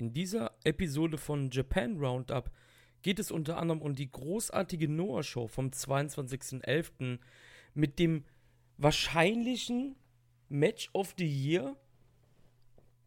In dieser Episode von Japan Roundup geht es unter anderem um die großartige Noah Show vom 22.11. mit dem wahrscheinlichen Match of the Year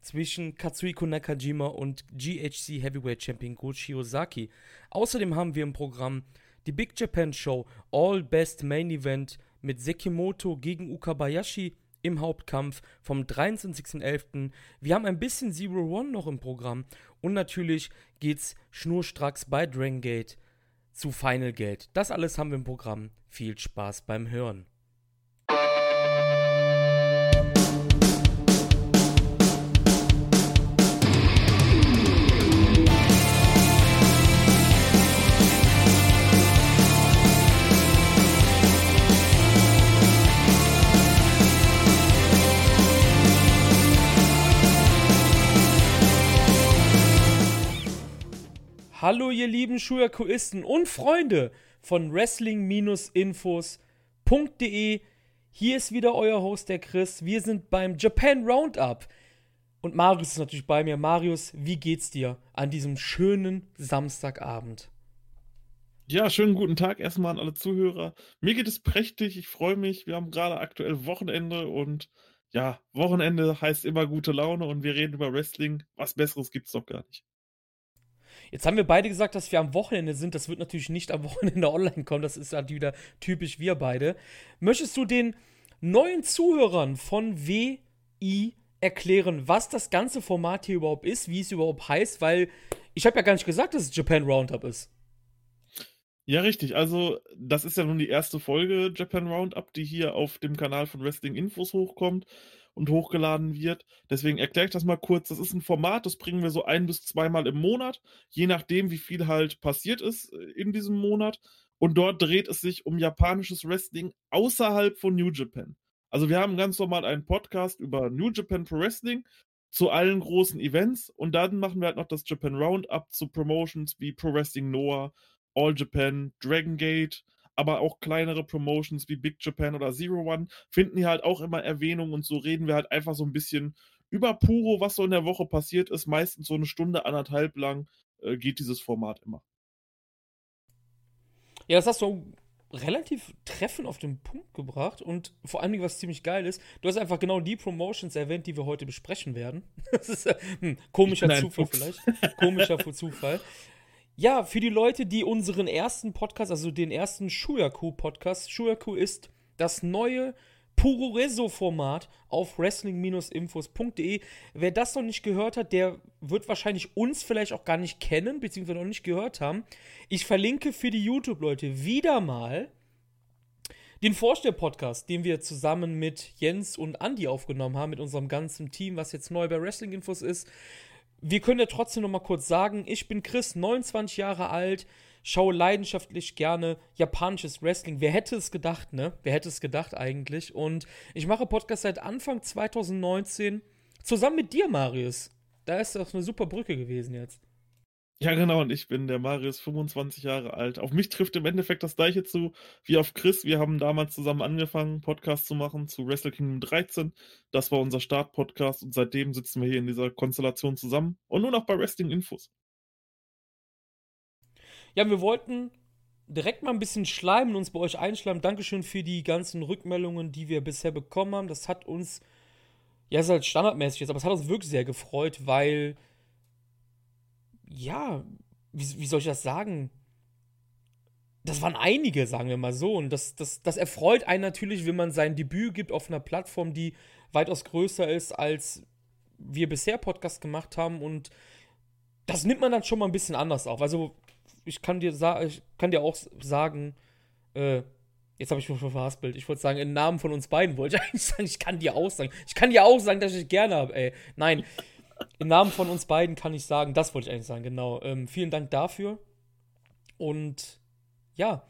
zwischen Katsuhiko Nakajima und GHC Heavyweight Champion Go Shiozaki. Außerdem haben wir im Programm die Big Japan Show All Best Main Event mit Sekimoto gegen Ukabayashi im Hauptkampf vom 23.11. Wir haben ein bisschen Zero One noch im Programm und natürlich geht's schnurstracks bei Dragon Gate zu Final Gate. Das alles haben wir im Programm. Viel Spaß beim Hören. Hallo, ihr lieben Schuyakuisten und Freunde von Wrestling-Infos.de. Hier ist wieder euer Host, der Chris. Wir sind beim Japan Roundup. Und Marius ist natürlich bei mir. Marius, wie geht's dir an diesem schönen Samstagabend? Ja, schönen guten Tag erstmal an alle Zuhörer. Mir geht es prächtig. Ich freue mich. Wir haben gerade aktuell Wochenende und ja, Wochenende heißt immer gute Laune und wir reden über Wrestling. Was Besseres gibt's doch gar nicht. Jetzt haben wir beide gesagt, dass wir am Wochenende sind. Das wird natürlich nicht am Wochenende online kommen. Das ist halt wieder typisch wir beide. Möchtest du den neuen Zuhörern von WI erklären, was das ganze Format hier überhaupt ist, wie es überhaupt heißt? Weil ich habe ja gar nicht gesagt, dass es Japan Roundup ist. Ja, richtig. Also, das ist ja nun die erste Folge Japan Roundup, die hier auf dem Kanal von Wrestling Infos hochkommt und hochgeladen wird. Deswegen erkläre ich das mal kurz. Das ist ein Format, das bringen wir so ein bis zweimal im Monat, je nachdem, wie viel halt passiert ist äh, in diesem Monat. Und dort dreht es sich um japanisches Wrestling außerhalb von New Japan. Also wir haben ganz normal einen Podcast über New Japan Pro Wrestling zu allen großen Events und dann machen wir halt noch das Japan Roundup zu Promotions wie Pro Wrestling Noah, All Japan, Dragon Gate, aber auch kleinere Promotions wie Big Japan oder Zero One finden hier halt auch immer Erwähnung und so reden wir halt einfach so ein bisschen über Puro, was so in der Woche passiert ist. Meistens so eine Stunde, anderthalb lang äh, geht dieses Format immer. Ja, das hast du relativ treffend auf den Punkt gebracht und vor allem, was ziemlich geil ist, du hast einfach genau die Promotions erwähnt, die wir heute besprechen werden. Das ist äh, hm, komischer Zufall Fuchs. vielleicht. Komischer Zufall. Ja, für die Leute, die unseren ersten Podcast, also den ersten Shuyaku-Podcast, Shuyaku ist das neue Puroreso-Format auf wrestling-infos.de. Wer das noch nicht gehört hat, der wird wahrscheinlich uns vielleicht auch gar nicht kennen, beziehungsweise noch nicht gehört haben. Ich verlinke für die YouTube-Leute wieder mal den Vorstell-Podcast, den wir zusammen mit Jens und Andy aufgenommen haben, mit unserem ganzen Team, was jetzt neu bei Wrestling Infos ist wir können ja trotzdem noch mal kurz sagen, ich bin Chris, 29 Jahre alt, schaue leidenschaftlich gerne japanisches Wrestling. Wer hätte es gedacht, ne? Wer hätte es gedacht eigentlich? Und ich mache Podcast seit Anfang 2019 zusammen mit dir, Marius. Da ist doch eine super Brücke gewesen jetzt. Ja, genau, und ich bin der Marius, 25 Jahre alt. Auf mich trifft im Endeffekt das gleiche zu wie auf Chris. Wir haben damals zusammen angefangen, Podcast zu machen zu Wrestle Kingdom 13. Das war unser Start-Podcast und seitdem sitzen wir hier in dieser Konstellation zusammen und nur noch bei Wrestling Infos. Ja, wir wollten direkt mal ein bisschen schleimen, uns bei euch einschleimen. Dankeschön für die ganzen Rückmeldungen, die wir bisher bekommen haben. Das hat uns, ja, ist halt standardmäßig jetzt, aber es hat uns wirklich sehr gefreut, weil ja, wie, wie soll ich das sagen? Das waren einige, sagen wir mal so. Und das, das, das erfreut einen natürlich, wenn man sein Debüt gibt auf einer Plattform, die weitaus größer ist, als wir bisher Podcast gemacht haben. Und das nimmt man dann schon mal ein bisschen anders auf. Also, ich kann dir, ich kann dir auch sagen, äh, jetzt habe ich mich verhaspelt. Ich wollte sagen, im Namen von uns beiden wollte ich eigentlich sagen, ich kann dir auch sagen. Ich kann dir auch sagen, dass ich gerne habe, ey. Nein. Im Namen von uns beiden kann ich sagen, das wollte ich eigentlich sagen, genau. Ähm, vielen Dank dafür. Und ja,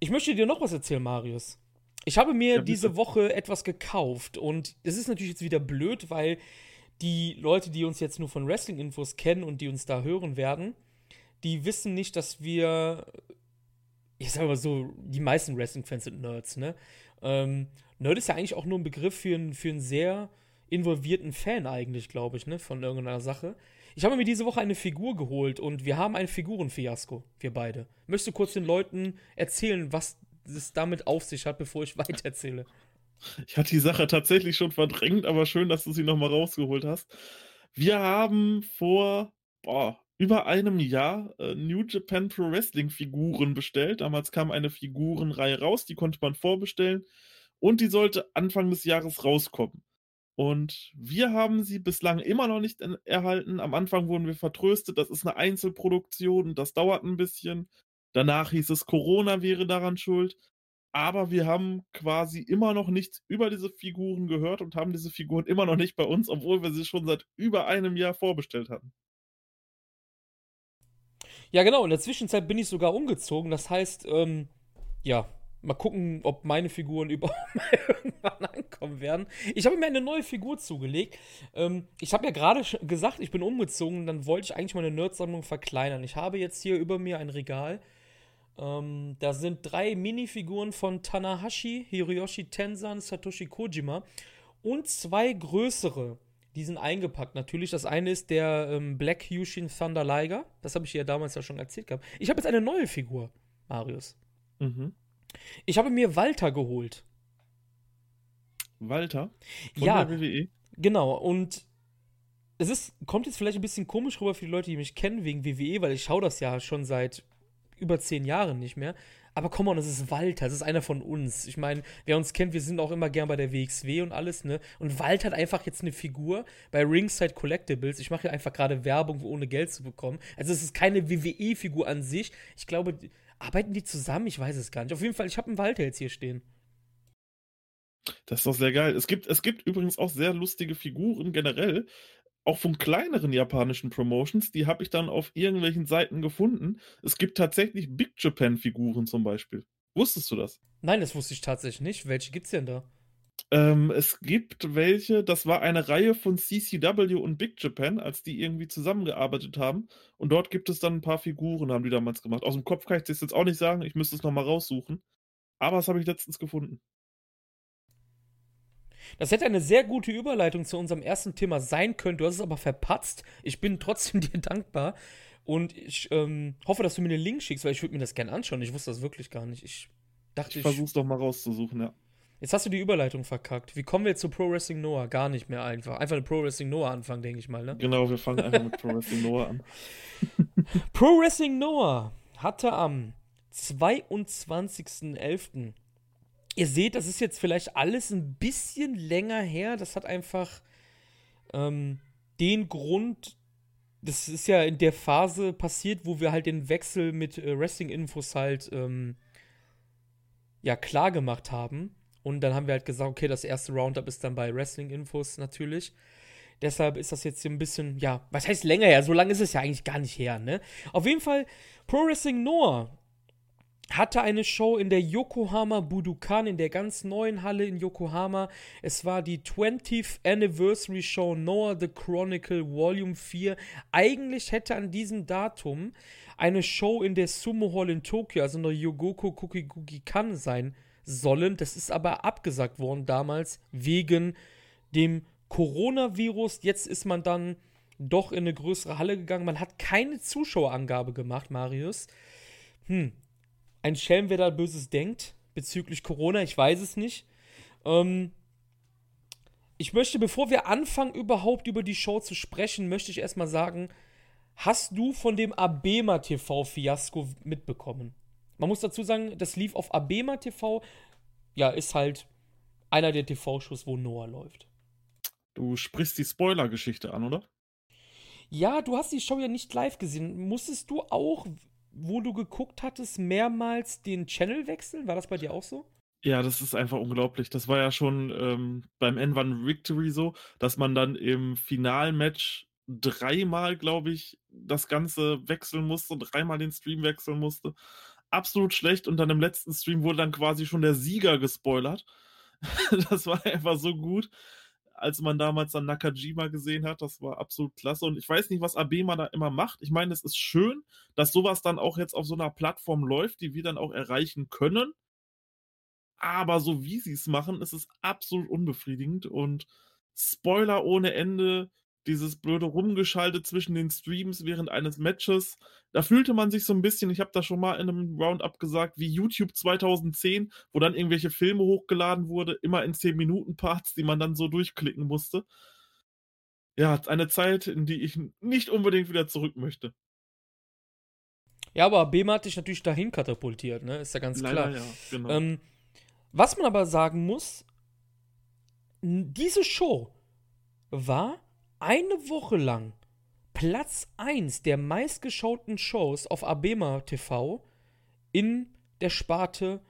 ich möchte dir noch was erzählen, Marius. Ich habe mir ja, diese Woche etwas gekauft und es ist natürlich jetzt wieder blöd, weil die Leute, die uns jetzt nur von Wrestling-Infos kennen und die uns da hören werden, die wissen nicht, dass wir, ich sag mal so, die meisten Wrestling-Fans sind Nerds, ne? Ähm, Nerd ist ja eigentlich auch nur ein Begriff für, ein, für einen sehr involvierten Fan eigentlich, glaube ich, ne, von irgendeiner Sache. Ich habe mir diese Woche eine Figur geholt und wir haben ein Figurenfiasko, wir beide. Möchtest du kurz den Leuten erzählen, was es damit auf sich hat, bevor ich weitererzähle? Ich hatte die Sache tatsächlich schon verdrängt, aber schön, dass du sie nochmal rausgeholt hast. Wir haben vor boah, über einem Jahr äh, New Japan Pro Wrestling Figuren bestellt. Damals kam eine Figurenreihe raus, die konnte man vorbestellen und die sollte Anfang des Jahres rauskommen. Und wir haben sie bislang immer noch nicht erhalten. Am Anfang wurden wir vertröstet, das ist eine Einzelproduktion, das dauert ein bisschen. Danach hieß es, Corona wäre daran schuld. Aber wir haben quasi immer noch nichts über diese Figuren gehört und haben diese Figuren immer noch nicht bei uns, obwohl wir sie schon seit über einem Jahr vorbestellt hatten. Ja, genau. In der Zwischenzeit bin ich sogar umgezogen. Das heißt, ähm, ja, Mal gucken, ob meine Figuren überhaupt mal irgendwann ankommen werden. Ich habe mir eine neue Figur zugelegt. Ähm, ich habe ja gerade gesagt, ich bin umgezogen. Dann wollte ich eigentlich meine Nerdsammlung verkleinern. Ich habe jetzt hier über mir ein Regal. Ähm, da sind drei Minifiguren von Tanahashi, Hiroyoshi Tensan, Satoshi Kojima und zwei größere. Die sind eingepackt natürlich. Das eine ist der ähm, Black Yushin Thunder Liger. Das habe ich ja damals ja schon erzählt gehabt. Ich habe jetzt eine neue Figur, Marius. Mhm. Ich habe mir Walter geholt. Walter? Von ja, der WWE? Genau. Und es ist, kommt jetzt vielleicht ein bisschen komisch rüber für die Leute, die mich kennen wegen WWE, weil ich schaue das ja schon seit über zehn Jahren nicht mehr. Aber komm on, das ist Walter, das ist einer von uns. Ich meine, wer uns kennt, wir sind auch immer gern bei der WXW und alles, ne? Und Walter hat einfach jetzt eine Figur bei Ringside Collectibles. Ich mache hier einfach gerade Werbung, ohne Geld zu bekommen. Also es ist keine WWE-Figur an sich. Ich glaube, Arbeiten die zusammen? Ich weiß es gar nicht. Auf jeden Fall, ich habe einen Walter jetzt hier stehen. Das ist doch sehr geil. Es gibt, es gibt übrigens auch sehr lustige Figuren generell, auch von kleineren japanischen Promotions. Die habe ich dann auf irgendwelchen Seiten gefunden. Es gibt tatsächlich Big Japan-Figuren zum Beispiel. Wusstest du das? Nein, das wusste ich tatsächlich nicht. Welche gibt es denn da? Ähm, es gibt welche, das war eine Reihe von CCW und Big Japan, als die irgendwie zusammengearbeitet haben. Und dort gibt es dann ein paar Figuren, haben die damals gemacht. Aus dem Kopf kann ich das jetzt auch nicht sagen, ich müsste es nochmal raussuchen. Aber das habe ich letztens gefunden. Das hätte eine sehr gute Überleitung zu unserem ersten Thema sein können. Du hast es aber verpatzt. Ich bin trotzdem dir dankbar. Und ich ähm, hoffe, dass du mir den Link schickst, weil ich würde mir das gerne anschauen. Ich wusste das wirklich gar nicht. Ich dachte, ich. ich versuch's doch mal rauszusuchen, ja. Jetzt hast du die Überleitung verkackt. Wie kommen wir jetzt zu Pro Wrestling Noah? Gar nicht mehr einfach. Einfach eine Pro Wrestling Noah anfangen, denke ich mal, ne? Genau, wir fangen einfach mit Pro Wrestling Noah an. Pro Wrestling Noah hatte am 22.11. Ihr seht, das ist jetzt vielleicht alles ein bisschen länger her. Das hat einfach ähm, den Grund, das ist ja in der Phase passiert, wo wir halt den Wechsel mit äh, Wrestling-Infos halt ähm, ja klar gemacht haben. Und dann haben wir halt gesagt, okay, das erste Roundup ist dann bei Wrestling-Infos natürlich. Deshalb ist das jetzt hier ein bisschen, ja, was heißt länger her? So lange ist es ja eigentlich gar nicht her, ne? Auf jeden Fall, Pro Wrestling Noah hatte eine Show in der Yokohama Budokan, in der ganz neuen Halle in Yokohama. Es war die 20th Anniversary Show Noah the Chronicle Volume 4. Eigentlich hätte an diesem Datum eine Show in der Sumo Hall in Tokio, also in der Yogoko Kukigugi Kan sein sollen. Das ist aber abgesagt worden damals wegen dem Coronavirus. Jetzt ist man dann doch in eine größere Halle gegangen. Man hat keine Zuschauerangabe gemacht, Marius. Hm. Ein Schelm, wer da Böses denkt bezüglich Corona, ich weiß es nicht. Ähm, ich möchte, bevor wir anfangen, überhaupt über die Show zu sprechen, möchte ich erstmal sagen, hast du von dem Abema TV-Fiasko mitbekommen? Man muss dazu sagen, das lief auf Abema TV. Ja, ist halt einer der TV-Shows, wo Noah läuft. Du sprichst die Spoiler-Geschichte an, oder? Ja, du hast die Show ja nicht live gesehen. Musstest du auch, wo du geguckt hattest, mehrmals den Channel wechseln? War das bei dir auch so? Ja, das ist einfach unglaublich. Das war ja schon ähm, beim N1 Victory so, dass man dann im Finalmatch dreimal, glaube ich, das Ganze wechseln musste, dreimal den Stream wechseln musste absolut schlecht und dann im letzten Stream wurde dann quasi schon der Sieger gespoilert. das war einfach so gut, als man damals dann Nakajima gesehen hat. Das war absolut klasse. Und ich weiß nicht, was Abema da immer macht. Ich meine, es ist schön, dass sowas dann auch jetzt auf so einer Plattform läuft, die wir dann auch erreichen können. Aber so wie sie es machen, ist es absolut unbefriedigend und Spoiler ohne Ende. Dieses blöde Rumgeschaltet zwischen den Streams während eines Matches. Da fühlte man sich so ein bisschen, ich habe da schon mal in einem Roundup gesagt, wie YouTube 2010, wo dann irgendwelche Filme hochgeladen wurde, immer in 10-Minuten-Parts, die man dann so durchklicken musste. Ja, eine Zeit, in die ich nicht unbedingt wieder zurück möchte. Ja, aber Bema hat dich natürlich dahin katapultiert, ne? Ist ja ganz Leider, klar. Ja, genau. Ähm, was man aber sagen muss, diese Show war eine Woche lang Platz 1 der meistgeschauten Shows auf Abema TV in der Sparte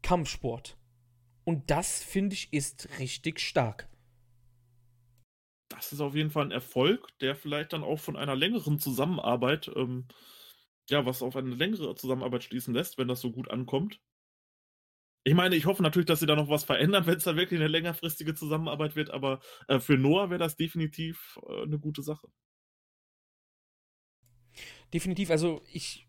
Kampfsport. Und das, finde ich, ist richtig stark. Das ist auf jeden Fall ein Erfolg, der vielleicht dann auch von einer längeren Zusammenarbeit, ähm, ja, was auf eine längere Zusammenarbeit schließen lässt, wenn das so gut ankommt. Ich meine, ich hoffe natürlich, dass sie da noch was verändern, wenn es da wirklich eine längerfristige Zusammenarbeit wird, aber äh, für Noah wäre das definitiv äh, eine gute Sache. Definitiv, also ich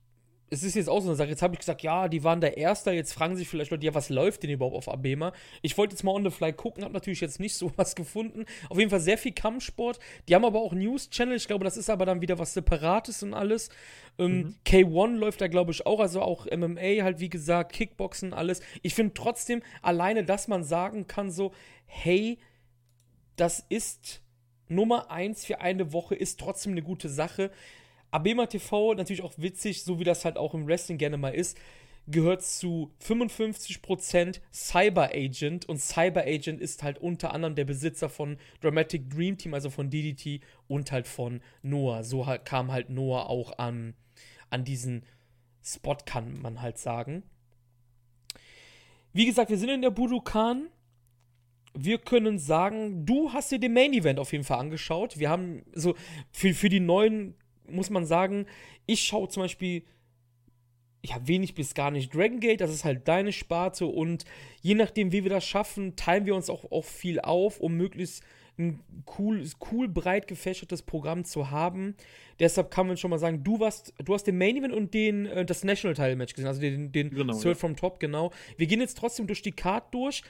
es ist jetzt auch so eine Sache. Jetzt habe ich gesagt, ja, die waren der Erste. Jetzt fragen sich vielleicht Leute, ja, was läuft denn überhaupt auf Abema? Ich wollte jetzt mal on the fly gucken, habe natürlich jetzt nicht so was gefunden. Auf jeden Fall sehr viel Kampfsport. Die haben aber auch News-Channel. Ich glaube, das ist aber dann wieder was Separates und alles. Ähm, mhm. K1 läuft da, glaube ich, auch. Also auch MMA, halt wie gesagt, Kickboxen, alles. Ich finde trotzdem, alleine, dass man sagen kann, so, hey, das ist Nummer eins für eine Woche, ist trotzdem eine gute Sache. Abema TV, natürlich auch witzig, so wie das halt auch im Wrestling gerne mal ist, gehört zu 55% Cyber Agent und Cyber Agent ist halt unter anderem der Besitzer von Dramatic Dream Team, also von DDT und halt von Noah. So kam halt Noah auch an, an diesen Spot, kann man halt sagen. Wie gesagt, wir sind in der Budokan. Wir können sagen, du hast dir den Main Event auf jeden Fall angeschaut. Wir haben so für, für die neuen muss man sagen, ich schaue zum Beispiel ja, wenig bis gar nicht Dragon Gate, das ist halt deine Sparte und je nachdem, wie wir das schaffen, teilen wir uns auch, auch viel auf, um möglichst ein cool, cool breit gefächertes Programm zu haben. Deshalb kann man schon mal sagen, du warst, du hast den Main Event und den, äh, das National Title Match gesehen, also den, den genau, Third ja. from Top, genau. Wir gehen jetzt trotzdem durch die Card durch.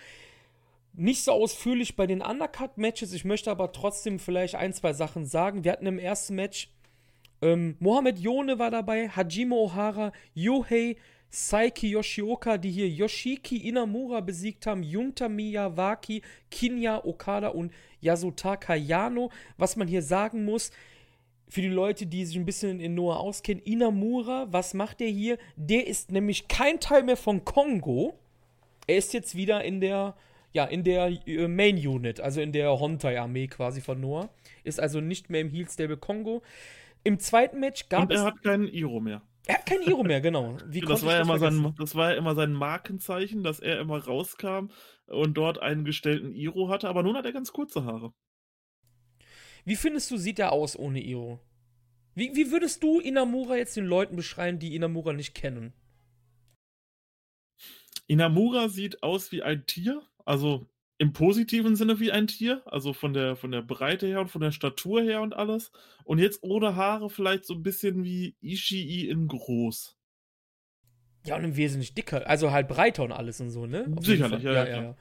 Nicht so ausführlich bei den Undercut-Matches, ich möchte aber trotzdem vielleicht ein, zwei Sachen sagen. Wir hatten im ersten Match ähm, Mohamed Yone war dabei, Hajime Ohara, Yohei, Saiki Yoshioka, die hier Yoshiki Inamura besiegt haben, Junta Miyawaki, Kinya Okada und Yasutaka Yano. Was man hier sagen muss, für die Leute, die sich ein bisschen in Noah auskennen, Inamura, was macht der hier? Der ist nämlich kein Teil mehr von Kongo. Er ist jetzt wieder in der, ja, in der äh, Main Unit, also in der Hontai-Armee quasi von Noah. Ist also nicht mehr im Heel Stable Kongo. Im zweiten Match gab es. Und er hat keinen Iro mehr. Er hat keinen Iro mehr, genau. Wie das, war ja immer sein, das war ja immer sein Markenzeichen, dass er immer rauskam und dort einen gestellten Iro hatte, aber nun hat er ganz kurze Haare. Wie findest du, sieht er aus ohne Iro? Wie, wie würdest du Inamura jetzt den Leuten beschreiben, die Inamura nicht kennen? Inamura sieht aus wie ein Tier, also im positiven Sinne wie ein Tier, also von der, von der Breite her und von der Statur her und alles. Und jetzt ohne Haare vielleicht so ein bisschen wie Ishii in groß. Ja, und im Wesentlichen dicker, also halt breiter und alles und so, ne? Auf Sicherlich, ja, ja, ja, ja.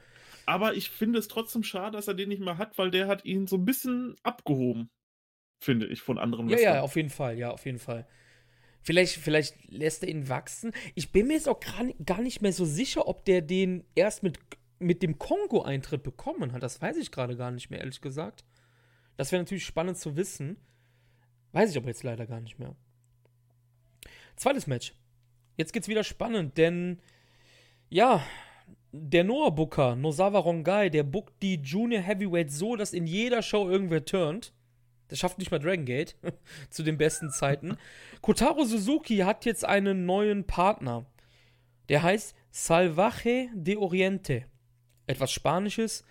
Aber ich finde es trotzdem schade, dass er den nicht mehr hat, weil der hat ihn so ein bisschen abgehoben, finde ich, von anderen Ja, Western. ja, auf jeden Fall, ja, auf jeden Fall. Vielleicht, vielleicht lässt er ihn wachsen. Ich bin mir jetzt auch gar nicht mehr so sicher, ob der den erst mit mit dem Kongo-Eintritt bekommen hat. Das weiß ich gerade gar nicht mehr, ehrlich gesagt. Das wäre natürlich spannend zu wissen. Weiß ich aber jetzt leider gar nicht mehr. Zweites Match. Jetzt geht's wieder spannend, denn ja, der Noah Booker, Nosawa Rongai, der bookt die Junior Heavyweight so, dass in jeder Show irgendwer turnt. Das schafft nicht mal Dragon Gate zu den besten Zeiten. Kotaro Suzuki hat jetzt einen neuen Partner. Der heißt Salvaje de Oriente etwas Spanisches.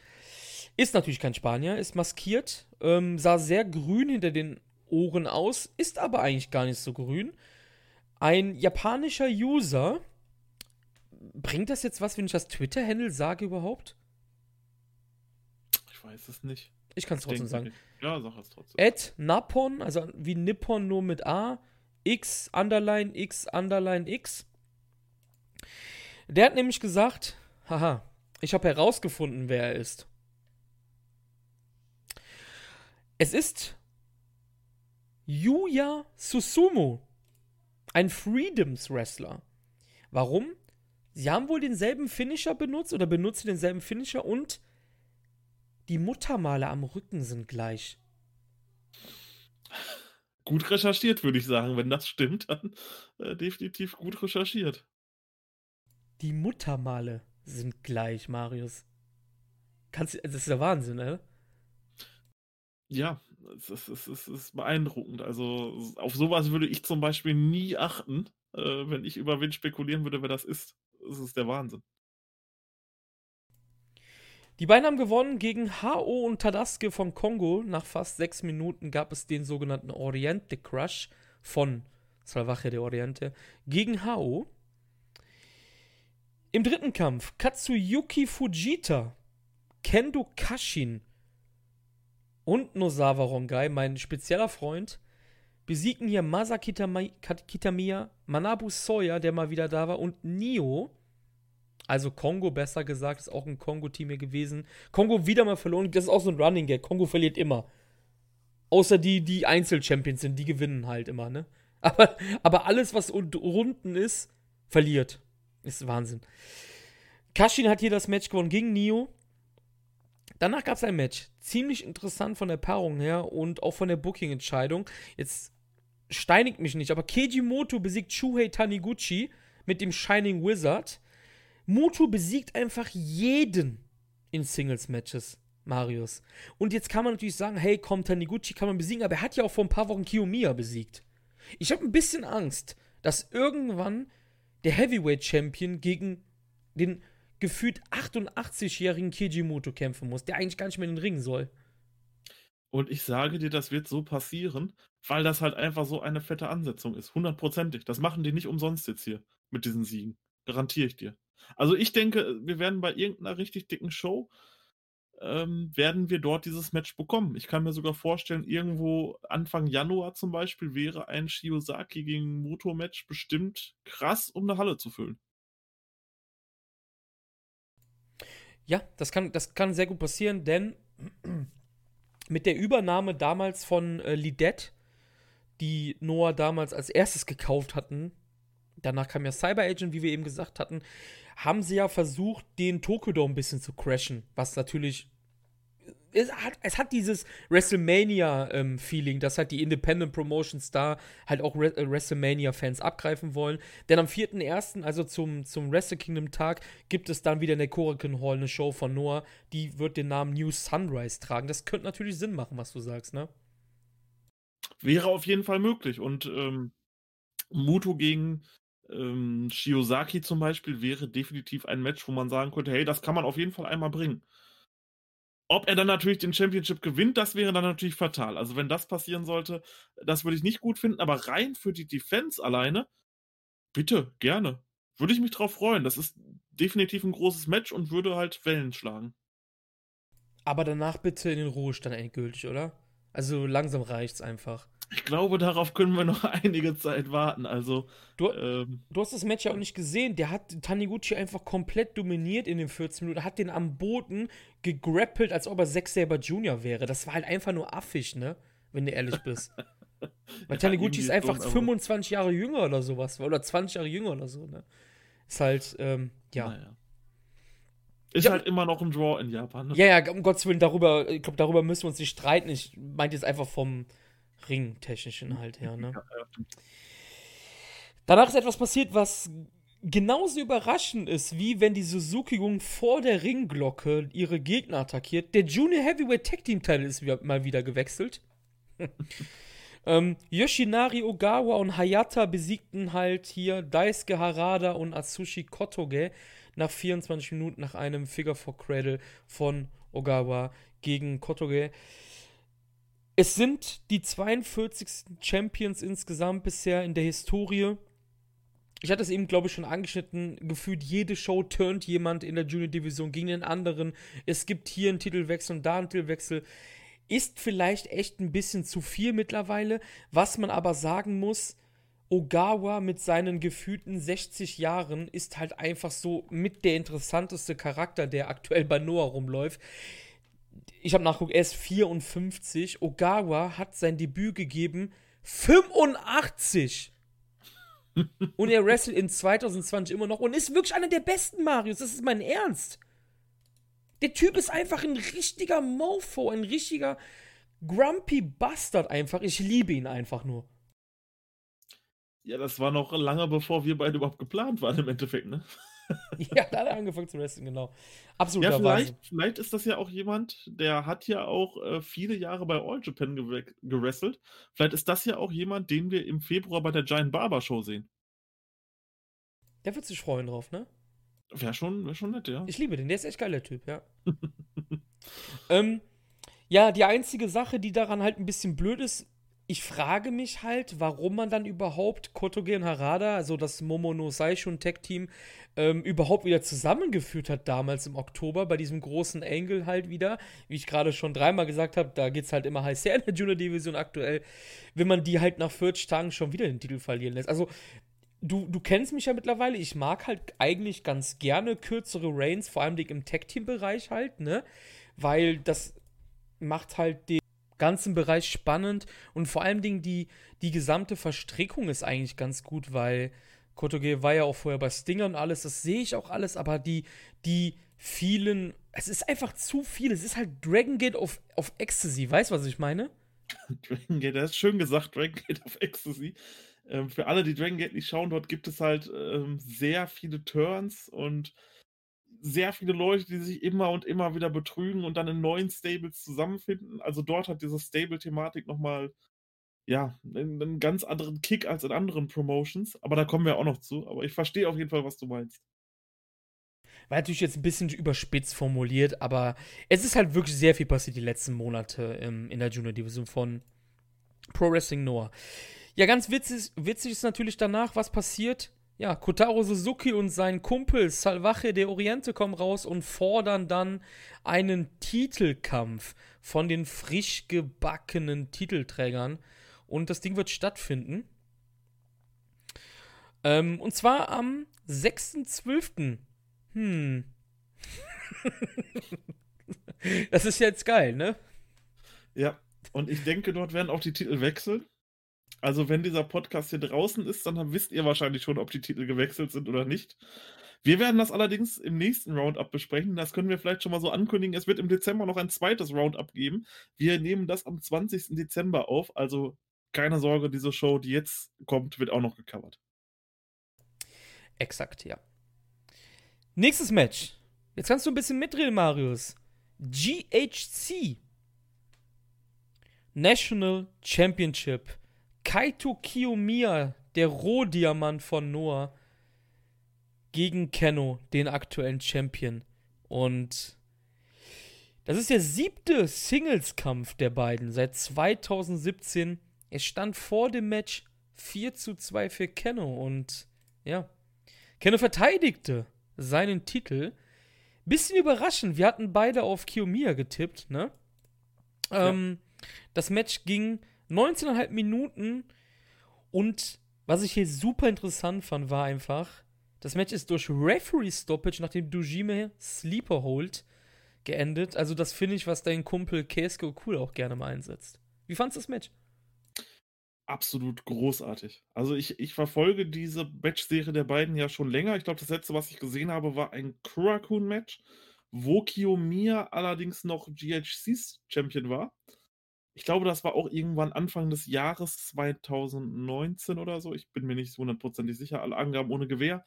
Ist natürlich kein Spanier, ist maskiert, ähm, sah sehr grün hinter den Ohren aus, ist aber eigentlich gar nicht so grün. Ein japanischer User. Bringt das jetzt was, wenn ich das Twitter-Handle sage überhaupt? Ich weiß es nicht. Ich kann es trotzdem sagen. Nicht. Ja, sag es trotzdem. At Napon, also wie Nippon nur mit A, X, Underline, X, Underline, X. Der hat nämlich gesagt, haha, ich habe herausgefunden, wer er ist. Es ist Yuya Susumu. Ein Freedoms Wrestler. Warum? Sie haben wohl denselben Finisher benutzt oder benutzen denselben Finisher und die Muttermale am Rücken sind gleich. Gut recherchiert, würde ich sagen. Wenn das stimmt, dann äh, definitiv gut recherchiert. Die Muttermale sind gleich, Marius. Kannst, das ist der Wahnsinn, ne? Ja, es ist, es, ist, es ist beeindruckend. Also auf sowas würde ich zum Beispiel nie achten, äh, wenn ich über wen spekulieren würde, wer das ist. Das ist der Wahnsinn. Die beiden haben gewonnen gegen HO und Tadaske von Kongo. Nach fast sechs Minuten gab es den sogenannten Oriente Crush von Salvaje de Oriente gegen HO. Im dritten Kampf Katsuyuki Fujita, Kendo Kashin und Nosawa Rongai, mein spezieller Freund, besiegten hier Masa Kitamiya, Manabu Soya, der mal wieder da war, und Nio. Also Kongo, besser gesagt, ist auch ein Kongo-Team hier gewesen. Kongo wieder mal verloren. Das ist auch so ein Running Gag. Kongo verliert immer. Außer die, die Einzel-Champions sind, die gewinnen halt immer, ne? Aber, aber alles, was unten ist, verliert. Ist Wahnsinn. Kashin hat hier das Match gewonnen gegen Nio. Danach gab es ein Match. Ziemlich interessant von der Paarung her und auch von der Booking-Entscheidung. Jetzt steinigt mich nicht, aber Keiji Moto besiegt Shuhei Taniguchi mit dem Shining Wizard. Moto besiegt einfach jeden in Singles-Matches, Marius. Und jetzt kann man natürlich sagen, hey, komm, Taniguchi kann man besiegen, aber er hat ja auch vor ein paar Wochen Kiyomiya besiegt. Ich habe ein bisschen Angst, dass irgendwann der Heavyweight-Champion gegen den gefühlt 88-jährigen Kijimoto kämpfen muss, der eigentlich gar nicht mehr in den Ring soll. Und ich sage dir, das wird so passieren, weil das halt einfach so eine fette Ansetzung ist. Hundertprozentig. Das machen die nicht umsonst jetzt hier mit diesen Siegen. Garantiere ich dir. Also ich denke, wir werden bei irgendeiner richtig dicken Show, ähm, werden wir dort dieses Match bekommen. Ich kann mir sogar vorstellen, irgendwo Anfang Januar zum Beispiel wäre ein Shiozaki gegen Moto-Match bestimmt krass, um eine Halle zu füllen. Ja, das kann, das kann sehr gut passieren, denn mit der Übernahme damals von äh, Lidet, die Noah damals als erstes gekauft hatten, danach kam ja Cyber Agent, wie wir eben gesagt hatten, haben sie ja versucht, den Tokodome ein bisschen zu crashen, was natürlich es hat, es hat dieses WrestleMania-Feeling, ähm, dass halt die Independent Promotions da halt auch Re äh, WrestleMania-Fans abgreifen wollen. Denn am 4.1., also zum, zum Wrestle Kingdom-Tag, gibt es dann wieder in der Korakuen Hall eine Show von Noah, die wird den Namen New Sunrise tragen. Das könnte natürlich Sinn machen, was du sagst, ne? Wäre auf jeden Fall möglich. Und ähm, Muto gegen ähm, Shiozaki zum Beispiel wäre definitiv ein Match, wo man sagen könnte, hey, das kann man auf jeden Fall einmal bringen. Ob er dann natürlich den Championship gewinnt, das wäre dann natürlich fatal. Also wenn das passieren sollte, das würde ich nicht gut finden. Aber rein für die Defense alleine, bitte, gerne. Würde ich mich drauf freuen. Das ist definitiv ein großes Match und würde halt Wellen schlagen. Aber danach bitte in den Ruhestand endgültig, oder? Also langsam reicht's einfach. Ich glaube, darauf können wir noch einige Zeit warten. Also, du, ähm, du hast das Match ja auch nicht gesehen. Der hat Taniguchi einfach komplett dominiert in den 14 Minuten, hat den am Boden gegrappelt, als ob er Zack Saber Jr. wäre. Das war halt einfach nur affig, ne? Wenn du ehrlich bist. Weil ja, Taniguchi ist einfach schon, 25 Jahre jünger oder sowas. Oder 20 Jahre jünger oder so, ne? Ist halt, ähm, ja. Naja. Ist ja, halt immer noch ein Draw in Japan. Ne? Ja, ja, um Gottes Willen, darüber, ich glaube, darüber müssen wir uns nicht streiten. Ich meinte jetzt einfach vom, ringtechnischen halt her, ne? Danach ist etwas passiert, was genauso überraschend ist, wie wenn die Suzuki-Gung vor der Ringglocke ihre Gegner attackiert. Der Junior Heavyweight Tag Team Title ist mal wieder gewechselt. ähm, Yoshinari Ogawa und Hayata besiegten halt hier Daisuke Harada und Atsushi Kotoge nach 24 Minuten nach einem Figure for Cradle von Ogawa gegen Kotoge. Es sind die 42. Champions insgesamt bisher in der Historie. Ich hatte es eben, glaube ich, schon angeschnitten. Gefühlt jede Show turnt jemand in der Junior-Division gegen den anderen. Es gibt hier einen Titelwechsel und da einen Titelwechsel. Ist vielleicht echt ein bisschen zu viel mittlerweile. Was man aber sagen muss, Ogawa mit seinen gefühlten 60 Jahren ist halt einfach so mit der interessanteste Charakter, der aktuell bei Noah rumläuft ich habe nachgeguckt, er ist 54. Ogawa hat sein Debüt gegeben 85! und er wrestelt in 2020 immer noch und ist wirklich einer der besten Marios. Das ist mein Ernst. Der Typ ist einfach ein richtiger Mofo, ein richtiger Grumpy Bastard einfach. Ich liebe ihn einfach nur. Ja, das war noch lange bevor wir beide überhaupt geplant waren im Endeffekt, ne? Ja, da hat er angefangen zu wrestlen, genau. Absolut. Ja, vielleicht, vielleicht ist das ja auch jemand, der hat ja auch äh, viele Jahre bei All Japan gewrestelt. Vielleicht ist das ja auch jemand, den wir im Februar bei der Giant Barber Show sehen. Der wird sich freuen drauf, ne? Wäre schon, wär schon nett, ja. Ich liebe den, der ist echt geiler Typ, ja. ähm, ja, die einzige Sache, die daran halt ein bisschen blöd ist, ich frage mich halt, warum man dann überhaupt Kotoge und Harada, also das Momono Saishun Tech Team, ähm, überhaupt wieder zusammengeführt hat damals im Oktober bei diesem großen Angle halt wieder. Wie ich gerade schon dreimal gesagt habe, da geht es halt immer heiß her in der Junior Division aktuell, wenn man die halt nach 40 Tagen schon wieder den Titel verlieren lässt. Also du, du kennst mich ja mittlerweile, ich mag halt eigentlich ganz gerne kürzere Reigns, vor allem im Tech Team Bereich halt, ne? Weil das macht halt den ganzen Bereich spannend und vor allem Dingen die, die gesamte Verstrickung ist eigentlich ganz gut, weil Kotoge war ja auch vorher bei Stinger und alles, das sehe ich auch alles, aber die, die vielen, es ist einfach zu viel, es ist halt Dragon Gate auf, auf Ecstasy, weißt du, was ich meine? Dragon Gate, das ist schön gesagt, Dragon Gate auf Ecstasy. Ähm, für alle, die Dragon Gate nicht schauen, dort gibt es halt ähm, sehr viele Turns und sehr viele Leute, die sich immer und immer wieder betrügen und dann in neuen Stables zusammenfinden. Also dort hat diese Stable-Thematik nochmal, ja, einen, einen, ganz anderen Kick als in anderen Promotions. Aber da kommen wir auch noch zu. Aber ich verstehe auf jeden Fall, was du meinst. War natürlich jetzt ein bisschen überspitzt formuliert, aber es ist halt wirklich sehr viel passiert die letzten Monate ähm, in der Junior Division von Pro Wrestling Noah. Ja, ganz witzig, witzig ist natürlich danach, was passiert ja, Kotaro Suzuki und sein Kumpel Salvaje de Oriente kommen raus und fordern dann einen Titelkampf von den frisch gebackenen Titelträgern. Und das Ding wird stattfinden. Ähm, und zwar am 6.12. Hm. das ist jetzt geil, ne? Ja, und ich denke, dort werden auch die Titel wechseln. Also, wenn dieser Podcast hier draußen ist, dann wisst ihr wahrscheinlich schon, ob die Titel gewechselt sind oder nicht. Wir werden das allerdings im nächsten Roundup besprechen. Das können wir vielleicht schon mal so ankündigen. Es wird im Dezember noch ein zweites Roundup geben. Wir nehmen das am 20. Dezember auf. Also keine Sorge, diese Show, die jetzt kommt, wird auch noch gecovert. Exakt, ja. Nächstes Match. Jetzt kannst du ein bisschen mitreden, Marius. GHC. National Championship Kaito Kiyomiya, der Rohdiamant von Noah, gegen Kenno, den aktuellen Champion. Und das ist der siebte Singles-Kampf der beiden seit 2017. Es stand vor dem Match 4 zu 2 für Kenno und ja, Kenno verteidigte seinen Titel. Bisschen überraschend, wir hatten beide auf Kiyomiya getippt, ne? Ja. Ähm, das Match ging 19,5 Minuten. Und was ich hier super interessant fand, war einfach, das Match ist durch Referee Stoppage, nachdem Dujime Sleeper holt, geendet. Also, das finde ich, was dein Kumpel Kesko cool auch gerne mal einsetzt. Wie fandest du das Match? Absolut großartig. Also, ich, ich verfolge diese Match-Serie der beiden ja schon länger. Ich glaube, das letzte, was ich gesehen habe, war ein Kurakun-Match, wo Kiyomiya allerdings noch GHCs Champion war. Ich glaube, das war auch irgendwann Anfang des Jahres 2019 oder so. Ich bin mir nicht hundertprozentig sicher, alle Angaben ohne Gewehr.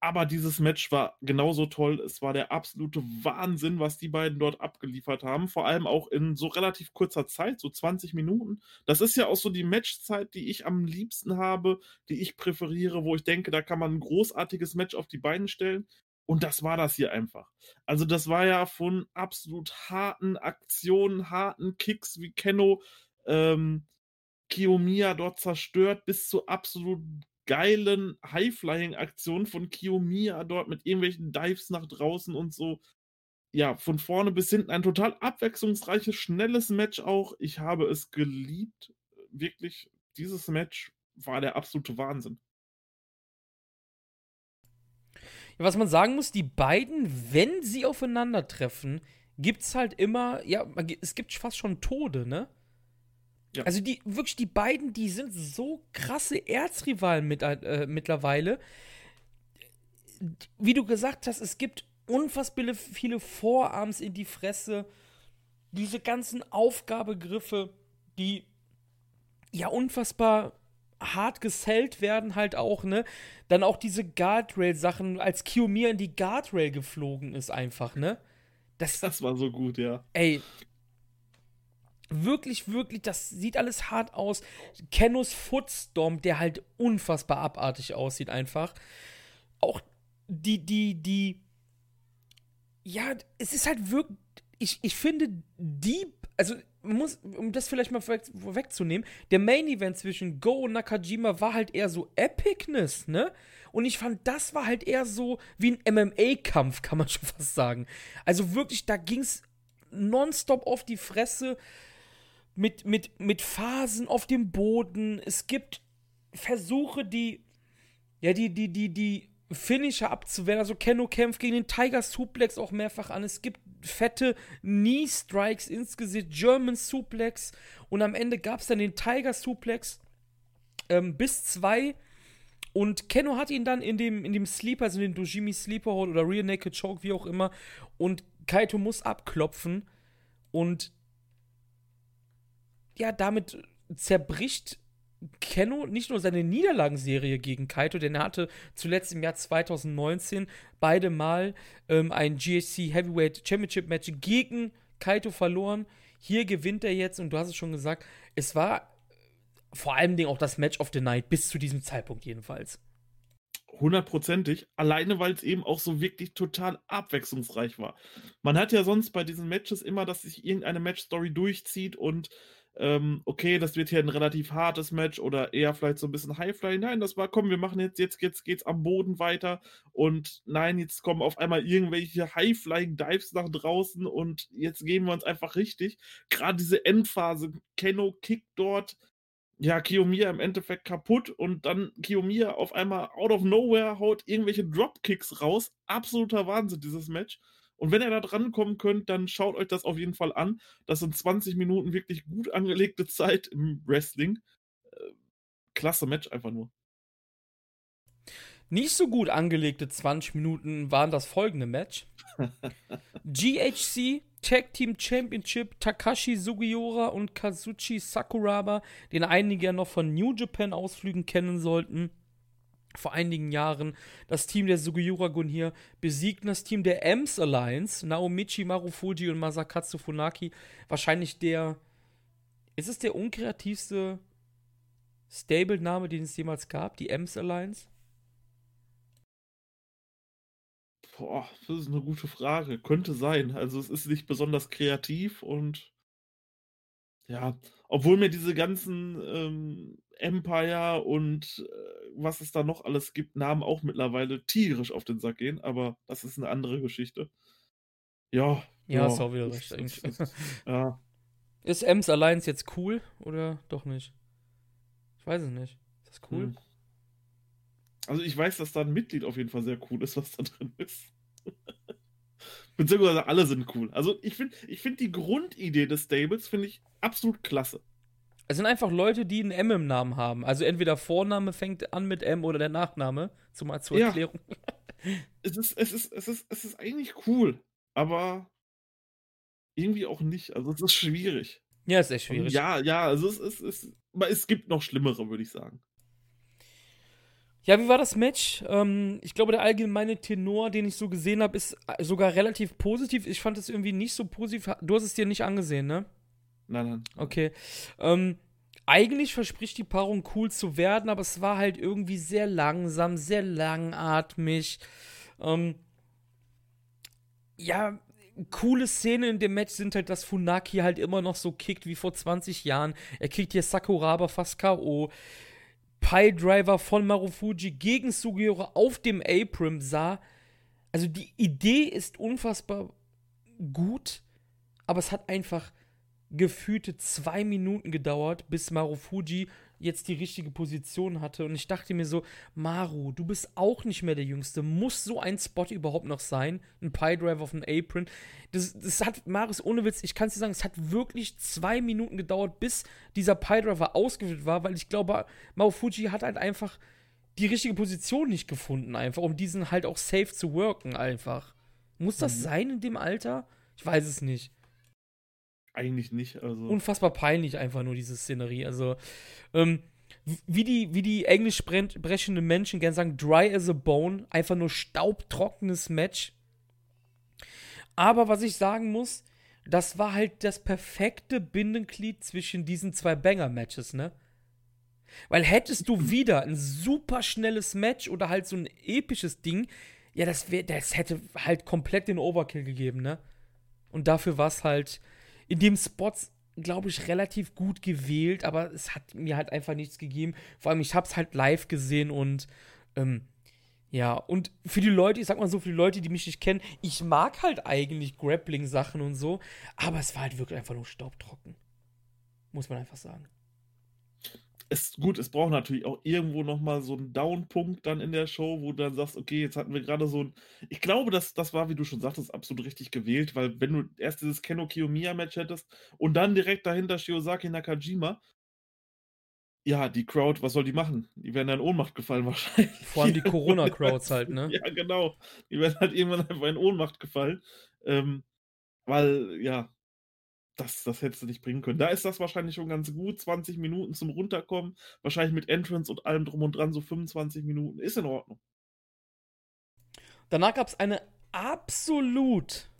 Aber dieses Match war genauso toll. Es war der absolute Wahnsinn, was die beiden dort abgeliefert haben. Vor allem auch in so relativ kurzer Zeit, so 20 Minuten. Das ist ja auch so die Matchzeit, die ich am liebsten habe, die ich präferiere, wo ich denke, da kann man ein großartiges Match auf die Beine stellen. Und das war das hier einfach. Also das war ja von absolut harten Aktionen, harten Kicks wie Kenno ähm, Kiyomiya dort zerstört, bis zu absolut geilen High-Flying-Aktionen von Kiyomiya dort mit irgendwelchen Dives nach draußen und so. Ja, von vorne bis hinten ein total abwechslungsreiches, schnelles Match auch. Ich habe es geliebt. Wirklich, dieses Match war der absolute Wahnsinn. Was man sagen muss, die beiden, wenn sie aufeinandertreffen, gibt es halt immer, ja, es gibt fast schon Tode, ne? Ja. Also die, wirklich, die beiden, die sind so krasse Erzrivalen mit, äh, mittlerweile. Wie du gesagt hast, es gibt unfassbar viele Vorarms in die Fresse. Diese ganzen Aufgabegriffe, die ja unfassbar hart gesellt werden halt auch, ne? Dann auch diese Guardrail-Sachen, als Kiyomiya in die Guardrail geflogen ist einfach, ne? Das, das war so gut, ja. Ey, wirklich, wirklich, das sieht alles hart aus. Kenos Footstorm, der halt unfassbar abartig aussieht einfach. Auch die, die, die, ja, es ist halt wirklich, ich, ich finde, die, also muss, um das vielleicht mal vorwegzunehmen, der Main Event zwischen Go und Nakajima war halt eher so Epicness, ne? Und ich fand, das war halt eher so wie ein MMA-Kampf, kann man schon fast sagen. Also wirklich, da ging's nonstop auf die Fresse mit, mit, mit Phasen auf dem Boden. Es gibt Versuche, die, ja, die, die, die, die Finisher abzuwehren. Also Kenno kämpft gegen den Tiger Suplex auch mehrfach an. Es gibt fette Knee Strikes ins Gesicht, German Suplex und am Ende gab es dann den Tiger Suplex ähm, bis zwei. Und Kenno hat ihn dann in dem, in dem Sleeper, also in dem Dojimi Sleeper Hold oder Rear Naked Choke, wie auch immer. Und Kaito muss abklopfen. Und ja, damit zerbricht Kenno nicht nur seine Niederlagenserie gegen Kaito, denn er hatte zuletzt im Jahr 2019 beide Mal ähm, ein GHC Heavyweight Championship Match gegen Kaito verloren. Hier gewinnt er jetzt und du hast es schon gesagt, es war vor allem auch das Match of the Night bis zu diesem Zeitpunkt jedenfalls. Hundertprozentig, alleine weil es eben auch so wirklich total abwechslungsreich war. Man hat ja sonst bei diesen Matches immer, dass sich irgendeine Matchstory durchzieht und ähm, okay, das wird hier ein relativ hartes Match oder eher vielleicht so ein bisschen Highfly. Nein, das war, komm, wir machen jetzt, jetzt, jetzt geht's am Boden weiter und nein, jetzt kommen auf einmal irgendwelche High-Flying-Dives nach draußen und jetzt gehen wir uns einfach richtig. Gerade diese Endphase, Kenno kickt dort, ja, Kiyomiya im Endeffekt kaputt und dann Kiyomiya auf einmal out of nowhere haut irgendwelche Dropkicks raus. Absoluter Wahnsinn, dieses Match. Und wenn ihr da dran kommen könnt, dann schaut euch das auf jeden Fall an. Das sind 20 Minuten wirklich gut angelegte Zeit im Wrestling. Äh, klasse Match einfach nur. Nicht so gut angelegte 20 Minuten waren das folgende Match. GHC Tag Team Championship Takashi Sugiura und Kazuchi Sakuraba, den einige ja noch von New Japan Ausflügen kennen sollten vor einigen Jahren das Team der Sugiura-Gun hier besiegten das Team der Ems Alliance, Naomichi Marufuji und Masakatsu Funaki. Wahrscheinlich der. Ist es der unkreativste Stable-Name, den es jemals gab? Die Ems Alliance? Boah, das ist eine gute Frage. Könnte sein. Also, es ist nicht besonders kreativ und. Ja, obwohl mir diese ganzen ähm, Empire und äh, was es da noch alles gibt, Namen auch mittlerweile tierisch auf den Sack gehen, aber das ist eine andere Geschichte. Ja. Ja, ja ist auch wieder recht. Ist, ist, ja. Ist Ems Alliance jetzt cool oder doch nicht? Ich weiß es nicht. Ist das cool? Hm. Also ich weiß, dass da ein Mitglied auf jeden Fall sehr cool ist, was da drin ist. Beziehungsweise alle sind cool. Also ich finde ich find die Grundidee des Stables finde ich absolut klasse. Es sind einfach Leute, die einen M im Namen haben. Also entweder Vorname fängt an mit M oder der Nachname. Zumal zur ja. Erklärung. es, ist, es, ist, es, ist, es ist eigentlich cool, aber irgendwie auch nicht. Also es ist schwierig. Ja, es ist echt schwierig. Und ja, ja, also es, es, es, es gibt noch schlimmere, würde ich sagen. Ja, wie war das Match? Ähm, ich glaube, der allgemeine Tenor, den ich so gesehen habe, ist sogar relativ positiv. Ich fand es irgendwie nicht so positiv. Du hast es dir nicht angesehen, ne? Nein, nein. Okay. Ähm, eigentlich verspricht die Paarung cool zu werden, aber es war halt irgendwie sehr langsam, sehr langatmig. Ähm, ja, coole Szene in dem Match sind halt, dass Funaki halt immer noch so kickt wie vor 20 Jahren. Er kickt hier Sakuraba fast K.O. Pie Driver von Marufuji gegen Sugiura auf dem Apron sah. Also die Idee ist unfassbar gut, aber es hat einfach gefühlte zwei Minuten gedauert, bis Marufuji jetzt die richtige Position hatte. Und ich dachte mir so, Maru, du bist auch nicht mehr der Jüngste. Muss so ein Spot überhaupt noch sein? Ein Pie-Drive auf dem Apron. Das, das hat, Marius, ohne Witz, ich kann es dir sagen, es hat wirklich zwei Minuten gedauert, bis dieser Pie-Driver ausgewählt war, weil ich glaube, Marufuji hat halt einfach die richtige Position nicht gefunden, einfach, um diesen halt auch safe zu worken, einfach. Muss das mhm. sein in dem Alter? Ich weiß es nicht. Eigentlich nicht. Also. Unfassbar peinlich einfach nur diese Szenerie. Also, ähm, wie die, wie die englisch brechenden Menschen gerne sagen, dry as a bone, einfach nur staubtrockenes Match. Aber was ich sagen muss, das war halt das perfekte Bindenglied zwischen diesen zwei Banger-Matches, ne? Weil hättest du wieder ein super schnelles Match oder halt so ein episches Ding, ja, das, wär, das hätte halt komplett den Overkill gegeben, ne? Und dafür war es halt in dem Spot, glaube ich, relativ gut gewählt, aber es hat mir halt einfach nichts gegeben. Vor allem, ich habe es halt live gesehen und ähm, ja, und für die Leute, ich sag mal so, für die Leute, die mich nicht kennen, ich mag halt eigentlich Grappling-Sachen und so, aber es war halt wirklich einfach nur staubtrocken. Muss man einfach sagen es, gut, es braucht natürlich auch irgendwo nochmal so einen Down-Punkt dann in der Show, wo du dann sagst, okay, jetzt hatten wir gerade so ein. Ich glaube, das, das war, wie du schon sagtest, absolut richtig gewählt, weil wenn du erst dieses Keno Kiyomiya-Match hättest und dann direkt dahinter Shiozaki Nakajima, ja, die Crowd, was soll die machen? Die werden dann in Ohnmacht gefallen wahrscheinlich. Vor allem die Corona-Crowds halt, ne? Ja, genau. Die werden halt irgendwann einfach in Ohnmacht gefallen. Ähm, weil, ja, das, das hättest du nicht bringen können. Da ist das wahrscheinlich schon ganz gut. 20 Minuten zum Runterkommen. Wahrscheinlich mit Entrance und allem drum und dran so 25 Minuten. Ist in Ordnung. Danach gab es eine absolut,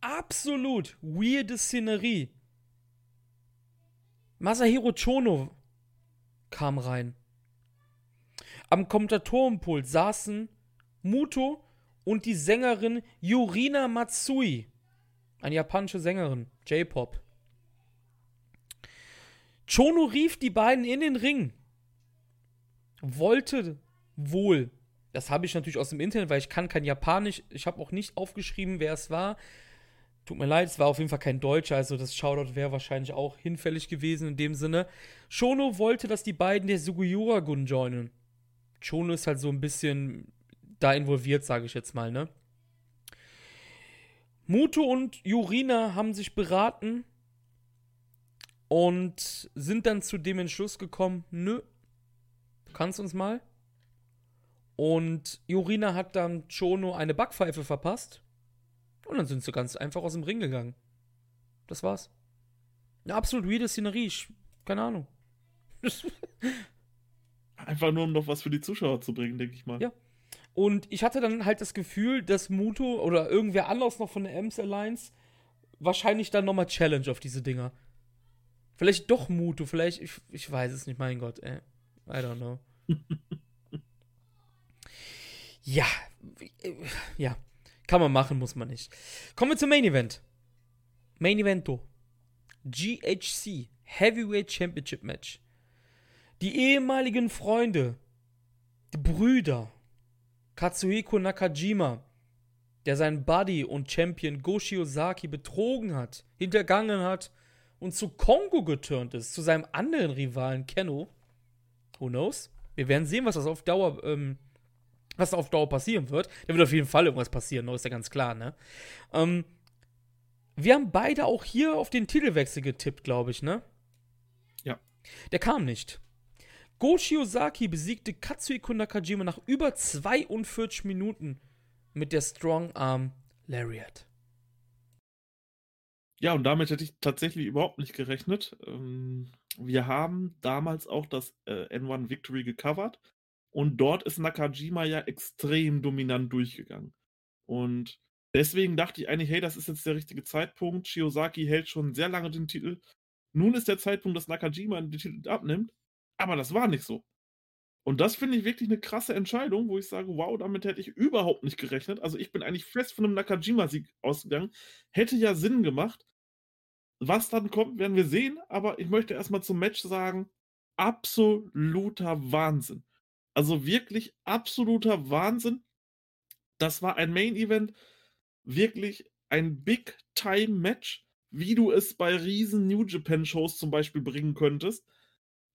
absolut weirde Szenerie. Masahiro Chono kam rein. Am Kommentatorenpult saßen Muto und die Sängerin Yurina Matsui. Eine japanische Sängerin, J-Pop. Chono rief die beiden in den Ring. Wollte wohl, das habe ich natürlich aus dem Internet, weil ich kann kein Japanisch, ich habe auch nicht aufgeschrieben, wer es war. Tut mir leid, es war auf jeden Fall kein Deutscher, also das Shoutout wäre wahrscheinlich auch hinfällig gewesen in dem Sinne. Shono wollte, dass die beiden der Sugiyura-Gun joinen. Shono ist halt so ein bisschen da involviert, sage ich jetzt mal, ne? Muto und Jurina haben sich beraten und sind dann zu dem Entschluss gekommen, nö, du kannst uns mal. Und Jurina hat dann Chono eine Backpfeife verpasst. Und dann sind sie ganz einfach aus dem Ring gegangen. Das war's. Eine absolut weirde Szenerie. Ich, keine Ahnung. einfach nur, um noch was für die Zuschauer zu bringen, denke ich mal. Ja. Und ich hatte dann halt das Gefühl, dass Muto oder irgendwer anders noch von der Ems Alliance wahrscheinlich dann nochmal Challenge auf diese Dinger. Vielleicht doch Muto, vielleicht, ich, ich weiß es nicht, mein Gott, ey. I don't know. ja, ja. Kann man machen, muss man nicht. Kommen wir zum Main Event. Main Evento. GHC Heavyweight Championship Match. Die ehemaligen Freunde, die Brüder Katsuhiko Nakajima, der seinen Buddy und Champion Goshi Ozaki betrogen hat, hintergangen hat und zu Kongo geturnt ist, zu seinem anderen Rivalen Kenno. Who knows? Wir werden sehen, was das auf Dauer, ähm, was auf Dauer passieren wird. Da wird auf jeden Fall irgendwas passieren, ist ja ganz klar, ne? Ähm, wir haben beide auch hier auf den Titelwechsel getippt, glaube ich, ne? Ja. Der kam nicht. Go Shiozaki besiegte Katsuhiko Nakajima nach über 42 Minuten mit der Strong Arm Lariat. Ja, und damit hätte ich tatsächlich überhaupt nicht gerechnet. Ähm, wir haben damals auch das äh, N1 Victory gecovert und dort ist Nakajima ja extrem dominant durchgegangen. Und deswegen dachte ich eigentlich, hey, das ist jetzt der richtige Zeitpunkt. Shiozaki hält schon sehr lange den Titel. Nun ist der Zeitpunkt, dass Nakajima den Titel abnimmt. Aber das war nicht so. Und das finde ich wirklich eine krasse Entscheidung, wo ich sage, wow, damit hätte ich überhaupt nicht gerechnet. Also ich bin eigentlich fest von einem Nakajima-Sieg ausgegangen. Hätte ja Sinn gemacht. Was dann kommt, werden wir sehen. Aber ich möchte erstmal zum Match sagen, absoluter Wahnsinn. Also wirklich absoluter Wahnsinn. Das war ein Main-Event. Wirklich ein Big-Time-Match, wie du es bei riesen New Japan-Shows zum Beispiel bringen könntest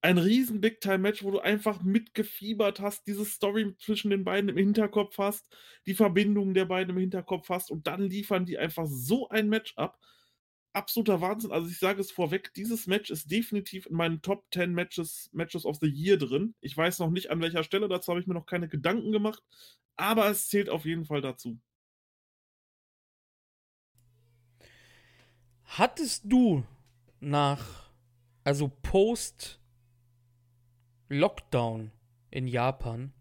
ein riesen Big-Time-Match, wo du einfach mitgefiebert hast, diese Story zwischen den beiden im Hinterkopf hast, die Verbindung der beiden im Hinterkopf hast und dann liefern die einfach so ein Match ab. Absoluter Wahnsinn. Also ich sage es vorweg, dieses Match ist definitiv in meinen Top 10 Matches, Matches of the Year drin. Ich weiß noch nicht an welcher Stelle, dazu habe ich mir noch keine Gedanken gemacht, aber es zählt auf jeden Fall dazu. Hattest du nach, also Post Lockdown in Japan,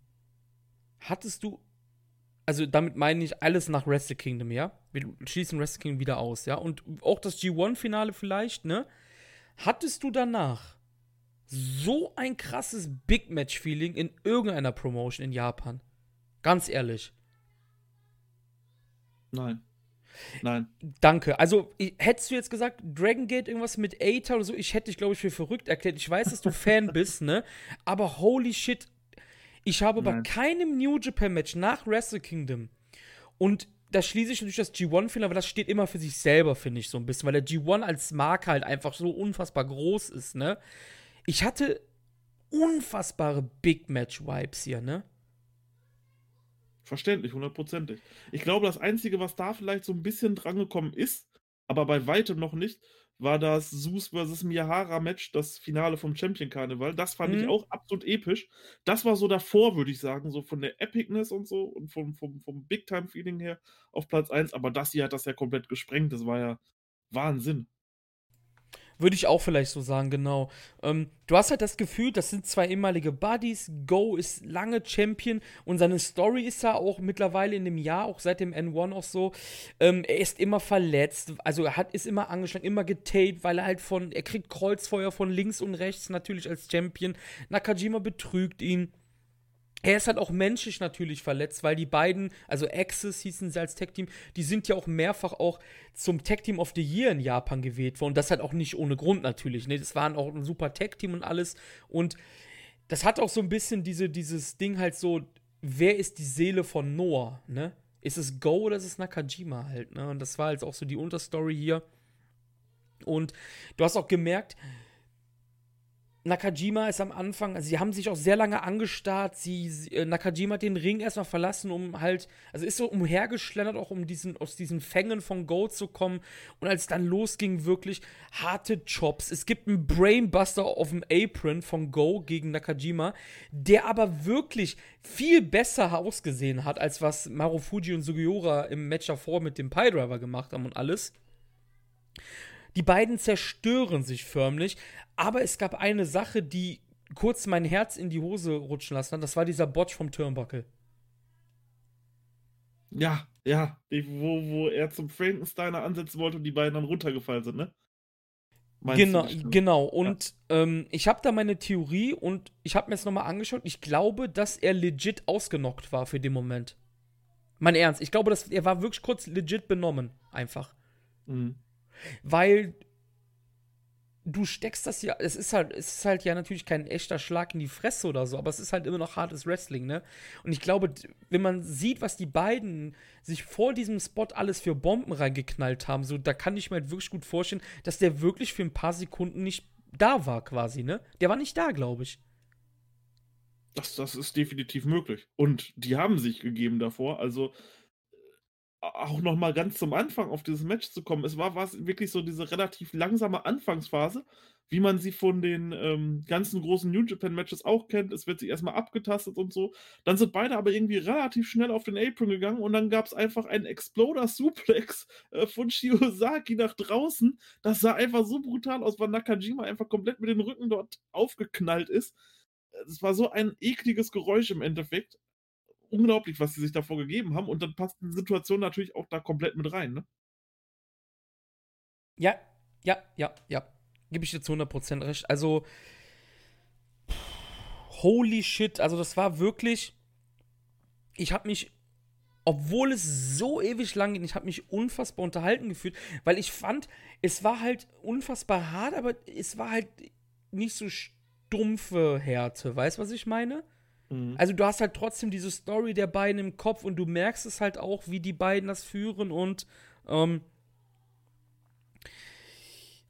hattest du, also damit meine ich alles nach Wrestle Kingdom, ja? Wir schließen Wrestle Kingdom wieder aus, ja? Und auch das G1-Finale vielleicht, ne? Hattest du danach so ein krasses Big Match-Feeling in irgendeiner Promotion in Japan? Ganz ehrlich. Nein. Nein. Danke. Also, hättest du jetzt gesagt, Dragon Gate irgendwas mit Aether oder so, ich hätte dich, glaube ich, für verrückt erklärt. Ich weiß, dass du Fan bist, ne? Aber holy shit, ich habe Nein. bei keinem New Japan Match nach Wrestle Kingdom und da schließe ich natürlich das G1-Finale, aber das steht immer für sich selber, finde ich so ein bisschen, weil der G1 als Marke halt einfach so unfassbar groß ist, ne? Ich hatte unfassbare Big Match-Vibes hier, ne? Verständlich, hundertprozentig. Ich glaube, das Einzige, was da vielleicht so ein bisschen drangekommen ist, aber bei weitem noch nicht, war das Zeus vs. Miyahara-Match, das Finale vom Champion-Karneval. Das fand mhm. ich auch absolut episch. Das war so davor, würde ich sagen, so von der Epicness und so und vom, vom, vom Big-Time-Feeling her auf Platz 1. Aber das hier hat das ja komplett gesprengt. Das war ja Wahnsinn. Würde ich auch vielleicht so sagen, genau. Ähm, du hast halt das Gefühl, das sind zwei ehemalige Buddies. Go ist lange Champion und seine Story ist ja auch mittlerweile in dem Jahr, auch seit dem N1 auch so. Ähm, er ist immer verletzt, also er hat, ist immer angeschlagen, immer getaped, weil er halt von, er kriegt Kreuzfeuer von links und rechts natürlich als Champion. Nakajima betrügt ihn er ist halt auch menschlich natürlich verletzt, weil die beiden, also Axis hießen sie als Tech-Team, die sind ja auch mehrfach auch zum Tech-Team of the Year in Japan gewählt worden. Und das halt auch nicht ohne Grund natürlich. Ne? Das waren auch ein super Tech-Team und alles. Und das hat auch so ein bisschen diese, dieses Ding halt so, wer ist die Seele von Noah, ne? Ist es Go oder ist es Nakajima halt, ne? Und das war halt auch so die Unterstory hier. Und du hast auch gemerkt, Nakajima ist am Anfang, also sie haben sich auch sehr lange angestarrt. Sie, sie äh, Nakajima hat den Ring erstmal verlassen, um halt, also ist so umhergeschlendert, auch um diesen, aus diesen Fängen von Gold zu kommen. Und als es dann losging, wirklich harte Chops. Es gibt einen Brainbuster auf dem Apron von Go gegen Nakajima, der aber wirklich viel besser ausgesehen hat, als was Marufuji und Sugiura im Match davor mit dem Piledriver gemacht haben und alles. Die beiden zerstören sich förmlich, aber es gab eine Sache, die kurz mein Herz in die Hose rutschen lassen hat. Das war dieser Botch vom Turnbuckle. Ja, ja, wo, wo er zum Frankensteiner ansetzen wollte und die beiden dann runtergefallen sind, ne? Meinst genau, genau. Und ja. ähm, ich habe da meine Theorie und ich habe mir es nochmal angeschaut. Ich glaube, dass er legit ausgenockt war für den Moment. Mein Ernst, ich glaube, dass er war wirklich kurz legit benommen, einfach. Mhm. Weil du steckst das ja, es ist halt, es ist halt ja natürlich kein echter Schlag in die Fresse oder so, aber es ist halt immer noch hartes Wrestling, ne? Und ich glaube, wenn man sieht, was die beiden sich vor diesem Spot alles für Bomben reingeknallt haben, so, da kann ich mir halt wirklich gut vorstellen, dass der wirklich für ein paar Sekunden nicht da war, quasi, ne? Der war nicht da, glaube ich. Das, das ist definitiv möglich. Und die haben sich gegeben davor, also auch noch mal ganz zum Anfang auf dieses Match zu kommen. Es war was wirklich so diese relativ langsame Anfangsphase, wie man sie von den ähm, ganzen großen New Japan Matches auch kennt. Es wird sich erstmal abgetastet und so. Dann sind beide aber irgendwie relativ schnell auf den Apron gegangen und dann gab es einfach einen Exploder Suplex äh, von Shiozaki nach draußen. Das sah einfach so brutal aus, weil Nakajima einfach komplett mit dem Rücken dort aufgeknallt ist. Es war so ein ekliges Geräusch im Endeffekt unglaublich, was sie sich davor gegeben haben. Und dann passt die Situation natürlich auch da komplett mit rein, ne? Ja, ja, ja, ja. Gebe ich dir zu 100% recht. Also, holy shit. Also, das war wirklich. Ich habe mich, obwohl es so ewig lang ging, ich habe mich unfassbar unterhalten gefühlt, weil ich fand, es war halt unfassbar hart, aber es war halt nicht so stumpfe Härte. Weißt du, was ich meine? Mhm. Also du hast halt trotzdem diese Story der beiden im Kopf und du merkst es halt auch, wie die beiden das führen und ähm,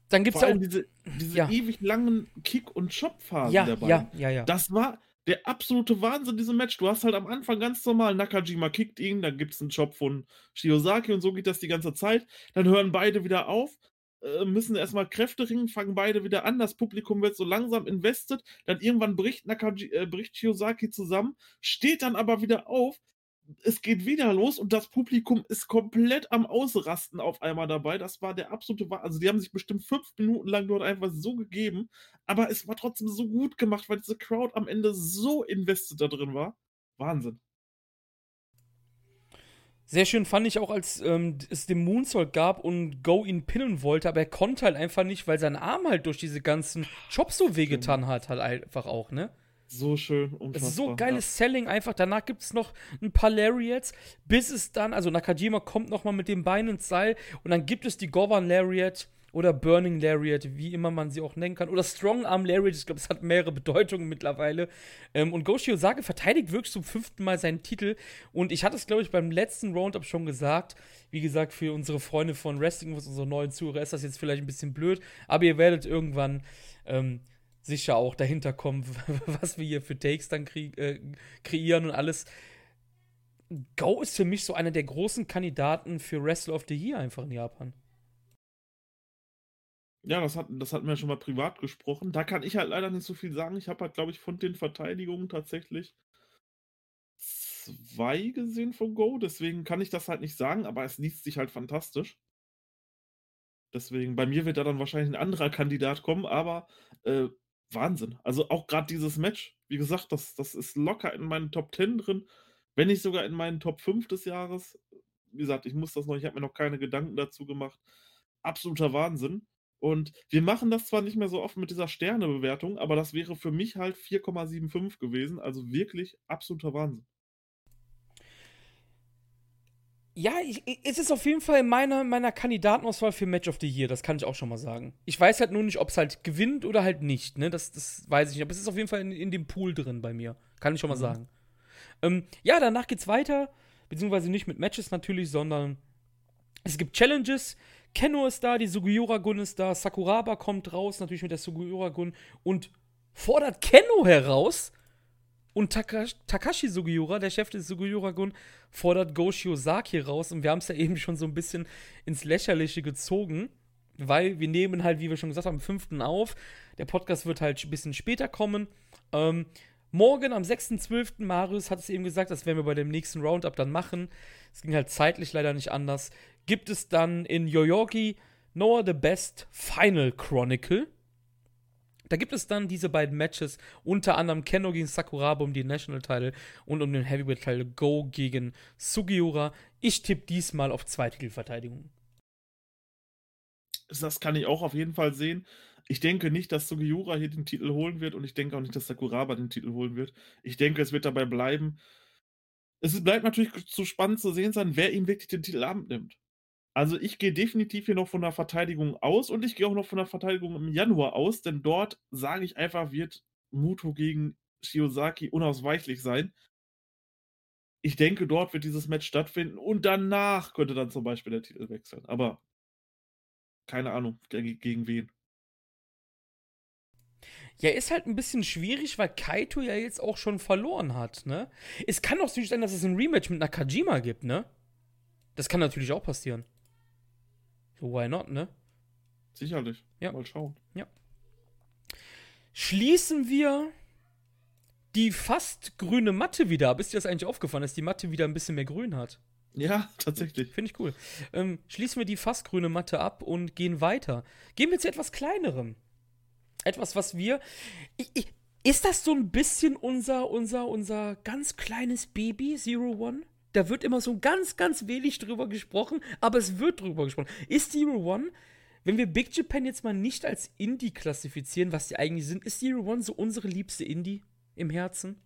Dann gibt es auch diese, diese ja. ewig langen Kick- und Chop-Phasen ja, dabei. Ja, ja, ja. Das war der absolute Wahnsinn, diesem Match. Du hast halt am Anfang ganz normal, Nakajima kickt ihn, dann gibt es einen Chop von Shiozaki und so geht das die ganze Zeit. Dann hören beide wieder auf, äh, müssen erstmal Kräfte ringen, fangen beide wieder an, das Publikum wird so langsam invested, dann irgendwann bricht, Nakaji, äh, bricht Shiozaki zusammen, steht dann aber wieder auf, es geht wieder los und das Publikum ist komplett am Ausrasten auf einmal dabei. Das war der absolute Wahnsinn. Also, die haben sich bestimmt fünf Minuten lang dort einfach so gegeben, aber es war trotzdem so gut gemacht, weil diese Crowd am Ende so invested da drin war. Wahnsinn. Sehr schön fand ich auch, als ähm, es den Moonsault gab und Go ihn pinnen wollte, aber er konnte halt einfach nicht, weil sein Arm halt durch diese ganzen Chops so wehgetan hat, halt einfach auch, ne? So schön. Das ist so geiles ja. Selling einfach. Danach gibt es noch ein paar Lariats, bis es dann, also Nakajima kommt noch mal mit dem Bein ins Seil und dann gibt es die Govan Lariat oder Burning Lariat, wie immer man sie auch nennen kann, oder Strong Arm Lariat. Ich glaube, es hat mehrere Bedeutungen mittlerweile. Ähm, und Goshi Osage verteidigt wirklich zum fünften Mal seinen Titel. Und ich hatte es, glaube ich, beim letzten Roundup schon gesagt. Wie gesagt, für unsere Freunde von Wrestling, unsere neuen Zuhörer, ist das jetzt vielleicht ein bisschen blöd. Aber ihr werdet irgendwann ähm, sicher auch dahinter kommen, was wir hier für Takes dann kre äh, kreieren und alles. Go ist für mich so einer der großen Kandidaten für Wrestle of the Year einfach in Japan. Ja, das, hat, das hatten wir schon mal privat gesprochen. Da kann ich halt leider nicht so viel sagen. Ich habe halt, glaube ich, von den Verteidigungen tatsächlich zwei gesehen von Go. Deswegen kann ich das halt nicht sagen, aber es liest sich halt fantastisch. Deswegen, bei mir wird da dann wahrscheinlich ein anderer Kandidat kommen, aber äh, Wahnsinn. Also auch gerade dieses Match, wie gesagt, das, das ist locker in meinen Top 10 drin, wenn nicht sogar in meinen Top 5 des Jahres. Wie gesagt, ich muss das noch, ich habe mir noch keine Gedanken dazu gemacht. Absoluter Wahnsinn. Und wir machen das zwar nicht mehr so oft mit dieser Sternebewertung, aber das wäre für mich halt 4,75 gewesen. Also wirklich absoluter Wahnsinn. Ja, ich, es ist auf jeden Fall meiner meiner Kandidatenauswahl für Match of the Year, das kann ich auch schon mal sagen. Ich weiß halt nur nicht, ob es halt gewinnt oder halt nicht, ne? Das, das weiß ich nicht. Aber es ist auf jeden Fall in, in dem Pool drin bei mir. Kann ich schon mal mhm. sagen. Ähm, ja, danach geht's weiter. Beziehungsweise nicht mit Matches natürlich, sondern es gibt Challenges. Kenno ist da, die Sugiura-Gun ist da, Sakuraba kommt raus, natürlich mit der Sugiura-Gun und fordert Kenno heraus und Takashi, Sugiura, der Chef des Sugiura-Gun, fordert Go Shiozaki raus. Und wir haben es ja eben schon so ein bisschen ins Lächerliche gezogen, weil wir nehmen halt, wie wir schon gesagt haben, am 5. auf. Der Podcast wird halt ein bisschen später kommen. Ähm, morgen am 6.12. Marius hat es eben gesagt, das werden wir bei dem nächsten Roundup dann machen. Es ging halt zeitlich leider nicht anders. Gibt es dann in Yoyogi Noah the Best Final Chronicle. Da gibt es dann diese beiden Matches, unter anderem Kenno gegen Sakuraba um den National Title und um den Heavyweight Title Go gegen Sugiura. Ich tippe diesmal auf zwei Titelverteidigungen. Das kann ich auch auf jeden Fall sehen. Ich denke nicht, dass Sugiura hier den Titel holen wird und ich denke auch nicht, dass Sakuraba den Titel holen wird. Ich denke, es wird dabei bleiben. Es bleibt natürlich zu spannend zu sehen sein, wer ihm wirklich den Titel abnimmt. Also ich gehe definitiv hier noch von der Verteidigung aus und ich gehe auch noch von der Verteidigung im Januar aus, denn dort, sage ich einfach, wird Muto gegen Shiozaki unausweichlich sein. Ich denke, dort wird dieses Match stattfinden und danach könnte dann zum Beispiel der Titel wechseln. Aber keine Ahnung, gegen wen. Ja, ist halt ein bisschen schwierig, weil Kaito ja jetzt auch schon verloren hat, ne? Es kann doch natürlich sein, dass es ein Rematch mit Nakajima gibt, ne? Das kann natürlich auch passieren. Why not, ne? Sicherlich. Ja. Mal schauen. Ja. Schließen wir die fast grüne Matte wieder ab. Ist dir das eigentlich aufgefallen, dass die Matte wieder ein bisschen mehr grün hat? Ja, tatsächlich. Finde ich cool. Ähm, schließen wir die fast grüne Matte ab und gehen weiter. Gehen wir zu etwas kleinerem. Etwas, was wir. Ich, ich, ist das so ein bisschen unser, unser, unser ganz kleines Baby, Zero One? Da wird immer so ganz, ganz wenig drüber gesprochen, aber es wird drüber gesprochen. Ist Zero One, wenn wir Big Japan jetzt mal nicht als Indie klassifizieren, was die eigentlich sind, ist Zero One so unsere liebste Indie im Herzen?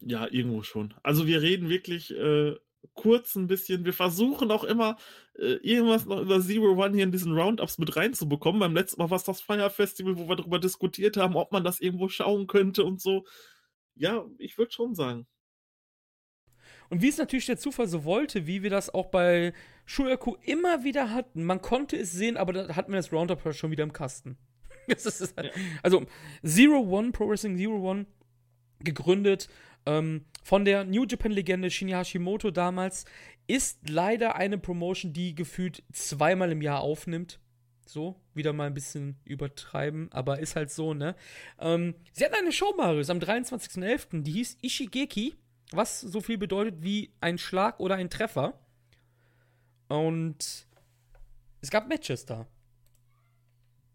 Ja, irgendwo schon. Also wir reden wirklich äh, kurz ein bisschen. Wir versuchen auch immer, äh, irgendwas noch über Zero One hier in diesen Roundups mit reinzubekommen. Beim letzten Mal war es das Fire Festival, wo wir darüber diskutiert haben, ob man das irgendwo schauen könnte und so. Ja, ich würde schon sagen. Und wie es natürlich der Zufall so wollte, wie wir das auch bei Shuyaku immer wieder hatten, man konnte es sehen, aber da hatten wir das Roundup schon wieder im Kasten. halt, ja. Also, Zero One, Pro Wrestling Zero One, gegründet ähm, von der New Japan-Legende Shinya Hashimoto damals, ist leider eine Promotion, die gefühlt zweimal im Jahr aufnimmt. So, wieder mal ein bisschen übertreiben, aber ist halt so, ne? Ähm, sie hatten eine Show, Marius, am 23.11., die hieß Ishigeki, was so viel bedeutet wie ein Schlag oder ein Treffer. Und es gab Matches da.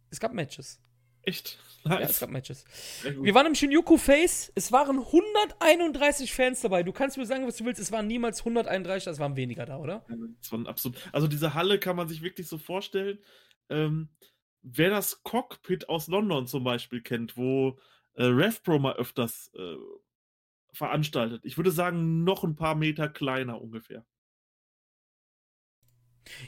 Es gab Matches. Echt? Nice. Ja, es gab Matches. Wir waren im Shinjuku Face. Es waren 131 Fans dabei. Du kannst mir sagen, was du willst. Es waren niemals 131, es waren weniger da, oder? Das war absolut. Also diese Halle kann man sich wirklich so vorstellen. Ähm, wer das Cockpit aus London zum Beispiel kennt, wo äh, RevPro mal öfters äh, veranstaltet, ich würde sagen, noch ein paar Meter kleiner ungefähr.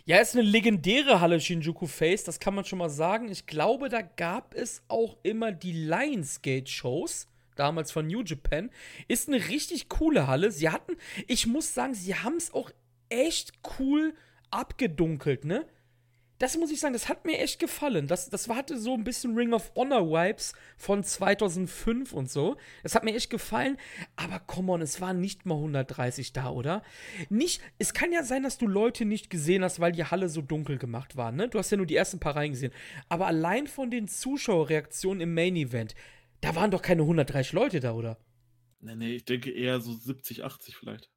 Ja, ist eine legendäre Halle Shinjuku Face, das kann man schon mal sagen. Ich glaube, da gab es auch immer die Lionsgate-Shows, damals von New Japan. Ist eine richtig coole Halle. Sie hatten, ich muss sagen, sie haben es auch echt cool abgedunkelt, ne? Das muss ich sagen, das hat mir echt gefallen. Das, das hatte so ein bisschen Ring of Honor Vibes von 2005 und so. Das hat mir echt gefallen. Aber come on, es waren nicht mal 130 da, oder? Nicht, es kann ja sein, dass du Leute nicht gesehen hast, weil die Halle so dunkel gemacht war, ne? Du hast ja nur die ersten paar Reihen gesehen. Aber allein von den Zuschauerreaktionen im Main Event, da waren doch keine 130 Leute da, oder? Nee, nee, ich denke eher so 70, 80 vielleicht.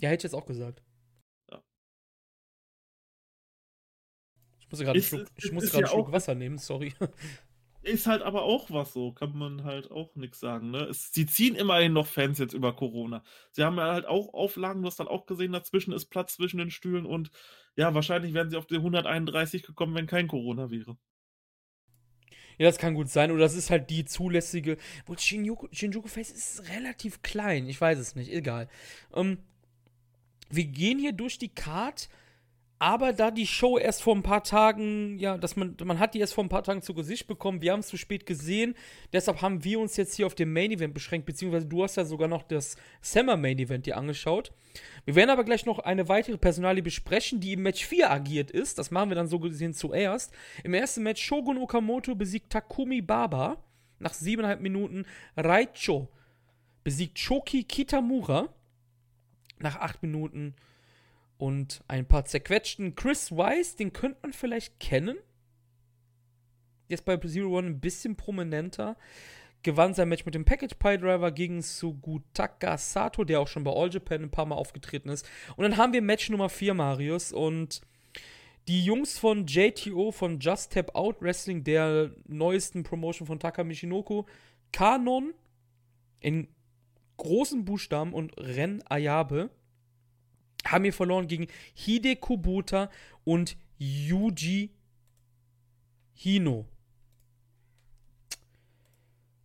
Ja, hätte ich jetzt auch gesagt. Ich muss gerade einen Schluck, ich muss ja Schluck Wasser nehmen, sorry. Ist halt aber auch was so, kann man halt auch nichts sagen. Ne? Es, sie ziehen immerhin noch Fans jetzt über Corona. Sie haben ja halt auch Auflagen, du hast dann auch gesehen, dazwischen ist Platz zwischen den Stühlen und ja, wahrscheinlich wären sie auf die 131 gekommen, wenn kein Corona wäre. Ja, das kann gut sein. Oder das ist halt die zulässige. Wohl Shinjuku, Shinjuku Face ist relativ klein. Ich weiß es nicht. Egal. Ähm, wir gehen hier durch die Card. Aber da die Show erst vor ein paar Tagen, ja, dass man, man hat die erst vor ein paar Tagen zu Gesicht bekommen, wir haben es zu spät gesehen, deshalb haben wir uns jetzt hier auf dem Main Event beschränkt, beziehungsweise du hast ja sogar noch das Summer Main Event dir angeschaut. Wir werden aber gleich noch eine weitere Personalie besprechen, die im Match 4 agiert ist. Das machen wir dann so gesehen zuerst. Im ersten Match Shogun Okamoto besiegt Takumi Baba nach siebeneinhalb Minuten. Raicho besiegt Shoki Kitamura nach acht Minuten und ein paar zerquetschten. Chris Weiss, den könnte man vielleicht kennen. Jetzt bei Zero One ein bisschen prominenter. Gewann sein Match mit dem Package Pie Driver gegen Sugutaka Sato, der auch schon bei All Japan ein paar Mal aufgetreten ist. Und dann haben wir Match Nummer 4, Marius. Und die Jungs von JTO, von Just Tap Out Wrestling, der neuesten Promotion von Taka Michinoku, Kanon in großen Buchstaben und Ren Ayabe haben wir verloren gegen Hide Kubota und Yuji Hino.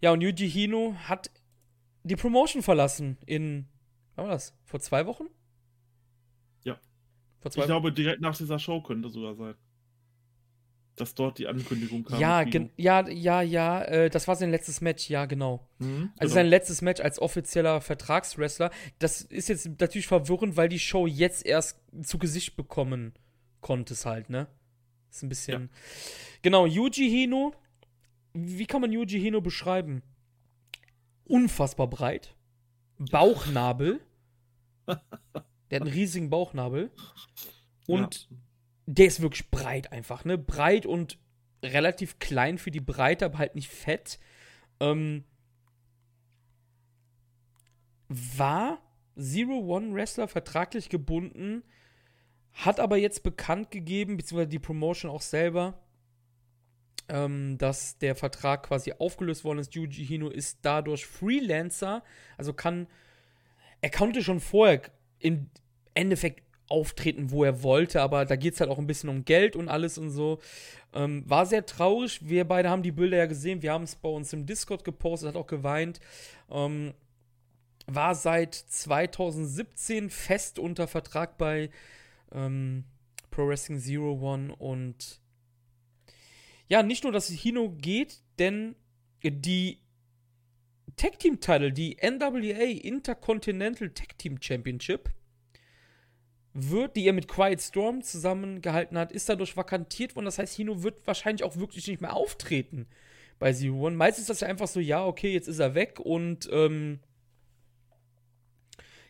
Ja, und Yuji Hino hat die Promotion verlassen in, was war das, vor zwei Wochen? Ja. Vor zwei ich glaube, direkt nach dieser Show könnte sogar sein dass dort die Ankündigung kam. Ja, ja, ja, ja, äh, das war sein letztes Match, ja, genau. Mhm, also genau. sein letztes Match als offizieller Vertragswrestler. Das ist jetzt natürlich verwirrend, weil die Show jetzt erst zu Gesicht bekommen konnte es halt, ne? Ist ein bisschen. Ja. Genau, Yuji Hino. Wie kann man Yuji Hino beschreiben? Unfassbar breit. Bauchnabel. Der hat einen riesigen Bauchnabel. Und ja der ist wirklich breit einfach, ne? Breit und relativ klein für die Breite, aber halt nicht fett. Ähm, war Zero One Wrestler vertraglich gebunden, hat aber jetzt bekannt gegeben, beziehungsweise die Promotion auch selber, ähm, dass der Vertrag quasi aufgelöst worden ist. Yuji Hino ist dadurch Freelancer, also kann, er konnte schon vorher im Endeffekt auftreten, wo er wollte, aber da geht es halt auch ein bisschen um Geld und alles und so. Ähm, war sehr traurig. Wir beide haben die Bilder ja gesehen. Wir haben es bei uns im Discord gepostet, hat auch geweint. Ähm, war seit 2017 fest unter Vertrag bei ähm, Pro Wrestling Zero One und ja, nicht nur, dass Hino geht, denn die Tag Team Title, die NWA Intercontinental Tag Team Championship, wird, die er mit Quiet Storm zusammengehalten hat, ist dadurch vakantiert worden. Das heißt, Hino wird wahrscheinlich auch wirklich nicht mehr auftreten bei Zero One. Meistens ist das ja einfach so, ja, okay, jetzt ist er weg und ähm,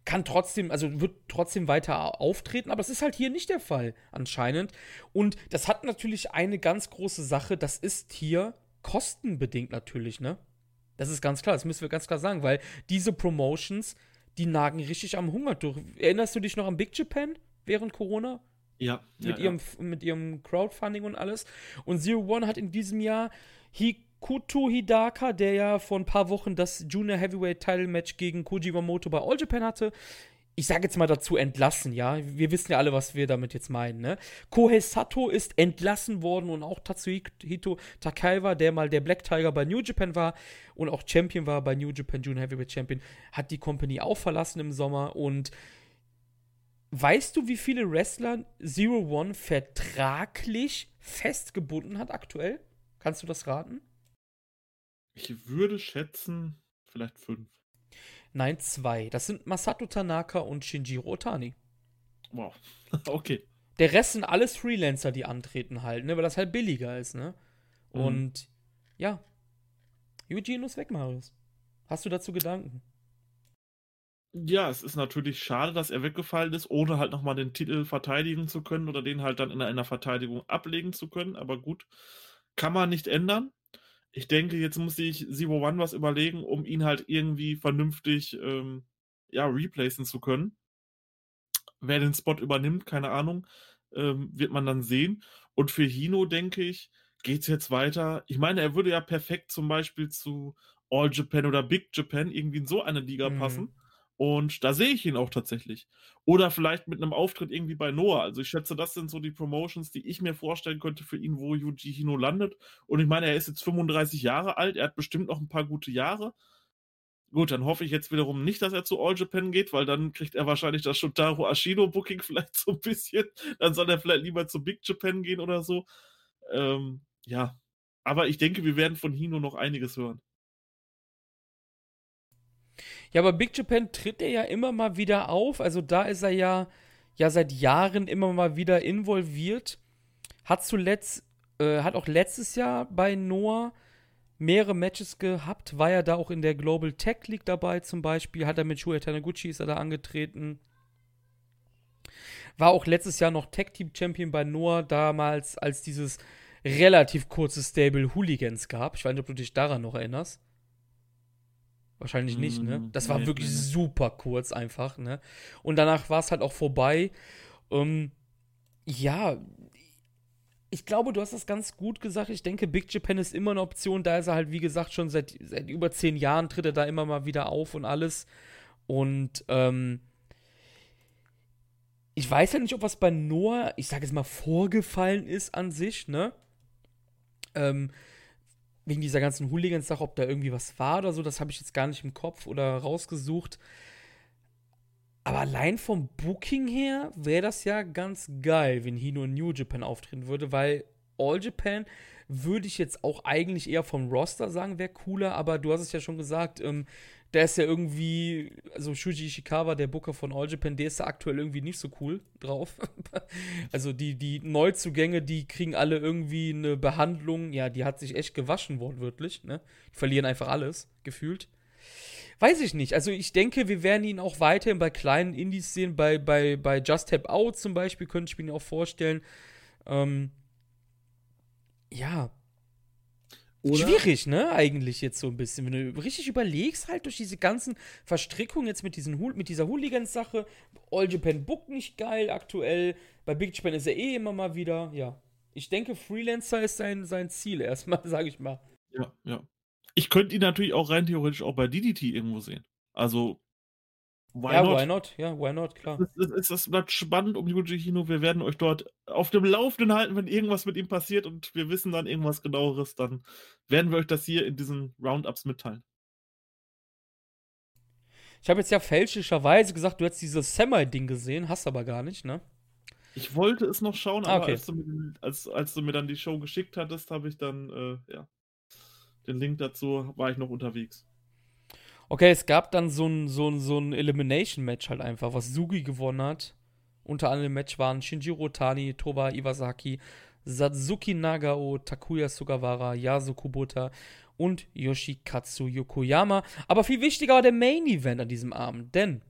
kann trotzdem, also wird trotzdem weiter auftreten, aber das ist halt hier nicht der Fall anscheinend. Und das hat natürlich eine ganz große Sache, das ist hier kostenbedingt natürlich, ne? Das ist ganz klar, das müssen wir ganz klar sagen, weil diese Promotions, die nagen richtig am Hunger durch. Erinnerst du dich noch an Big Japan während Corona? Ja. Mit, ja, ihrem, ja. mit ihrem Crowdfunding und alles. Und Zero One hat in diesem Jahr Hikuto Hidaka, der ja vor ein paar Wochen das Junior Heavyweight Title Match gegen Koji Wamoto bei All Japan hatte, ich sage jetzt mal dazu entlassen, ja. Wir wissen ja alle, was wir damit jetzt meinen, ne? Kohei Sato ist entlassen worden und auch Tatsuhito Takaiwa, der mal der Black Tiger bei New Japan war und auch Champion war bei New Japan Junior Heavyweight Champion, hat die Company auch verlassen im Sommer und weißt du, wie viele Wrestler Zero One vertraglich festgebunden hat aktuell? Kannst du das raten? Ich würde schätzen, vielleicht fünf. Nein, zwei. Das sind Masato Tanaka und Shinjiro Otani. Wow. okay. Der Rest sind alles Freelancer, die antreten halt, ne, weil das halt billiger ist, ne? Mhm. Und ja. Eugene ist weg, Marius. Hast du dazu Gedanken? Ja, es ist natürlich schade, dass er weggefallen ist, ohne halt nochmal den Titel verteidigen zu können oder den halt dann in einer Verteidigung ablegen zu können. Aber gut, kann man nicht ändern ich denke, jetzt muss sich Zero One was überlegen, um ihn halt irgendwie vernünftig ähm, ja, replacen zu können. Wer den Spot übernimmt, keine Ahnung, ähm, wird man dann sehen. Und für Hino, denke ich, geht es jetzt weiter. Ich meine, er würde ja perfekt zum Beispiel zu All Japan oder Big Japan irgendwie in so eine Liga mhm. passen. Und da sehe ich ihn auch tatsächlich. Oder vielleicht mit einem Auftritt irgendwie bei Noah. Also ich schätze, das sind so die Promotions, die ich mir vorstellen könnte für ihn, wo Yuji Hino landet. Und ich meine, er ist jetzt 35 Jahre alt, er hat bestimmt noch ein paar gute Jahre. Gut, dann hoffe ich jetzt wiederum nicht, dass er zu All Japan geht, weil dann kriegt er wahrscheinlich das Shotaro Ashino Booking vielleicht so ein bisschen. Dann soll er vielleicht lieber zu Big Japan gehen oder so. Ähm, ja, aber ich denke, wir werden von Hino noch einiges hören. Ja, aber Big Japan tritt er ja immer mal wieder auf. Also da ist er ja, ja seit Jahren immer mal wieder involviert. Hat zuletzt, äh, hat auch letztes Jahr bei Noah mehrere Matches gehabt. War ja da auch in der Global Tech League dabei zum Beispiel. Hat er mit Shuya Taniguchi ist er da angetreten. War auch letztes Jahr noch Tag Team Champion bei Noah, damals, als dieses relativ kurze Stable Hooligans gab. Ich weiß nicht, ob du dich daran noch erinnerst. Wahrscheinlich nicht, ne? Mm, das war nee, wirklich nee. super kurz einfach, ne? Und danach war es halt auch vorbei. Ähm, ja, ich glaube, du hast das ganz gut gesagt. Ich denke, Big Japan ist immer eine Option. Da ist er halt, wie gesagt, schon seit, seit über zehn Jahren tritt er da immer mal wieder auf und alles. Und ähm, ich weiß ja nicht, ob was bei Noah, ich sage jetzt mal, vorgefallen ist an sich, ne? Ähm, wegen dieser ganzen Hooligans-Sache, ob da irgendwie was war oder so, das habe ich jetzt gar nicht im Kopf oder rausgesucht. Aber allein vom Booking her wäre das ja ganz geil, wenn Hino in New Japan auftreten würde, weil All Japan würde ich jetzt auch eigentlich eher vom Roster sagen, wäre cooler, aber du hast es ja schon gesagt, ähm, der ist ja irgendwie, also Shuji Ishikawa, der Booker von All Japan, der ist ja aktuell irgendwie nicht so cool drauf. also die, die Neuzugänge, die kriegen alle irgendwie eine Behandlung, ja, die hat sich echt gewaschen, wortwörtlich, ne? Die verlieren einfach alles, gefühlt. Weiß ich nicht. Also ich denke, wir werden ihn auch weiterhin bei kleinen Indies sehen, bei, bei, bei Just Tap Out zum Beispiel, könnte ich mir auch vorstellen. Ähm, ja, oder? Schwierig, ne? Eigentlich jetzt so ein bisschen. Wenn du richtig überlegst, halt durch diese ganzen Verstrickungen jetzt mit, diesen, mit dieser Hooligans-Sache. All Japan Book nicht geil aktuell. Bei Big Japan ist er eh immer mal wieder. Ja. Ich denke, Freelancer ist sein, sein Ziel erstmal, sage ich mal. Ja, ja. Ich könnte ihn natürlich auch rein theoretisch auch bei DDT irgendwo sehen. Also Why ja, not? why not? Ja, why not, klar. Es, es, es bleibt spannend um Yuji Hino. Wir werden euch dort auf dem Laufenden halten, wenn irgendwas mit ihm passiert und wir wissen dann irgendwas genaueres, dann werden wir euch das hier in diesen Roundups mitteilen. Ich habe jetzt ja fälschlicherweise gesagt, du hättest dieses Semi-Ding gesehen, hast aber gar nicht, ne? Ich wollte es noch schauen, ah, aber okay. als, du mir, als, als, du mir, dann die Show geschickt hattest, habe ich dann, äh, ja, den Link dazu, war ich noch unterwegs. Okay, es gab dann so ein, so ein, so ein Elimination-Match halt einfach, was Sugi gewonnen hat. Unter anderem im Match waren Shinjiro Tani, Toba Iwasaki, Satsuki Nagao, Takuya Sugawara, Yasu Kubota und Yoshikatsu Yokoyama. Aber viel wichtiger war der Main Event an diesem Abend, denn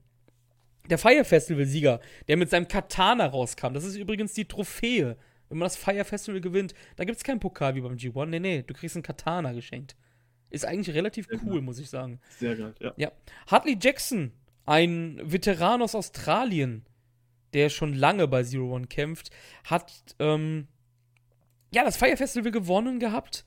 der Fire Festival-Sieger, der mit seinem Katana rauskam, das ist übrigens die Trophäe. Wenn man das Fire Festival gewinnt, da gibt es keinen Pokal wie beim G1. Nee, nee, du kriegst einen Katana geschenkt. Ist eigentlich relativ Sehr cool, geil. muss ich sagen. Sehr geil, ja. ja. Hartley Jackson, ein Veteran aus Australien, der schon lange bei Zero One kämpft, hat ähm, ja das Fire Festival gewonnen gehabt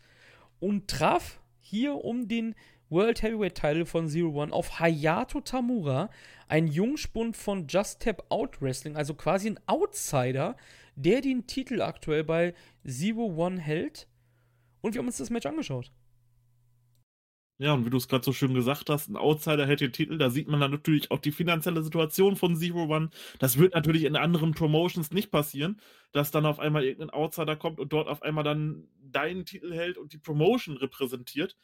und traf hier um den World Heavyweight Title von Zero One auf Hayato Tamura, ein Jungspund von Just Tap Out Wrestling, also quasi ein Outsider, der den Titel aktuell bei Zero One hält. Und wir haben uns das Match angeschaut. Ja, und wie du es gerade so schön gesagt hast, ein Outsider hält den Titel, da sieht man dann natürlich auch die finanzielle Situation von Zero One. Das wird natürlich in anderen Promotions nicht passieren, dass dann auf einmal irgendein Outsider kommt und dort auf einmal dann deinen Titel hält und die Promotion repräsentiert.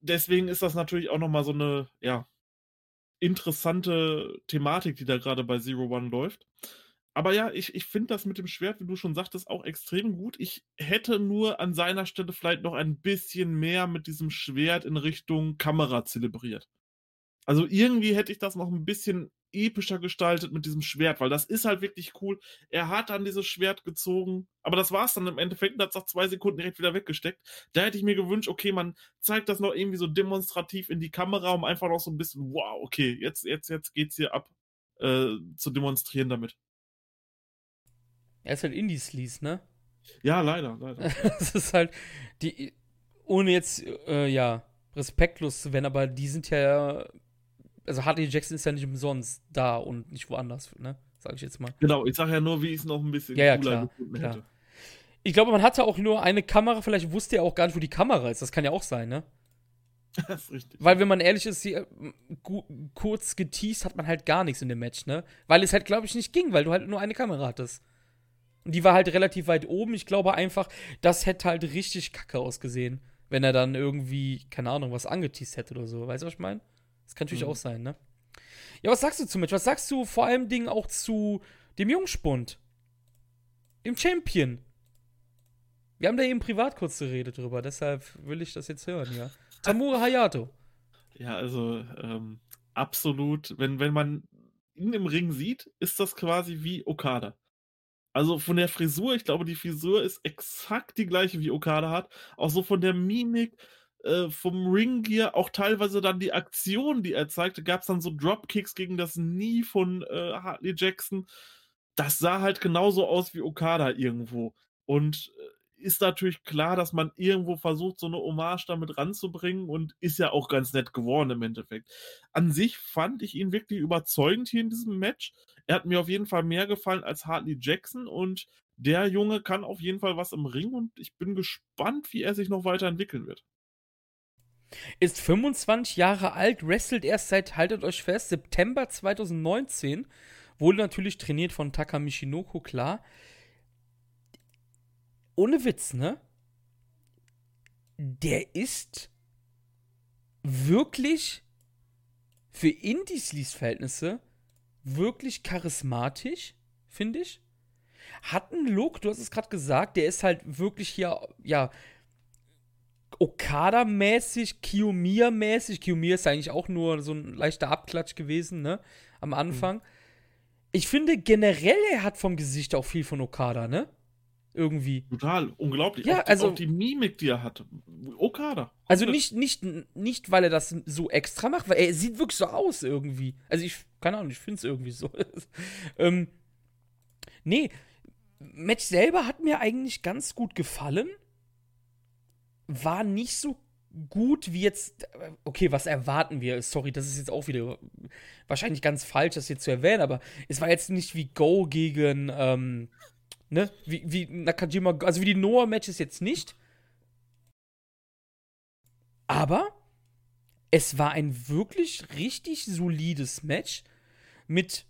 Deswegen ist das natürlich auch nochmal so eine, ja, interessante Thematik, die da gerade bei Zero One läuft. Aber ja, ich, ich finde das mit dem Schwert, wie du schon sagtest, auch extrem gut. Ich hätte nur an seiner Stelle vielleicht noch ein bisschen mehr mit diesem Schwert in Richtung Kamera zelebriert. Also irgendwie hätte ich das noch ein bisschen epischer gestaltet mit diesem Schwert, weil das ist halt wirklich cool. Er hat dann dieses Schwert gezogen, aber das war es dann im Endeffekt und hat es nach zwei Sekunden direkt wieder weggesteckt. Da hätte ich mir gewünscht, okay, man zeigt das noch irgendwie so demonstrativ in die Kamera, um einfach noch so ein bisschen, wow, okay, jetzt, jetzt, jetzt geht's hier ab, äh, zu demonstrieren damit. Er ist halt Indie-Sleaze, ne? Ja, leider, leider. das ist halt, die, ohne jetzt, äh, ja, respektlos zu werden, aber die sind ja, also Hartley Jackson ist ja nicht umsonst da und nicht woanders, ne? Sag ich jetzt mal. Genau, ich sag ja nur, wie ich es noch ein bisschen ja, ja, klar, gefunden klar. hätte. Ich glaube, man hatte auch nur eine Kamera, vielleicht wusste er auch gar nicht, wo die Kamera ist. Das kann ja auch sein, ne? Das ist richtig. Weil, wenn man ehrlich ist, hier, kurz geteased hat man halt gar nichts in dem Match, ne? Weil es halt, glaube ich, nicht ging, weil du halt nur eine Kamera hattest. Und die war halt relativ weit oben. Ich glaube einfach, das hätte halt richtig kacke ausgesehen, wenn er dann irgendwie, keine Ahnung, was angeteased hätte oder so. Weißt du, was ich meine? Das kann natürlich mhm. auch sein, ne? Ja, was sagst du zum Match? Was sagst du vor allem Dingen auch zu dem Jungspund? Dem Champion? Wir haben da eben privat kurz geredet drüber, deshalb will ich das jetzt hören, ja. Tamura Hayato. Ja, also ähm, absolut, wenn, wenn man ihn im Ring sieht, ist das quasi wie Okada. Also von der Frisur, ich glaube, die Frisur ist exakt die gleiche, wie Okada hat. Auch so von der Mimik, äh, vom Ringgear, auch teilweise dann die Aktion, die er zeigte, gab es dann so Dropkicks gegen das Knie von äh, Hartley Jackson. Das sah halt genauso aus wie Okada irgendwo. Und äh, ist natürlich klar, dass man irgendwo versucht, so eine Hommage damit ranzubringen und ist ja auch ganz nett geworden im Endeffekt. An sich fand ich ihn wirklich überzeugend hier in diesem Match. Er hat mir auf jeden Fall mehr gefallen als Hartley Jackson und der Junge kann auf jeden Fall was im Ring und ich bin gespannt, wie er sich noch weiterentwickeln wird. Ist 25 Jahre alt, wrestelt erst seit, haltet euch fest, September 2019. Wurde natürlich trainiert von Taka Mishinoko, klar ohne Witz, ne? Der ist wirklich für Indies-Verhältnisse wirklich charismatisch, finde ich. Hat einen Look, du hast es gerade gesagt, der ist halt wirklich hier, ja, Okada-mäßig, Kiyomiya-mäßig. Kiyomiya ist eigentlich auch nur so ein leichter Abklatsch gewesen, ne? Am Anfang. Mhm. Ich finde generell, er hat vom Gesicht auch viel von Okada, ne? Irgendwie. Total, unglaublich. Ja, auch, also. Auch die Mimik, die er hat. Okada. Also nicht, nicht, nicht, weil er das so extra macht, weil er sieht wirklich so aus irgendwie. Also ich, keine Ahnung, ich finde es irgendwie so. ähm, nee, Match selber hat mir eigentlich ganz gut gefallen. War nicht so gut wie jetzt. Okay, was erwarten wir? Sorry, das ist jetzt auch wieder wahrscheinlich ganz falsch, das jetzt zu erwähnen, aber es war jetzt nicht wie Go gegen. Ähm, Ne? Wie, wie Nakajima, also wie die Noah-Matches jetzt nicht. Aber es war ein wirklich richtig solides Match mit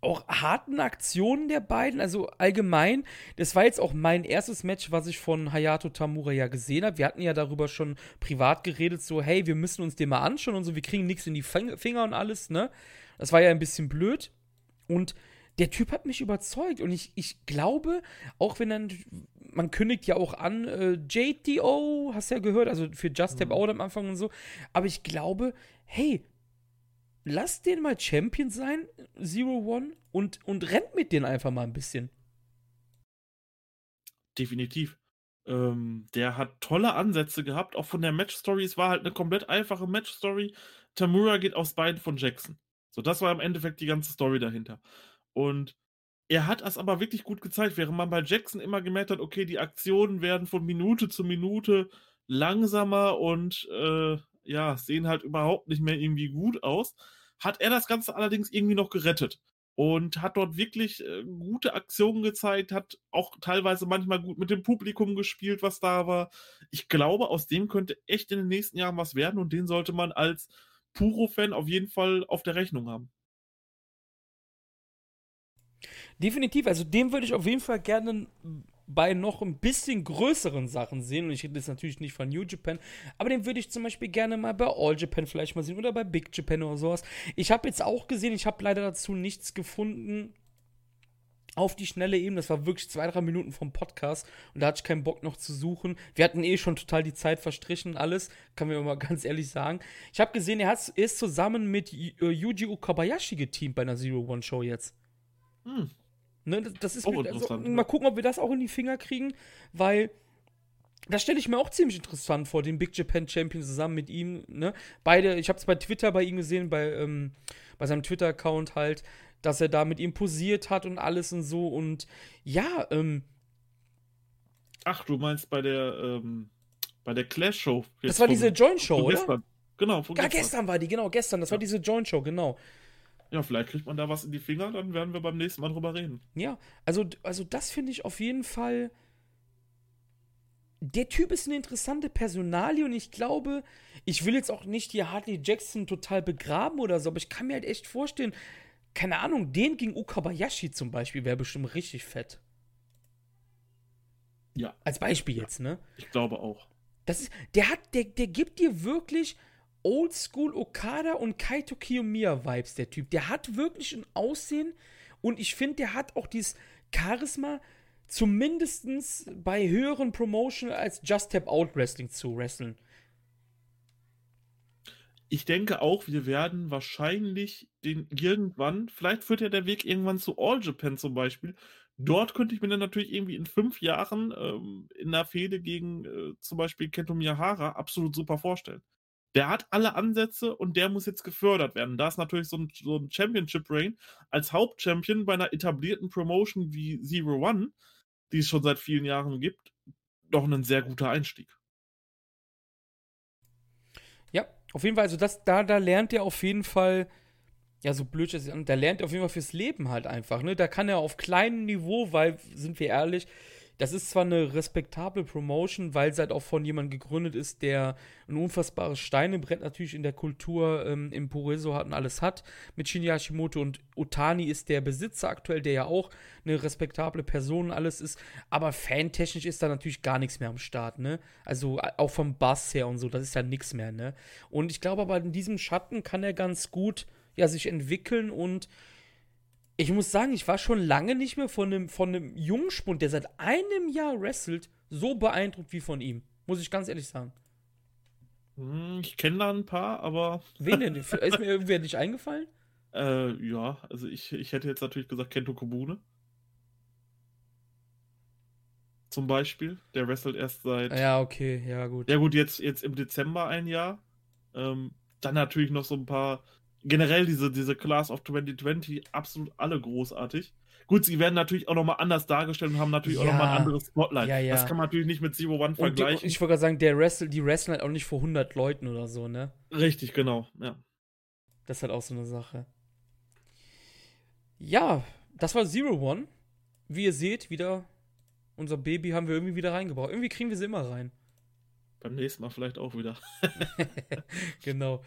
auch harten Aktionen der beiden. Also allgemein, das war jetzt auch mein erstes Match, was ich von Hayato Tamura ja gesehen habe. Wir hatten ja darüber schon privat geredet, so, hey, wir müssen uns den mal anschauen und so, wir kriegen nichts in die Finger und alles, ne? Das war ja ein bisschen blöd. Und der Typ hat mich überzeugt. Und ich, ich glaube, auch wenn dann, man kündigt ja auch an, äh, JTO, hast du ja gehört, also für Just Tap mhm. Out am Anfang und so. Aber ich glaube, hey, lass den mal Champion sein, Zero One, und, und rennt mit denen einfach mal ein bisschen. Definitiv. Ähm, der hat tolle Ansätze gehabt, auch von der Match-Story. Es war halt eine komplett einfache Match-Story. Tamura geht aufs Bein von Jackson. So, das war im Endeffekt die ganze Story dahinter. Und er hat es aber wirklich gut gezeigt, während man bei Jackson immer gemerkt hat, okay, die Aktionen werden von Minute zu Minute langsamer und äh, ja, sehen halt überhaupt nicht mehr irgendwie gut aus, hat er das Ganze allerdings irgendwie noch gerettet und hat dort wirklich äh, gute Aktionen gezeigt, hat auch teilweise manchmal gut mit dem Publikum gespielt, was da war. Ich glaube, aus dem könnte echt in den nächsten Jahren was werden und den sollte man als Puro-Fan auf jeden Fall auf der Rechnung haben. Definitiv, also den würde ich auf jeden Fall gerne bei noch ein bisschen größeren Sachen sehen. Und ich rede jetzt natürlich nicht von New Japan, aber den würde ich zum Beispiel gerne mal bei All Japan vielleicht mal sehen oder bei Big Japan oder sowas. Ich habe jetzt auch gesehen, ich habe leider dazu nichts gefunden. Auf die schnelle Ebene, das war wirklich zwei, drei Minuten vom Podcast und da hatte ich keinen Bock noch zu suchen. Wir hatten eh schon total die Zeit verstrichen, alles, kann man mal ganz ehrlich sagen. Ich habe gesehen, er, ist zusammen mit Yuji Okabayashi geteamt bei einer Zero-One-Show jetzt. Hm. Ne, das ist oh, mit, also, mal gucken, ob wir das auch in die Finger kriegen, weil das stelle ich mir auch ziemlich interessant vor, den Big Japan Champion zusammen mit ihm. Ne? Beide, ich habe es bei Twitter bei ihm gesehen, bei, ähm, bei seinem Twitter-Account halt, dass er da mit ihm posiert hat und alles und so. Und ja, ähm. Ach, du meinst bei der, ähm, bei der Clash Show. Das war diese Joint Show, oder? Gestern. Genau, von gestern. Ja, gestern war die, genau, gestern. Das ja. war diese Joint Show, genau. Ja, vielleicht kriegt man da was in die Finger, dann werden wir beim nächsten Mal drüber reden. Ja, also, also das finde ich auf jeden Fall. Der Typ ist eine interessante Personalie und ich glaube, ich will jetzt auch nicht hier Hartley Jackson total begraben oder so, aber ich kann mir halt echt vorstellen, keine Ahnung, den gegen Ukabayashi zum Beispiel wäre bestimmt richtig fett. Ja. Als Beispiel jetzt, ne? Ich glaube auch. Das ist, der hat, der, der gibt dir wirklich Oldschool Okada und Kaito Kiyomiya Vibes, der Typ. Der hat wirklich ein Aussehen und ich finde, der hat auch dieses Charisma, zumindest bei höheren Promotion als Just Tap Out Wrestling zu wresteln. Ich denke auch, wir werden wahrscheinlich den irgendwann, vielleicht führt ja der Weg irgendwann zu All Japan zum Beispiel. Dort könnte ich mir dann natürlich irgendwie in fünf Jahren ähm, in der Fehde gegen äh, zum Beispiel Kento Miyahara absolut super vorstellen der hat alle Ansätze und der muss jetzt gefördert werden. Da ist natürlich so ein, so ein Championship-Reign als Hauptchampion bei einer etablierten Promotion wie Zero One, die es schon seit vielen Jahren gibt, doch ein sehr guter Einstieg. Ja, auf jeden Fall, also das, da, da lernt er auf jeden Fall, ja, so blöd ist es, da lernt er auf jeden Fall fürs Leben halt einfach, ne? Da kann er auf kleinem Niveau, weil, sind wir ehrlich, das ist zwar eine respektable Promotion, weil es halt auch von jemandem gegründet ist, der ein unfassbares Steinebrett natürlich in der Kultur ähm, im Pureso hat und alles hat mit Shinya Hashimoto und Otani ist der Besitzer aktuell, der ja auch eine respektable Person und alles ist, aber fantechnisch ist da natürlich gar nichts mehr am Start, ne? Also auch vom Bass her und so, das ist ja nichts mehr, ne? Und ich glaube aber in diesem Schatten kann er ganz gut ja sich entwickeln und ich muss sagen, ich war schon lange nicht mehr von einem, von einem Jungspund, der seit einem Jahr wrestelt, so beeindruckt wie von ihm. Muss ich ganz ehrlich sagen. Hm, ich kenne da ein paar, aber. Wen denn? Ist mir irgendwer nicht eingefallen? Äh, ja, also ich, ich hätte jetzt natürlich gesagt Kento Kobune. Zum Beispiel. Der wrestelt erst seit. Ja, okay, ja, gut. Ja, gut, jetzt, jetzt im Dezember ein Jahr. Ähm, dann natürlich noch so ein paar generell diese, diese Class of 2020 absolut alle großartig. Gut, sie werden natürlich auch nochmal anders dargestellt und haben natürlich ja. auch nochmal ein anderes Spotlight. Ja, ja. Das kann man natürlich nicht mit Zero One vergleichen. Und ich wollte gerade sagen, der Wrestle, die wrestlen halt auch nicht vor 100 Leuten oder so, ne? Richtig, genau, ja. Das ist halt auch so eine Sache. Ja, das war Zero One. Wie ihr seht, wieder unser Baby haben wir irgendwie wieder reingebaut. Irgendwie kriegen wir sie immer rein. Beim nächsten Mal vielleicht auch wieder. genau.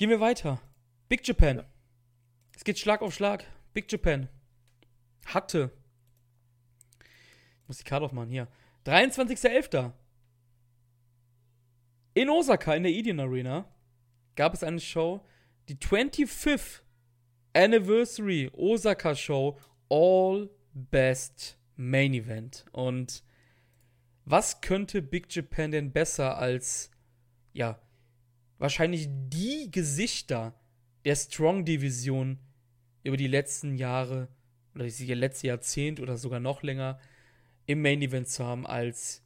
Gehen wir weiter. Big Japan. Ja. Es geht Schlag auf Schlag. Big Japan hatte. Ich muss die Karte aufmachen hier. 23.11. In Osaka, in der Eden Arena, gab es eine Show, die 25th Anniversary Osaka Show All Best Main Event. Und was könnte Big Japan denn besser als, ja, wahrscheinlich die Gesichter der Strong Division über die letzten Jahre oder das letzte Jahrzehnt oder sogar noch länger im Main Event zu haben als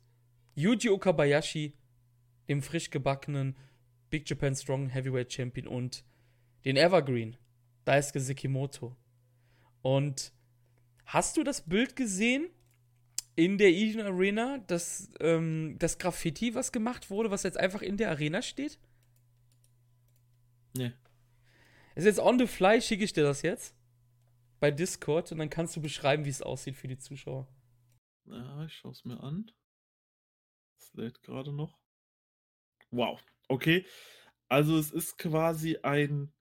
Yuji Okabayashi, dem frisch gebackenen Big Japan Strong Heavyweight Champion und den Evergreen, Daisuke Sekimoto. Und hast du das Bild gesehen in der Eden Arena, das, ähm, das Graffiti, was gemacht wurde, was jetzt einfach in der Arena steht? Nee. Ist jetzt on the fly, schicke ich dir das jetzt bei Discord und dann kannst du beschreiben, wie es aussieht für die Zuschauer. Ja, ich schaue es mir an. Es lädt gerade noch. Wow, okay. Also es ist quasi ein,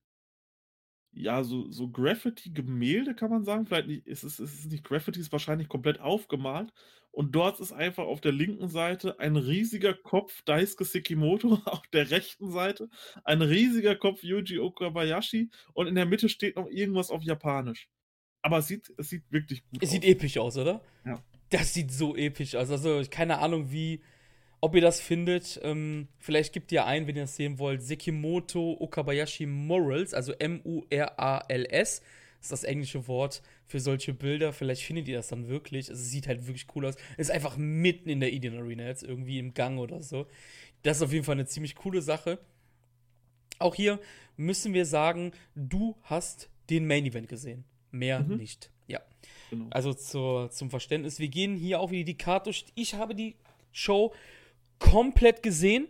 ja, so, so Graffiti-Gemälde, kann man sagen. Vielleicht nicht, es ist, es ist nicht Graffiti, es ist wahrscheinlich komplett aufgemalt. Und dort ist einfach auf der linken Seite ein riesiger Kopf Daisuke Sekimoto, auf der rechten Seite ein riesiger Kopf Yuji Okabayashi und in der Mitte steht noch irgendwas auf Japanisch. Aber es sieht, es sieht wirklich gut es aus. Es sieht episch aus, oder? Ja. Das sieht so episch aus. Also, keine Ahnung, wie, ob ihr das findet. Ähm, vielleicht gebt ihr ein, wenn ihr das sehen wollt. Sekimoto Okabayashi Morals, also M-U-R-A-L-S. Das ist das englische Wort für solche Bilder. Vielleicht findet ihr das dann wirklich. Es sieht halt wirklich cool aus. Es ist einfach mitten in der Eden Arena, jetzt irgendwie im Gang oder so. Das ist auf jeden Fall eine ziemlich coole Sache. Auch hier müssen wir sagen, du hast den Main Event gesehen. Mehr mhm. nicht. Ja. Genau. Also zur, zum Verständnis, wir gehen hier auch wieder die Karte durch. Ich habe die Show komplett gesehen.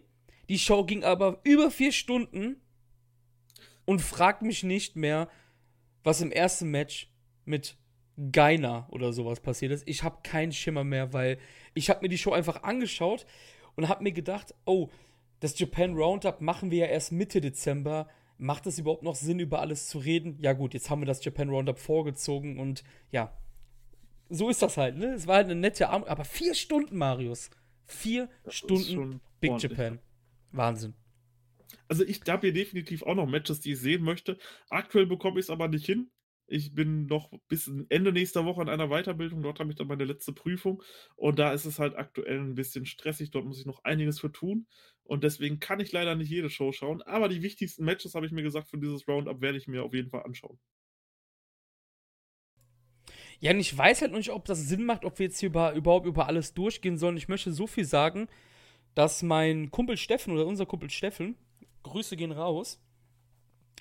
Die Show ging aber über vier Stunden und fragt mich nicht mehr, was im ersten Match mit Geiner oder sowas passiert ist. Ich habe keinen Schimmer mehr, weil ich habe mir die Show einfach angeschaut und habe mir gedacht, oh, das Japan Roundup machen wir ja erst Mitte Dezember macht es überhaupt noch Sinn, über alles zu reden? Ja, gut, jetzt haben wir das Japan Roundup vorgezogen und ja, so ist das halt, ne? Es war halt eine nette Abend, aber vier Stunden, Marius. Vier Stunden Big ordentlich. Japan. Wahnsinn. Also ich habe hier definitiv auch noch Matches, die ich sehen möchte. Aktuell bekomme ich es aber nicht hin. Ich bin noch bis Ende nächster Woche in einer Weiterbildung. Dort habe ich dann meine letzte Prüfung. Und da ist es halt aktuell ein bisschen stressig. Dort muss ich noch einiges für tun. Und deswegen kann ich leider nicht jede Show schauen. Aber die wichtigsten Matches, habe ich mir gesagt, für dieses Roundup werde ich mir auf jeden Fall anschauen. Ja, und ich weiß halt noch nicht, ob das Sinn macht, ob wir jetzt hier über, überhaupt über alles durchgehen sollen. Ich möchte so viel sagen, dass mein Kumpel Steffen oder unser Kumpel Steffen, Grüße gehen raus,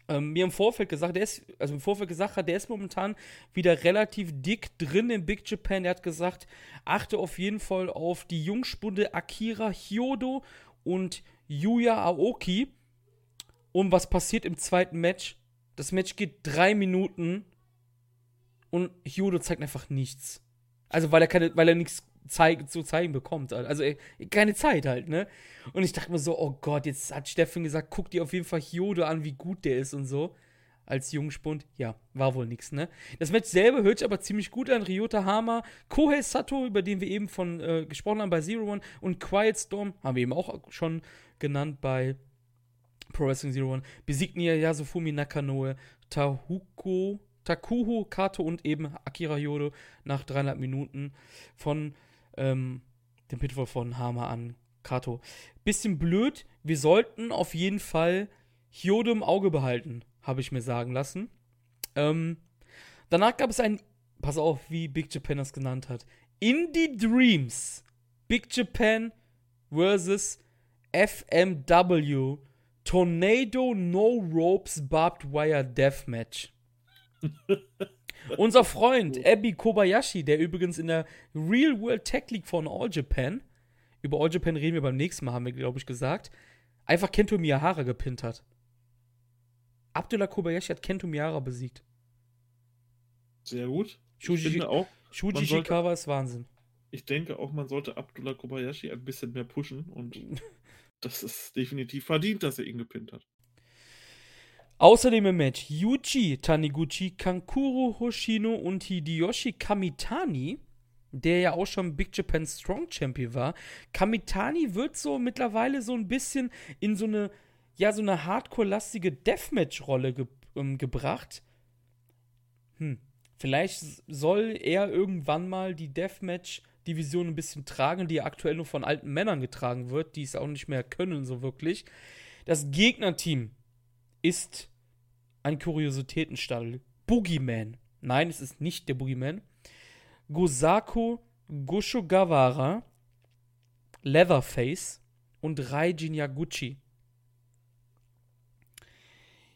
ähm, mir im Vorfeld gesagt, der ist, also im Vorfeld gesagt hat, der ist momentan wieder relativ dick drin in Big Japan. Er hat gesagt, achte auf jeden Fall auf die Jungspunde Akira Hyodo und Yuya Aoki. Und was passiert im zweiten Match? Das Match geht drei Minuten und Hyodo zeigt einfach nichts. Also weil er keine, weil er nichts zeig, zu zeigen bekommt. Also keine Zeit halt, ne? Und ich dachte mir so, oh Gott, jetzt hat Steffen gesagt, guck dir auf jeden Fall Hyodo an, wie gut der ist und so. Als Jungspund, ja, war wohl nichts, ne? Das Match selber hört sich aber ziemlich gut an. Ryota Hama, Kohei Sato, über den wir eben von äh, gesprochen haben bei Zero One, und Quiet Storm, haben wir eben auch schon genannt bei Pro Wrestling Zero One, besiegten ja Yasufumi Nakanoe, Tahuko, Takuho Kato und eben Akira Hyodo nach dreieinhalb Minuten von ähm, den Pitfall von Hama an Kato. Bisschen blöd, wir sollten auf jeden Fall Hyodo im Auge behalten, habe ich mir sagen lassen. Ähm, danach gab es ein, pass auf, wie Big Japan das genannt hat, Indie Dreams, Big Japan versus FMW Tornado No Ropes Barbed Wire Deathmatch. Unser Freund Abby Kobayashi, der übrigens in der Real World Tech League von All Japan, über All Japan reden wir beim nächsten Mal, haben wir, glaube ich, gesagt, einfach Kento Miyahara gepinnt hat. Abdullah Kobayashi hat Kento Miyahara besiegt. Sehr gut. Shuji, auch, Shuji Shikawa ist Wahnsinn. Ich denke auch, man sollte Abdullah Kobayashi ein bisschen mehr pushen und das ist definitiv verdient, dass er ihn gepinnt hat. Außerdem im Match Yuji Taniguchi, Kankuro Hoshino und Hideyoshi Kamitani, der ja auch schon Big Japan Strong Champion war. Kamitani wird so mittlerweile so ein bisschen in so eine, ja, so eine hardcore-lastige Deathmatch-Rolle ge ähm, gebracht. Hm. Vielleicht soll er irgendwann mal die Deathmatch-Division ein bisschen tragen, die aktuell nur von alten Männern getragen wird, die es auch nicht mehr können, so wirklich. Das Gegnerteam ist ein Kuriositätenstall. Boogeyman. Nein, es ist nicht der Boogeyman. Gosako Goshogawara, Leatherface und Raijin Yaguchi.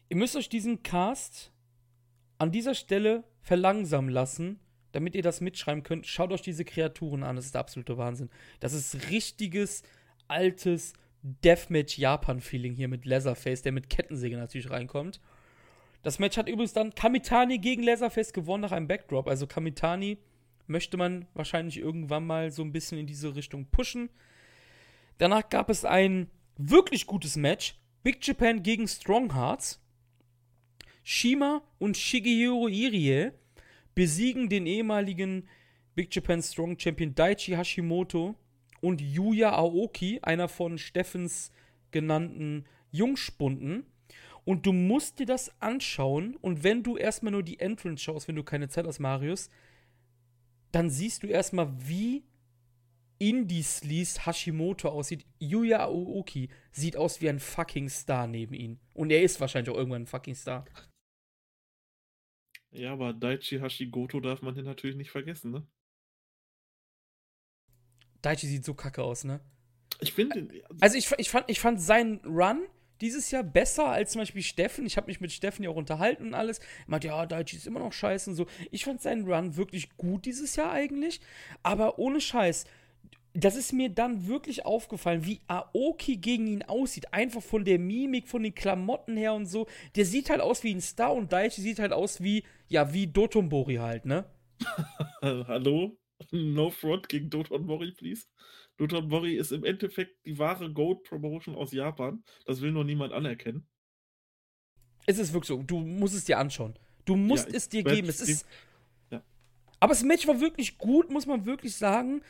Ihr müsst euch diesen Cast an dieser Stelle verlangsamen lassen, damit ihr das mitschreiben könnt. Schaut euch diese Kreaturen an, das ist der absolute Wahnsinn. Das ist richtiges, altes Deathmatch-Japan-Feeling hier mit Leatherface, der mit Kettensäge natürlich reinkommt. Das Match hat übrigens dann Kamitani gegen Leatherface gewonnen nach einem Backdrop. Also Kamitani möchte man wahrscheinlich irgendwann mal so ein bisschen in diese Richtung pushen. Danach gab es ein wirklich gutes Match. Big Japan gegen Strong Hearts. Shima und Shigehiro Irie besiegen den ehemaligen Big Japan Strong Champion Daichi Hashimoto und Yuya Aoki, einer von Steffens genannten Jungspunden. Und du musst dir das anschauen. Und wenn du erstmal nur die Entrance schaust, wenn du keine Zeit hast, Marius, dann siehst du erstmal, wie Indie-Sleaze Hashimoto aussieht. Yuya Aoki sieht aus wie ein fucking Star neben ihm. Und er ist wahrscheinlich auch irgendwann ein fucking Star. Ja, aber Daichi Hashimoto darf man hier natürlich nicht vergessen, ne? Daichi sieht so kacke aus, ne? Ich finde. Also ich, ich, fand, ich fand seinen Run dieses Jahr besser als zum Beispiel Steffen. Ich habe mich mit Steffen ja auch unterhalten und alles. Er meinte, ja, Daichi ist immer noch scheiße und so. Ich fand seinen Run wirklich gut dieses Jahr eigentlich. Aber ohne Scheiß, das ist mir dann wirklich aufgefallen, wie Aoki gegen ihn aussieht. Einfach von der Mimik, von den Klamotten her und so. Der sieht halt aus wie ein Star und Daichi sieht halt aus wie, ja, wie Dotonbori halt, ne? Hallo? No front gegen Dotonbori, please. Doton Mori ist im Endeffekt die wahre Goat Promotion aus Japan. Das will nur niemand anerkennen. Es ist wirklich so. Du musst es dir anschauen. Du musst ja, es dir geben. Es ist. Ja. Aber das Match war wirklich gut, muss man wirklich sagen.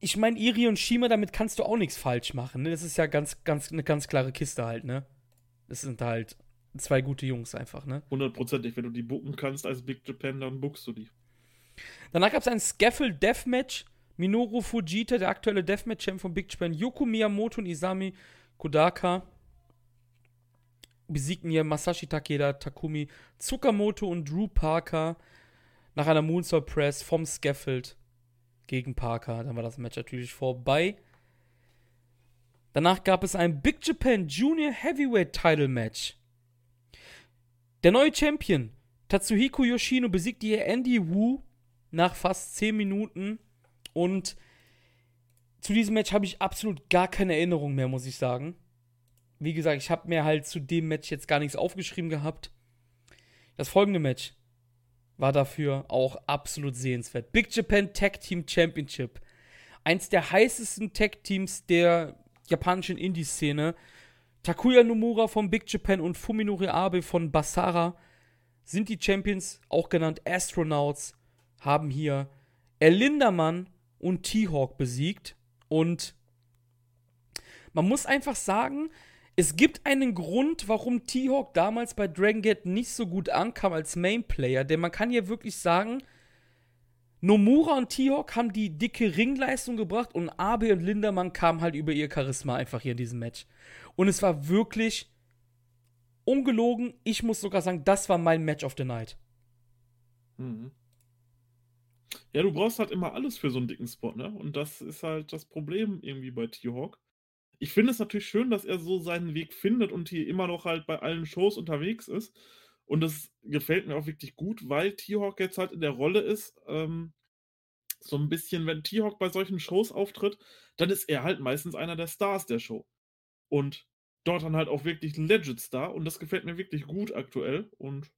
Ich meine, Iri und Shima, damit kannst du auch nichts falsch machen. Ne? Das ist ja ganz, ganz, eine ganz klare Kiste halt, ne? Das sind halt zwei gute Jungs einfach, ne? Hundertprozentig. Wenn du die bucken kannst als Big Japan, dann buckst du die. Danach gab es ein Scaffold Deathmatch Minoru Fujita, der aktuelle Deathmatch-Champ von Big Japan, Yoko Miyamoto und Isami Kodaka besiegten hier Masashi Takeda, Takumi Tsukamoto und Drew Parker nach einer Moonsault Press vom Scaffold gegen Parker. Dann war das Match natürlich vorbei. Danach gab es ein Big Japan Junior Heavyweight Title Match. Der neue Champion Tatsuhiko Yoshino besiegte hier Andy Wu nach fast 10 Minuten und zu diesem Match habe ich absolut gar keine Erinnerung mehr, muss ich sagen. Wie gesagt, ich habe mir halt zu dem Match jetzt gar nichts aufgeschrieben gehabt. Das folgende Match war dafür auch absolut sehenswert. Big Japan Tag Team Championship. Eins der heißesten Tag Teams der japanischen Indie-Szene. Takuya Nomura von Big Japan und Fuminori Abe von Basara sind die Champions, auch genannt Astronauts, haben hier Erlindermann und T-Hawk besiegt. Und man muss einfach sagen, es gibt einen Grund, warum T-Hawk damals bei Dragon Gate nicht so gut ankam als Main-Player. Denn man kann hier wirklich sagen, Nomura und T-Hawk haben die dicke Ringleistung gebracht und Abe und Lindermann kamen halt über ihr Charisma einfach hier in diesem Match. Und es war wirklich ungelogen. Ich muss sogar sagen, das war mein Match of the Night. Mhm. Ja, du brauchst halt immer alles für so einen dicken Spot, ne? Und das ist halt das Problem irgendwie bei T-Hawk. Ich finde es natürlich schön, dass er so seinen Weg findet und hier immer noch halt bei allen Shows unterwegs ist. Und das gefällt mir auch wirklich gut, weil T-Hawk jetzt halt in der Rolle ist, ähm, so ein bisschen, wenn T-Hawk bei solchen Shows auftritt, dann ist er halt meistens einer der Stars der Show. Und dort dann halt auch wirklich ein Legit-Star und das gefällt mir wirklich gut aktuell und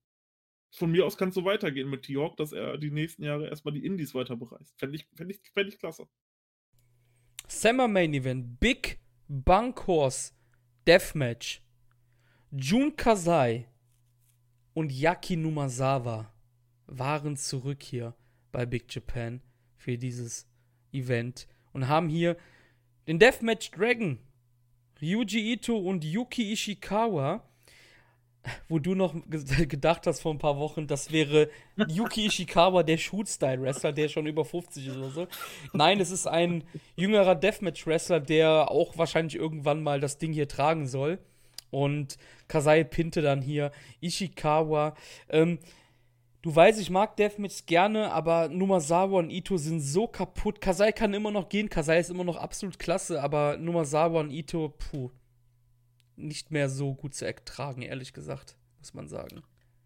von mir aus kann es so weitergehen mit T-Hawk, dass er die nächsten Jahre erstmal die Indies weiter bereist. Fände ich, fänd ich, fänd ich klasse. Summer Main Event, Big Bunkhorse Deathmatch. Jun Kasai und Yaki Numasawa waren zurück hier bei Big Japan für dieses Event und haben hier den Deathmatch Dragon, Ryuji Ito und Yuki Ishikawa, wo du noch gedacht hast vor ein paar Wochen, das wäre Yuki Ishikawa, der Shoot-Style-Wrestler, der schon über 50 ist oder so. Nein, es ist ein jüngerer Deathmatch-Wrestler, der auch wahrscheinlich irgendwann mal das Ding hier tragen soll. Und Kasai pinte dann hier Ishikawa. Ähm, Du weißt, ich mag Deathmatch gerne, aber Numasawa und Ito sind so kaputt. Kasai kann immer noch gehen, Kasai ist immer noch absolut klasse, aber Numasawa und Ito, puh, nicht mehr so gut zu ertragen, ehrlich gesagt, muss man sagen.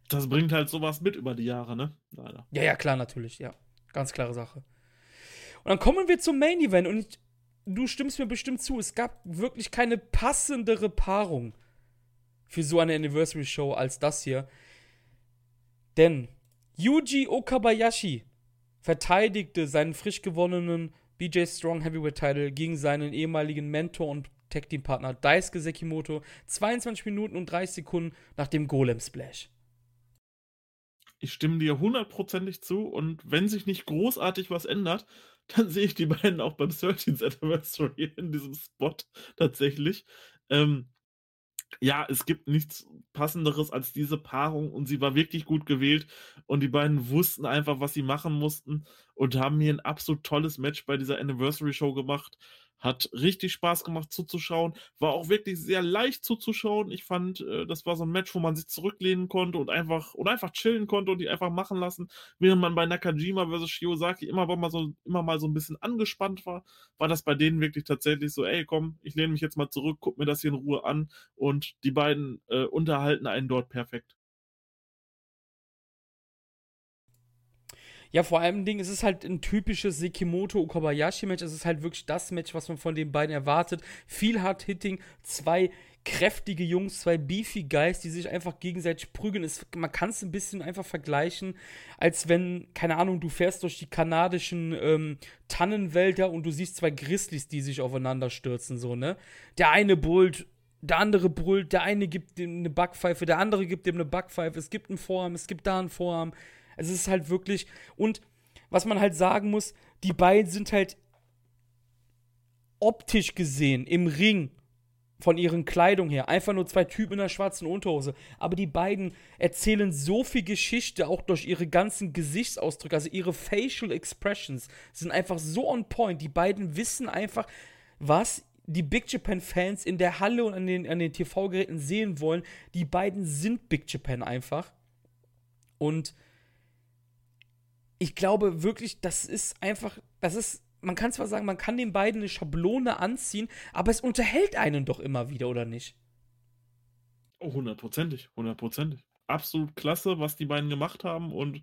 Das bringt halt sowas mit über die Jahre, ne? Leider. Ja, ja, klar, natürlich, ja. Ganz klare Sache. Und dann kommen wir zum Main Event und du stimmst mir bestimmt zu, es gab wirklich keine passendere Paarung für so eine Anniversary Show als das hier. Denn Yuji Okabayashi verteidigte seinen frisch gewonnenen BJ Strong Heavyweight Title gegen seinen ehemaligen Mentor und Tag Team Partner Daisuke Sekimoto 22 Minuten und 30 Sekunden nach dem Golem Splash. Ich stimme dir hundertprozentig zu und wenn sich nicht großartig was ändert, dann sehe ich die beiden auch beim 13th Anniversary in diesem Spot tatsächlich. Ähm, ja, es gibt nichts Passenderes als diese Paarung und sie war wirklich gut gewählt und die beiden wussten einfach, was sie machen mussten und haben hier ein absolut tolles Match bei dieser Anniversary Show gemacht. Hat richtig Spaß gemacht zuzuschauen. War auch wirklich sehr leicht zuzuschauen. Ich fand, äh, das war so ein Match, wo man sich zurücklehnen konnte und einfach, und einfach chillen konnte und die einfach machen lassen. Während man bei Nakajima vs. Shiozaki immer mal, so, immer mal so ein bisschen angespannt war, war das bei denen wirklich tatsächlich so, ey, komm, ich lehne mich jetzt mal zurück, guck mir das hier in Ruhe an und die beiden äh, unterhalten einen dort perfekt. Ja, vor allem Ding, es ist halt ein typisches Sekimoto Okabayashi Match. Es ist halt wirklich das Match, was man von den beiden erwartet. Viel Hard Hitting, zwei kräftige Jungs, zwei beefy Guys, die sich einfach gegenseitig prügeln. Es, man kann es ein bisschen einfach vergleichen, als wenn, keine Ahnung, du fährst durch die kanadischen ähm, Tannenwälder und du siehst zwei Grizzlies, die sich aufeinander stürzen, so, ne? Der eine brüllt, der andere brüllt, der eine gibt ihm eine Backpfeife, der andere gibt ihm eine Backpfeife, es gibt einen Vorarm, es gibt da einen Vorarm. Es ist halt wirklich. Und was man halt sagen muss, die beiden sind halt optisch gesehen im Ring von ihren Kleidung her einfach nur zwei Typen in der schwarzen Unterhose. Aber die beiden erzählen so viel Geschichte, auch durch ihre ganzen Gesichtsausdrücke, also ihre Facial Expressions sind einfach so on point. Die beiden wissen einfach, was die Big Japan-Fans in der Halle und an den, an den TV-Geräten sehen wollen. Die beiden sind Big Japan einfach. Und ich glaube wirklich, das ist einfach, das ist, man kann zwar sagen, man kann den beiden eine Schablone anziehen, aber es unterhält einen doch immer wieder, oder nicht? Oh, hundertprozentig, hundertprozentig. Absolut klasse, was die beiden gemacht haben und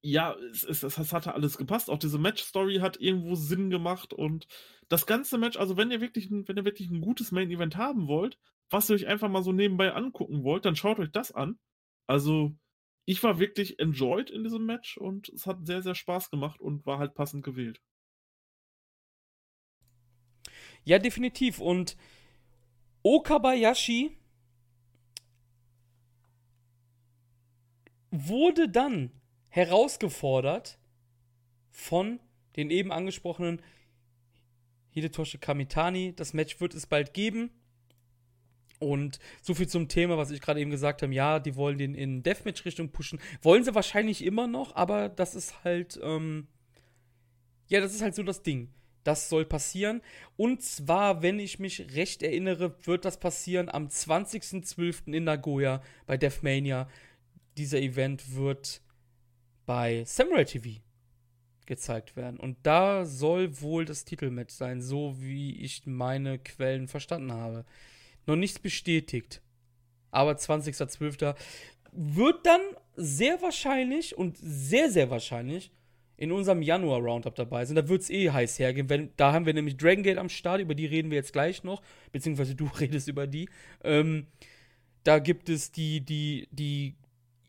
ja, es, es, es hatte alles gepasst. Auch diese Match-Story hat irgendwo Sinn gemacht und das ganze Match, also wenn ihr wirklich, wenn ihr wirklich ein gutes Main-Event haben wollt, was ihr euch einfach mal so nebenbei angucken wollt, dann schaut euch das an. Also ich war wirklich enjoyed in diesem Match und es hat sehr, sehr Spaß gemacht und war halt passend gewählt. Ja, definitiv. Und Okabayashi wurde dann herausgefordert von den eben angesprochenen Hidetoshi Kamitani. Das Match wird es bald geben. Und so viel zum Thema, was ich gerade eben gesagt habe. Ja, die wollen den in Deathmatch-Richtung pushen. Wollen sie wahrscheinlich immer noch, aber das ist halt, ähm, ja, das ist halt so das Ding. Das soll passieren. Und zwar, wenn ich mich recht erinnere, wird das passieren am 20.12. in Nagoya bei Deathmania. Dieser Event wird bei Samurai TV gezeigt werden. Und da soll wohl das Titelmatch sein, so wie ich meine Quellen verstanden habe. Noch nichts bestätigt. Aber 20.12. wird dann sehr wahrscheinlich und sehr, sehr wahrscheinlich in unserem Januar-Roundup dabei sein. Da wird es eh heiß hergehen. Wenn, da haben wir nämlich Dragon Gate am Start, über die reden wir jetzt gleich noch, beziehungsweise du redest über die. Ähm, da gibt es die, die, die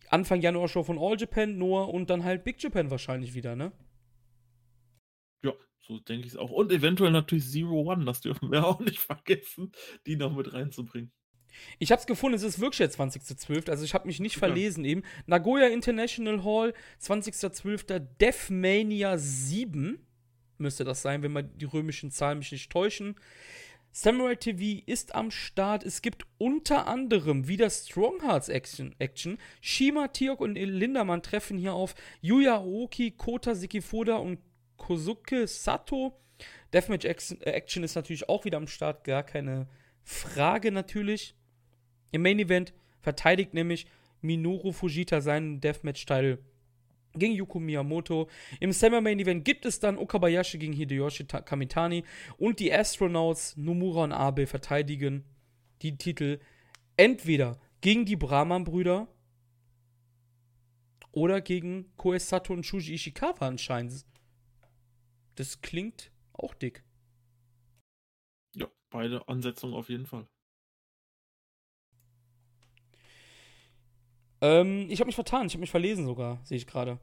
Anfang Januar-Show von All Japan, Noah und dann halt Big Japan wahrscheinlich wieder, ne? Ja, so denke ich es auch. Und eventuell natürlich Zero One, das dürfen wir auch nicht vergessen, die noch mit reinzubringen. Ich habe es gefunden, es ist wirklich der 20.12., also ich habe mich nicht verlesen eben. Nagoya International Hall, 20.12., Deathmania 7 müsste das sein, wenn man die römischen Zahlen mich nicht täuschen. Samurai TV ist am Start. Es gibt unter anderem wieder Strong Hearts Action. Action. Shima, Tiok und Lindermann treffen hier auf Yuya Oki, Kota Sikifuda und Kosuke Sato. Deathmatch äh, Action ist natürlich auch wieder am Start, gar keine Frage natürlich. Im Main Event verteidigt nämlich Minoru Fujita seinen Deathmatch-Title gegen Yuko Miyamoto. Im Summer Main Event gibt es dann Okabayashi gegen Hideyoshi Kamitani und die Astronauts Nomura und Abe verteidigen die Titel entweder gegen die Brahman-Brüder oder gegen Koesato und Shuji Ishikawa anscheinend. Das klingt auch dick. Ja, beide Ansetzungen auf jeden Fall. Ähm, ich habe mich vertan, ich habe mich verlesen sogar, sehe ich gerade.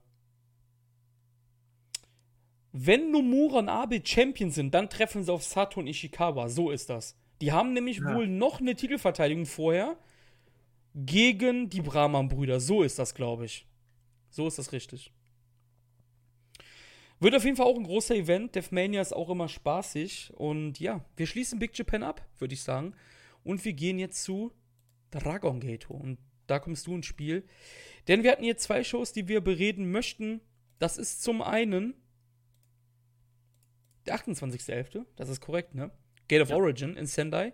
Wenn Nomura und Abe Champion sind, dann treffen sie auf Sato und Ishikawa. So ist das. Die haben nämlich ja. wohl noch eine Titelverteidigung vorher gegen die Brahman-Brüder. So ist das, glaube ich. So ist das richtig. Wird auf jeden Fall auch ein großer Event. Deathmania ist auch immer spaßig. Und ja, wir schließen Big Japan ab, würde ich sagen. Und wir gehen jetzt zu Dragon Gate. Und da kommst du ins Spiel. Denn wir hatten hier zwei Shows, die wir bereden möchten. Das ist zum einen der 28.11., das ist korrekt, ne? Gate of ja. Origin in Sendai.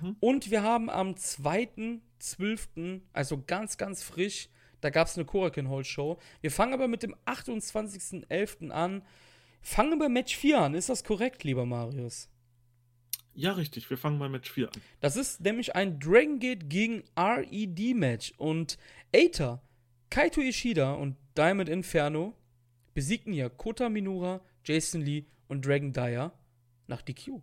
Mhm. Und wir haben am 2.12., also ganz, ganz frisch, da gab es eine Korakin Hall Show. Wir fangen aber mit dem 28.11. an. Fangen wir Match 4 an. Ist das korrekt, lieber Marius? Ja, richtig. Wir fangen bei Match 4 an. Das ist nämlich ein Dragon Gate gegen RED Match. Und Aether, Kaito Ishida und Diamond Inferno besiegten ja Kota Minura, Jason Lee und Dragon Dyer nach DQ.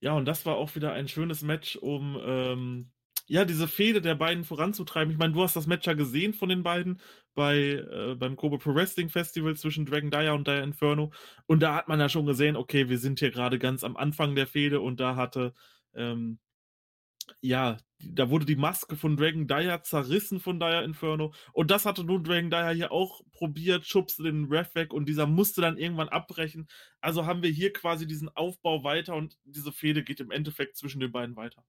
Ja, und das war auch wieder ein schönes Match, um ähm, ja, diese Fehde der beiden voranzutreiben. Ich meine, du hast das Match ja gesehen von den beiden bei, äh, beim Kobe Pro Wrestling Festival zwischen Dragon Dyer und Dyer Inferno. Und da hat man ja schon gesehen, okay, wir sind hier gerade ganz am Anfang der Fehde und da hatte, ähm, ja, da wurde die Maske von Dragon Dyer zerrissen von Dyer Inferno. Und das hatte nun Dragon Dyer hier auch probiert, schubste den Ref weg und dieser musste dann irgendwann abbrechen. Also haben wir hier quasi diesen Aufbau weiter und diese Fehde geht im Endeffekt zwischen den beiden weiter.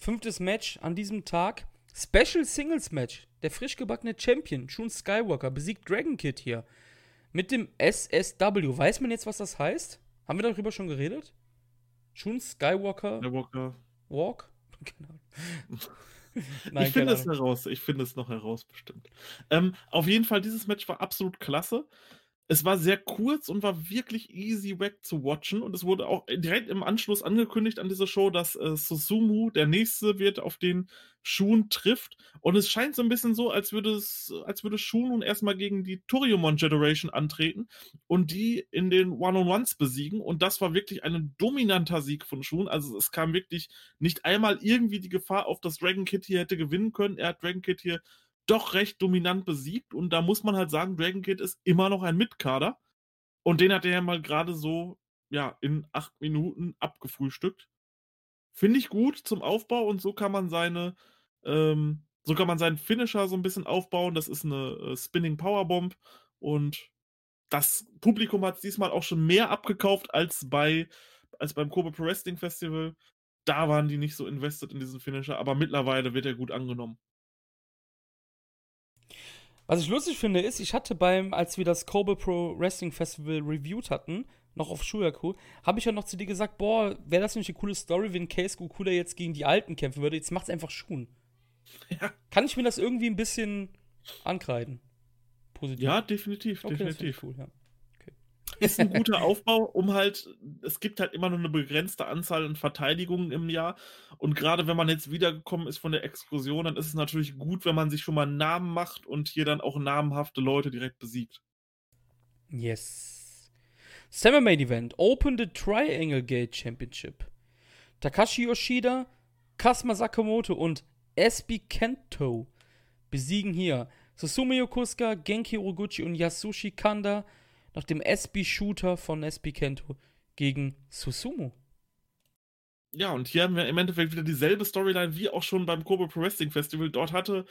Fünftes Match an diesem Tag. Special Singles Match. Der frisch gebackene Champion, Shun Skywalker, besiegt Dragon Kid hier. Mit dem SSW. Weiß man jetzt, was das heißt? Haben wir darüber schon geredet? Shun Skywalker. Skywalker. Walk? Genau. Nein, ich finde es heraus. Ich finde es noch heraus, bestimmt. Ähm, auf jeden Fall, dieses Match war absolut klasse es war sehr kurz und war wirklich easy weg zu watchen. Und es wurde auch direkt im Anschluss angekündigt an diese Show, dass äh, Susumu der nächste wird, auf den Shun trifft. Und es scheint so ein bisschen so, als würde es, als würde Shun nun erstmal gegen die Toriumon Generation antreten und die in den One-on-Ones besiegen. Und das war wirklich ein dominanter Sieg von Shun. Also es kam wirklich nicht einmal irgendwie die Gefahr auf, dass Dragon Kid hier hätte gewinnen können. Er hat Dragon Kid hier doch recht dominant besiegt. Und da muss man halt sagen, Dragon Kid ist immer noch ein Mitkader. Und den hat er ja mal gerade so, ja, in acht Minuten abgefrühstückt. Finde ich gut zum Aufbau und so kann man seine, ähm, so kann man seinen Finisher so ein bisschen aufbauen. Das ist eine äh, Spinning Powerbomb und das Publikum hat es diesmal auch schon mehr abgekauft als bei als beim Kobe Pro Wrestling Festival. Da waren die nicht so invested in diesen Finisher, aber mittlerweile wird er gut angenommen. Was ich lustig finde, ist, ich hatte beim, als wir das Kobe Pro Wrestling Festival reviewed hatten, noch auf Shuyaku, habe ich ja noch zu dir gesagt, boah, wäre das nicht eine coole Story, wenn Case Gokuda jetzt gegen die Alten kämpfen würde. Jetzt macht es einfach Schuhen. Ja. Kann ich mir das irgendwie ein bisschen ankreiden? Positiv. Ja, definitiv, okay, definitiv. cool, ja ist ein guter Aufbau, um halt, es gibt halt immer nur eine begrenzte Anzahl an Verteidigungen im Jahr. Und gerade wenn man jetzt wiedergekommen ist von der Exkursion, dann ist es natürlich gut, wenn man sich schon mal einen Namen macht und hier dann auch namenhafte Leute direkt besiegt. Yes. Summer Main Event. Open the Triangle Gate Championship. Takashi Yoshida, Kasuma Sakamoto und SB Kento besiegen hier Susumu Yokosuka, Genki Uroguchi und Yasushi Kanda nach dem SB-Shooter von SB Kento gegen Susumu. Ja, und hier haben wir im Endeffekt wieder dieselbe Storyline wie auch schon beim Kobe Pro Wrestling Festival. Dort hatte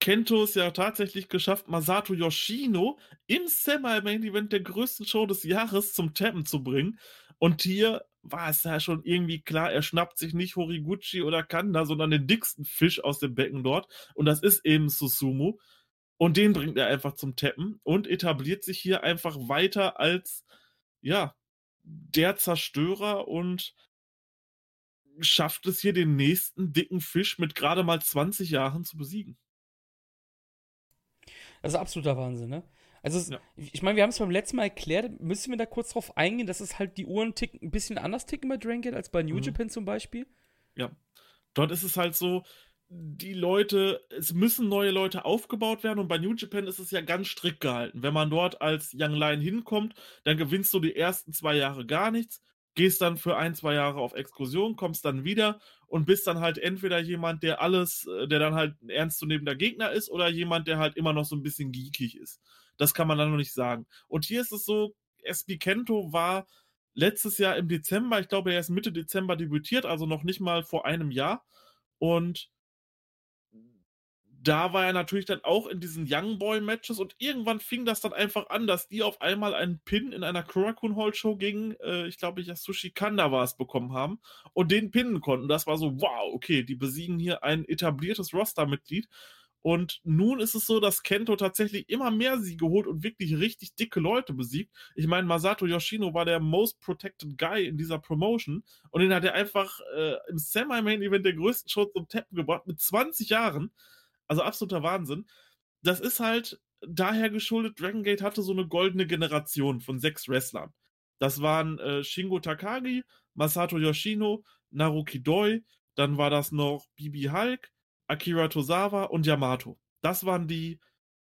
Kento es ja tatsächlich geschafft, Masato Yoshino im Semi-Main-Event der größten Show des Jahres zum Tappen zu bringen. Und hier war es ja schon irgendwie klar, er schnappt sich nicht Horiguchi oder Kanda, sondern den dicksten Fisch aus dem Becken dort. Und das ist eben Susumu. Und den bringt er einfach zum Tappen und etabliert sich hier einfach weiter als, ja, der Zerstörer und schafft es hier, den nächsten dicken Fisch mit gerade mal 20 Jahren zu besiegen. Das ist absoluter Wahnsinn, ne? Also, ja. ich meine, wir haben es beim letzten Mal erklärt, müssen wir da kurz drauf eingehen, dass es halt die Uhren ticken, ein bisschen anders ticken bei Dragon Gate als bei New mhm. Japan zum Beispiel? Ja. Dort ist es halt so, die Leute, es müssen neue Leute aufgebaut werden und bei New Japan ist es ja ganz strikt gehalten. Wenn man dort als Young Lion hinkommt, dann gewinnst du die ersten zwei Jahre gar nichts, gehst dann für ein, zwei Jahre auf Exkursion, kommst dann wieder und bist dann halt entweder jemand, der alles, äh, der dann halt ein ernstzunehmender Gegner ist oder jemand, der halt immer noch so ein bisschen geekig ist. Das kann man dann noch nicht sagen. Und hier ist es so, SB Kento war letztes Jahr im Dezember, ich glaube, er ist Mitte Dezember debütiert, also noch nicht mal vor einem Jahr. Und da war er natürlich dann auch in diesen Young Boy Matches und irgendwann fing das dann einfach an, dass die auf einmal einen Pin in einer Kurakun Hall Show gegen, äh, ich glaube, Yasushi Kanda war es, bekommen haben und den pinnen konnten. Das war so, wow, okay, die besiegen hier ein etabliertes Roster-Mitglied. Und nun ist es so, dass Kento tatsächlich immer mehr Siege holt und wirklich richtig dicke Leute besiegt. Ich meine, Masato Yoshino war der most protected guy in dieser Promotion und den hat er einfach äh, im Semi-Main-Event der größten Show zum Tappen gebracht mit 20 Jahren. Also absoluter Wahnsinn. Das ist halt daher geschuldet, Dragon Gate hatte so eine goldene Generation von sechs Wrestlern. Das waren äh, Shingo Takagi, Masato Yoshino, Naruki Doi, dann war das noch Bibi Hulk, Akira Tozawa und Yamato. Das waren die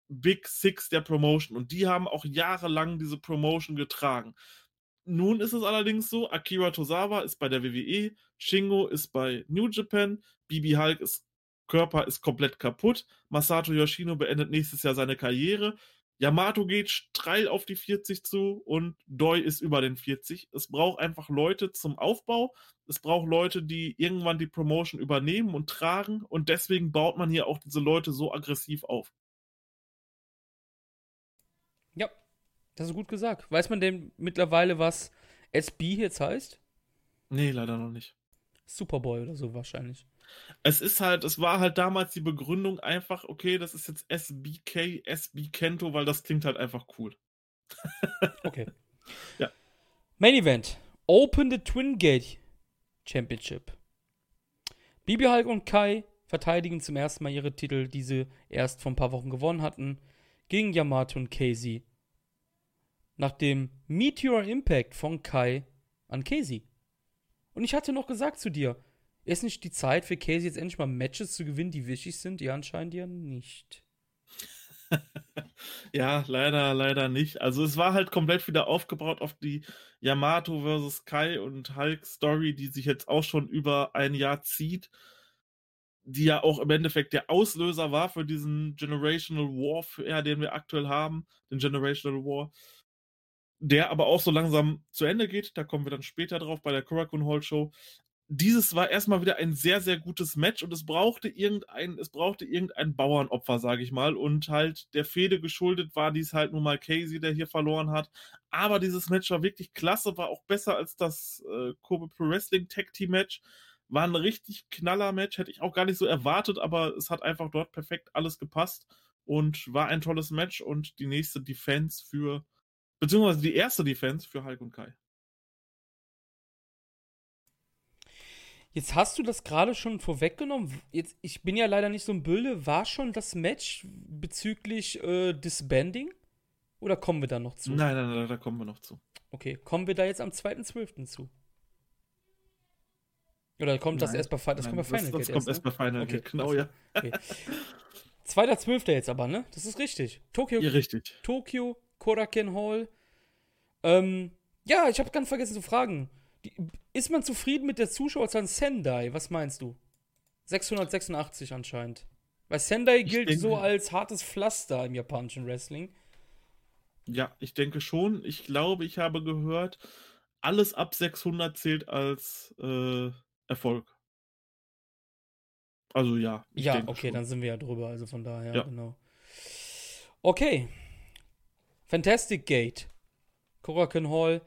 Big Six der Promotion und die haben auch jahrelang diese Promotion getragen. Nun ist es allerdings so, Akira Tozawa ist bei der WWE, Shingo ist bei New Japan, Bibi Hulk ist Körper ist komplett kaputt. Masato Yoshino beendet nächstes Jahr seine Karriere. Yamato geht steil auf die 40 zu und Doi ist über den 40. Es braucht einfach Leute zum Aufbau. Es braucht Leute, die irgendwann die Promotion übernehmen und tragen. Und deswegen baut man hier auch diese Leute so aggressiv auf. Ja, das ist gut gesagt. Weiß man denn mittlerweile, was SB jetzt heißt? Nee, leider noch nicht. Superboy oder so wahrscheinlich. Es ist halt, es war halt damals die Begründung einfach, okay, das ist jetzt SBK, SB Kento, weil das klingt halt einfach cool. okay. Ja. Main Event. Open the Twin Gate Championship. Bibi Hulk und Kai verteidigen zum ersten Mal ihre Titel, die sie erst vor ein paar Wochen gewonnen hatten, gegen Yamato und Casey. Nach dem Meteor Impact von Kai an Casey. Und ich hatte noch gesagt zu dir, ist nicht die Zeit für Casey jetzt endlich mal Matches zu gewinnen, die wichtig sind? Ja, anscheinend ja nicht. ja, leider, leider nicht. Also es war halt komplett wieder aufgebaut auf die Yamato vs. Kai und Hulk Story, die sich jetzt auch schon über ein Jahr zieht, die ja auch im Endeffekt der Auslöser war für diesen Generational War, den wir aktuell haben, den Generational War, der aber auch so langsam zu Ende geht. Da kommen wir dann später drauf bei der Korakuen Hall Show dieses war erstmal wieder ein sehr, sehr gutes Match und es brauchte irgendein, es brauchte irgendein Bauernopfer, sage ich mal. Und halt der Fehde geschuldet war dies halt nun mal Casey, der hier verloren hat. Aber dieses Match war wirklich klasse, war auch besser als das äh, Kobe Pro Wrestling Tag Team Match. War ein richtig knaller Match, hätte ich auch gar nicht so erwartet, aber es hat einfach dort perfekt alles gepasst und war ein tolles Match und die nächste Defense für, beziehungsweise die erste Defense für Hulk und Kai. Jetzt hast du das gerade schon vorweggenommen. Jetzt, ich bin ja leider nicht so ein Bilde. War schon das Match bezüglich äh, Disbanding? Oder kommen wir da noch zu? Nein, nein, nein, da kommen wir noch zu. Okay, kommen wir da jetzt am 2.12. zu? Oder kommt das erst bei, das nein, kommt bei Final das, das kommt erst, ne? bei Final okay, genau, ja. Okay. 2.12. jetzt aber, ne? Das ist richtig. Tokio. Ja, richtig. Tokio, Koraken Hall. Ähm, ja, ich habe ganz vergessen zu fragen. Die, ist man zufrieden mit der Zuschauerzahl Sendai? Was meinst du? 686 anscheinend. Weil Sendai ich gilt denke, so als hartes Pflaster im japanischen Wrestling. Ja, ich denke schon. Ich glaube, ich habe gehört, alles ab 600 zählt als äh, Erfolg. Also ja. Ja, okay, schon. dann sind wir ja drüber, also von daher, ja. genau. Okay. Fantastic Gate. Korakuen Hall.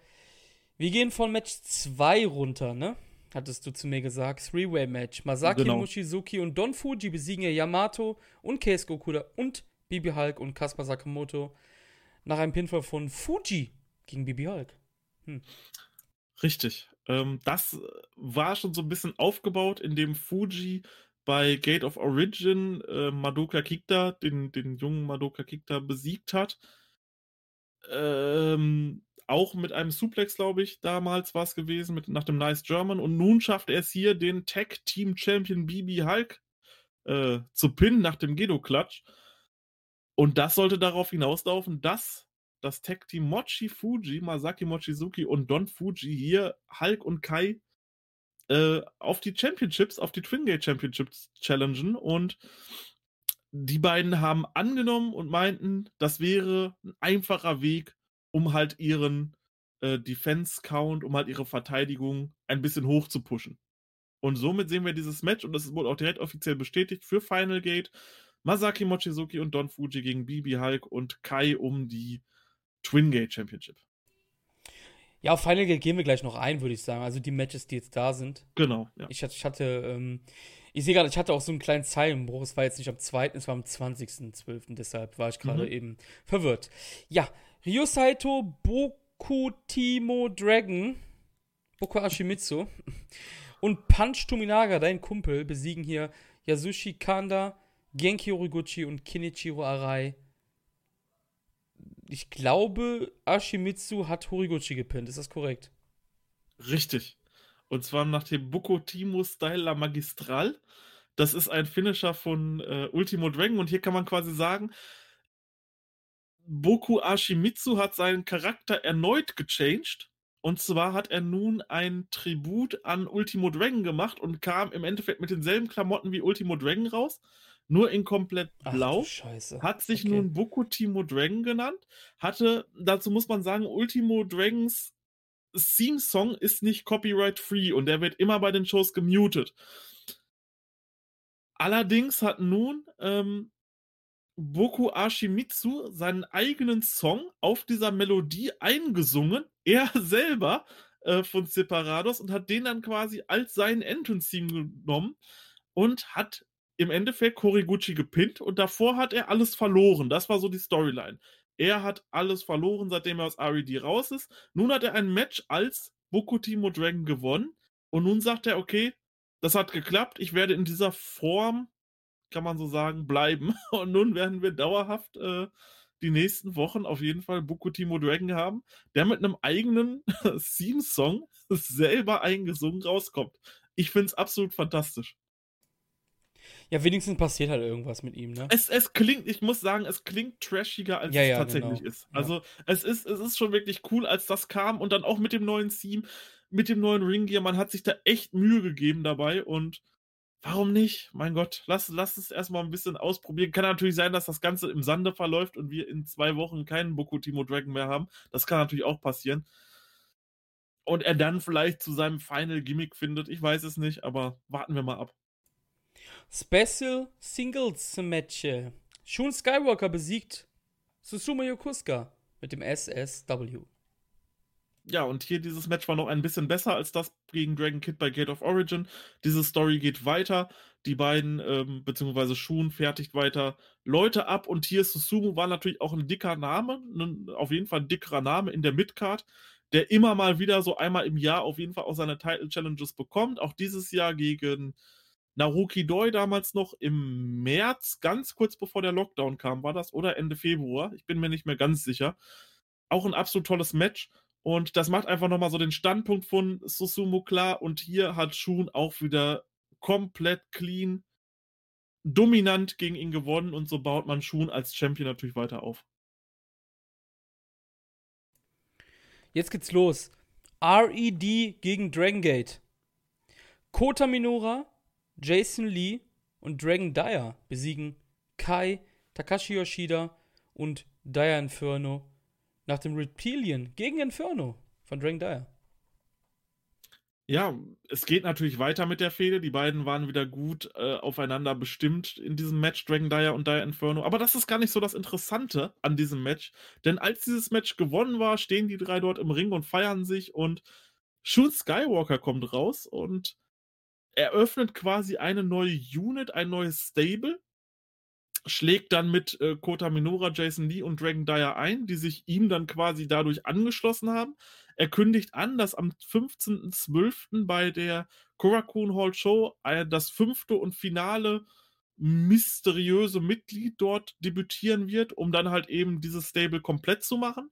Wir gehen von Match 2 runter, ne? Hattest du zu mir gesagt. Three-Way-Match. Masaki genau. Mochizuki und Don Fuji besiegen ja Yamato und Keisuke Okuda und Bibi Hulk und Kaspar Sakamoto nach einem Pinfall von Fuji gegen Bibi Hulk. Hm. Richtig. Ähm, das war schon so ein bisschen aufgebaut, indem Fuji bei Gate of Origin äh, Madoka Kikta, den, den jungen Madoka Kikta, besiegt hat. Ähm, auch mit einem Suplex, glaube ich, damals war es gewesen, mit, nach dem Nice German. Und nun schafft er es hier, den Tag Team Champion BB Hulk äh, zu pinnen nach dem Gedo-Klatsch. Und das sollte darauf hinauslaufen, dass das Tag Team Mochi Fuji, Masaki Mochizuki und Don Fuji hier Hulk und Kai äh, auf die Championships, auf die Twin Gate Championships challengen und die beiden haben angenommen und meinten, das wäre ein einfacher Weg, um halt ihren äh, Defense-Count, um halt ihre Verteidigung ein bisschen hoch zu pushen. Und somit sehen wir dieses Match, und das wurde auch direkt offiziell bestätigt, für Final Gate. Masaki Mochizuki und Don Fuji gegen Bibi Hulk und Kai um die Twin Gate Championship. Ja, auf Final Gate gehen wir gleich noch ein, würde ich sagen. Also die Matches, die jetzt da sind. Genau, ja. Ich hatte, ich hatte, ähm, ich sehe gerade, ich hatte auch so einen kleinen Zeilenbruch. Es war jetzt nicht am 2., es war am 20.12., deshalb war ich gerade mhm. eben verwirrt. Ja, Ryo Saito, Boku Timo Dragon, Boku Ashimitsu und Punch Tominaga, dein Kumpel, besiegen hier Yasushi Kanda, Genki Origuchi und Kenichiro Arai ich glaube, Ashimitsu hat Horiguchi gepinnt. Ist das korrekt? Richtig. Und zwar nach dem Bukotimo Style La Magistral. Das ist ein Finisher von äh, Ultimo Dragon. Und hier kann man quasi sagen, Boku Ashimitsu hat seinen Charakter erneut gechanged. Und zwar hat er nun ein Tribut an Ultimo Dragon gemacht und kam im Endeffekt mit denselben Klamotten wie Ultimo Dragon raus nur in komplett blau. Ach, hat sich okay. nun Boku Timo Dragon genannt. Hatte, dazu muss man sagen, Ultimo Dragons Theme-Song ist nicht copyright-free und der wird immer bei den Shows gemutet. Allerdings hat nun ähm, Boku Ashimitsu seinen eigenen Song auf dieser Melodie eingesungen, er selber äh, von Separados und hat den dann quasi als seinen Entrance-Theme genommen und hat im Endeffekt Koriguchi gepinnt und davor hat er alles verloren. Das war so die Storyline. Er hat alles verloren, seitdem er aus RED raus ist. Nun hat er ein Match als Bokutimo Dragon gewonnen und nun sagt er, okay, das hat geklappt, ich werde in dieser Form, kann man so sagen, bleiben. Und nun werden wir dauerhaft äh, die nächsten Wochen auf jeden Fall Bokutimo Dragon haben, der mit einem eigenen Theme-Song selber eingesungen rauskommt. Ich finde es absolut fantastisch. Ja, wenigstens passiert halt irgendwas mit ihm, ne? Es, es klingt, ich muss sagen, es klingt trashiger, als ja, es ja, tatsächlich genau. ist. Also, ja. es ist, es ist schon wirklich cool, als das kam und dann auch mit dem neuen Theme, mit dem neuen Ring Gear. Man hat sich da echt Mühe gegeben dabei und warum nicht? Mein Gott, lass, lass es erstmal ein bisschen ausprobieren. Kann natürlich sein, dass das Ganze im Sande verläuft und wir in zwei Wochen keinen Boku Timo Dragon mehr haben. Das kann natürlich auch passieren. Und er dann vielleicht zu seinem Final Gimmick findet. Ich weiß es nicht, aber warten wir mal ab. Special Singles Match. Shun Skywalker besiegt Susumu Yokusuka mit dem SSW. Ja, und hier dieses Match war noch ein bisschen besser als das gegen Dragon Kid bei Gate of Origin. Diese Story geht weiter. Die beiden, ähm, beziehungsweise Shun fertigt weiter Leute ab. Und hier Susumu war natürlich auch ein dicker Name, ein, auf jeden Fall ein dickerer Name in der Midcard, der immer mal wieder so einmal im Jahr auf jeden Fall auch seine Title Challenges bekommt. Auch dieses Jahr gegen Naruki Doi damals noch im März, ganz kurz bevor der Lockdown kam, war das, oder Ende Februar, ich bin mir nicht mehr ganz sicher. Auch ein absolut tolles Match. Und das macht einfach nochmal so den Standpunkt von Susumu klar. Und hier hat Shun auch wieder komplett clean, dominant gegen ihn gewonnen. Und so baut man Shun als Champion natürlich weiter auf. Jetzt geht's los. RED gegen Dragon Gate. Kota Minora Jason Lee und Dragon Dyer besiegen Kai, Takashi Yoshida und Dyer Inferno nach dem Reptilian gegen Inferno von Dragon Dyer. Ja, es geht natürlich weiter mit der Fehde. Die beiden waren wieder gut äh, aufeinander bestimmt in diesem Match, Dragon Dyer und Dyer Inferno. Aber das ist gar nicht so das Interessante an diesem Match. Denn als dieses Match gewonnen war, stehen die drei dort im Ring und feiern sich und Shun Skywalker kommt raus und eröffnet quasi eine neue Unit, ein neues Stable schlägt dann mit äh, Kota Minora, Jason Lee und Dragon Dyer ein, die sich ihm dann quasi dadurch angeschlossen haben. Er kündigt an, dass am 15.12. bei der Korakuen Hall Show äh, das fünfte und finale mysteriöse Mitglied dort debütieren wird, um dann halt eben dieses Stable komplett zu machen.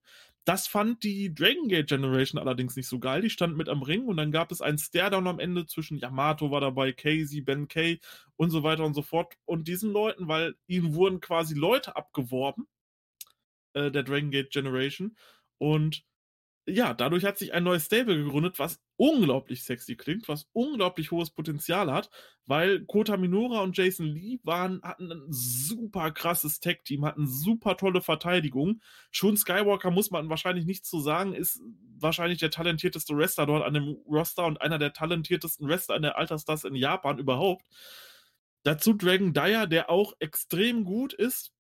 Das fand die Dragon Gate Generation allerdings nicht so geil. Die stand mit am Ring und dann gab es einen Stairdown am Ende zwischen Yamato war dabei, Casey, Ben Kay und so weiter und so fort und diesen Leuten, weil ihnen wurden quasi Leute abgeworben, äh, der Dragon Gate Generation. Und ja, dadurch hat sich ein neues Stable gegründet, was unglaublich sexy klingt, was unglaublich hohes Potenzial hat, weil Kota Minora und Jason Lee waren, hatten ein super krasses Tech-Team, hatten super tolle Verteidigung. Schon Skywalker muss man wahrscheinlich nichts zu sagen, ist wahrscheinlich der talentierteste Wrestler dort an dem Roster und einer der talentiertesten Wrestler in der Altersstars in Japan überhaupt. Dazu Dragon Dyer, der auch extrem gut ist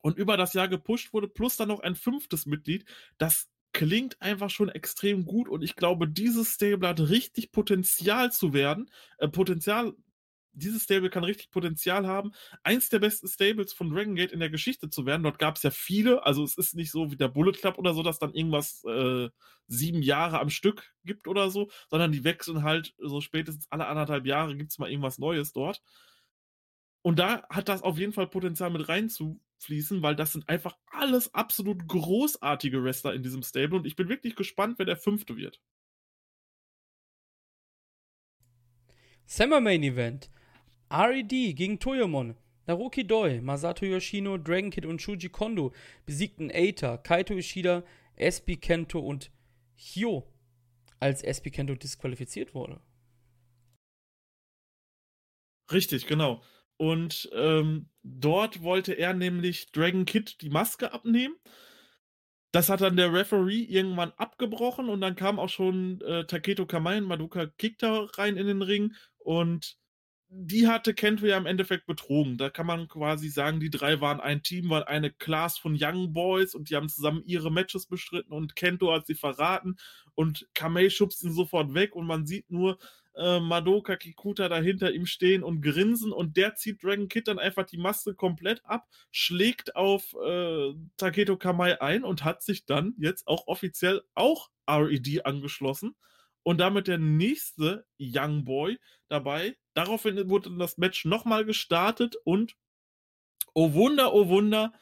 und über das Jahr gepusht wurde, plus dann noch ein fünftes Mitglied, das klingt einfach schon extrem gut und ich glaube, dieses Stable hat richtig Potenzial zu werden. Äh, Potenzial, dieses Stable kann richtig Potenzial haben, eins der besten Stables von Dragon Gate in der Geschichte zu werden. Dort gab es ja viele, also es ist nicht so wie der Bullet Club oder so, dass dann irgendwas äh, sieben Jahre am Stück gibt oder so, sondern die wechseln halt so spätestens alle anderthalb Jahre gibt es mal irgendwas Neues dort. Und da hat das auf jeden Fall Potenzial mit reinzufließen, weil das sind einfach alles absolut großartige Wrestler in diesem Stable und ich bin wirklich gespannt, wer der fünfte wird. Summer Main Event. RED gegen Toyomon. Naruki Doi, Masato Yoshino, Dragon Kid und Shuji Kondo besiegten Eita, Kaito Ishida, SB Kento und Hyo, als SB Kento disqualifiziert wurde. Richtig, genau. Und ähm, dort wollte er nämlich Dragon Kid die Maske abnehmen. Das hat dann der Referee irgendwann abgebrochen und dann kam auch schon äh, Taketo Kamai und Madoka Kikta rein in den Ring und die hatte Kento ja im Endeffekt betrogen. Da kann man quasi sagen, die drei waren ein Team, waren eine Class von Young Boys und die haben zusammen ihre Matches bestritten und Kento hat sie verraten und Kamei schubst ihn sofort weg und man sieht nur, äh, Madoka Kikuta dahinter ihm stehen und grinsen und der zieht Dragon Kid dann einfach die Maske komplett ab, schlägt auf äh, Taketo Kamai ein und hat sich dann jetzt auch offiziell auch RED angeschlossen und damit der nächste Young Boy dabei. Daraufhin wurde das Match nochmal gestartet und oh Wunder, oh Wunder,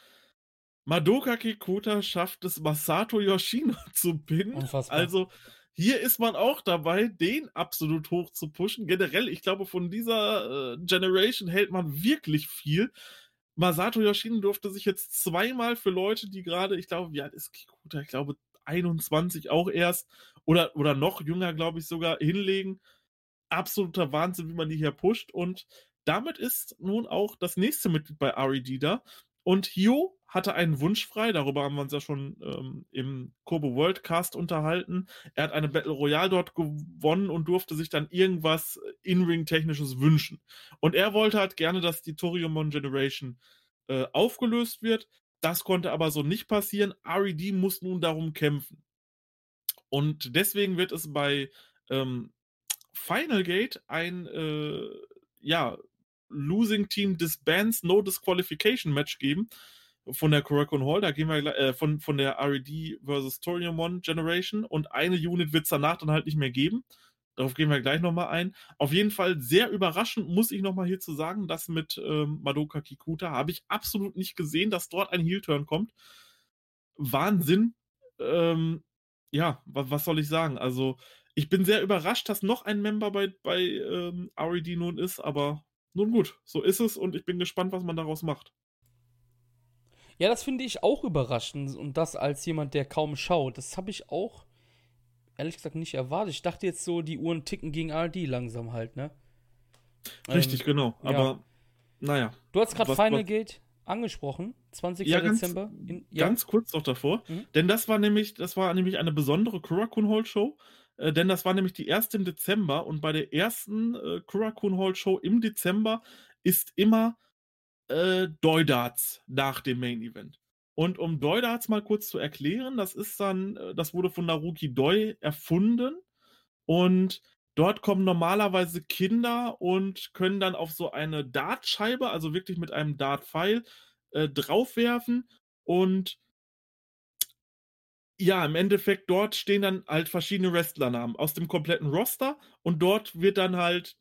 Madoka Kikuta schafft es, Masato Yoshino zu pinnen. Unfassbar. Also hier ist man auch dabei, den absolut hoch zu pushen. Generell, ich glaube, von dieser äh, Generation hält man wirklich viel. Masato Yoshino durfte sich jetzt zweimal für Leute, die gerade, ich glaube, wie alt ist Kikuta? Ich glaube, 21 auch erst oder, oder noch jünger, glaube ich, sogar hinlegen. Absoluter Wahnsinn, wie man die hier pusht. Und damit ist nun auch das nächste Mitglied bei RED da. Und Hio hatte einen Wunsch frei, darüber haben wir uns ja schon ähm, im Kobo Worldcast unterhalten. Er hat eine Battle Royale dort gewonnen und durfte sich dann irgendwas In-Ring-Technisches wünschen. Und er wollte halt gerne, dass die Toriumon Generation äh, aufgelöst wird. Das konnte aber so nicht passieren. RED muss nun darum kämpfen. Und deswegen wird es bei ähm, Final Gate ein äh, ja, Losing Team Disbands No Disqualification Match geben von der Korakuen Hall, da gehen wir äh, von, von der RED versus Toriumon Generation und eine Unit wird es danach dann halt nicht mehr geben. Darauf gehen wir gleich nochmal ein. Auf jeden Fall sehr überraschend, muss ich nochmal hierzu sagen, dass mit ähm, Madoka Kikuta habe ich absolut nicht gesehen, dass dort ein Heel-Turn kommt. Wahnsinn. Ähm, ja, was, was soll ich sagen? Also, ich bin sehr überrascht, dass noch ein Member bei, bei ähm, RED nun ist, aber nun gut, so ist es und ich bin gespannt, was man daraus macht. Ja, das finde ich auch überraschend und das als jemand, der kaum schaut. Das habe ich auch ehrlich gesagt nicht erwartet. Ich dachte jetzt so, die Uhren ticken gegen RD langsam halt, ne? Richtig, ähm, genau. Aber ja. naja. Du hast gerade Final was, Gate angesprochen, 20. Ja, Dezember. In, ja. Ganz kurz noch davor, mhm. denn das war nämlich, das war nämlich eine besondere Kurakun Hall Show. Äh, denn das war nämlich die erste im Dezember und bei der ersten äh, Kurakun Hall Show im Dezember ist immer äh, Doidarts nach dem Main Event. Und um Doidarts mal kurz zu erklären, das ist dann, äh, das wurde von Naruki Doi erfunden und dort kommen normalerweise Kinder und können dann auf so eine Dartscheibe, also wirklich mit einem Dartpfeil, äh, draufwerfen und ja, im Endeffekt, dort stehen dann halt verschiedene Wrestlernamen aus dem kompletten Roster und dort wird dann halt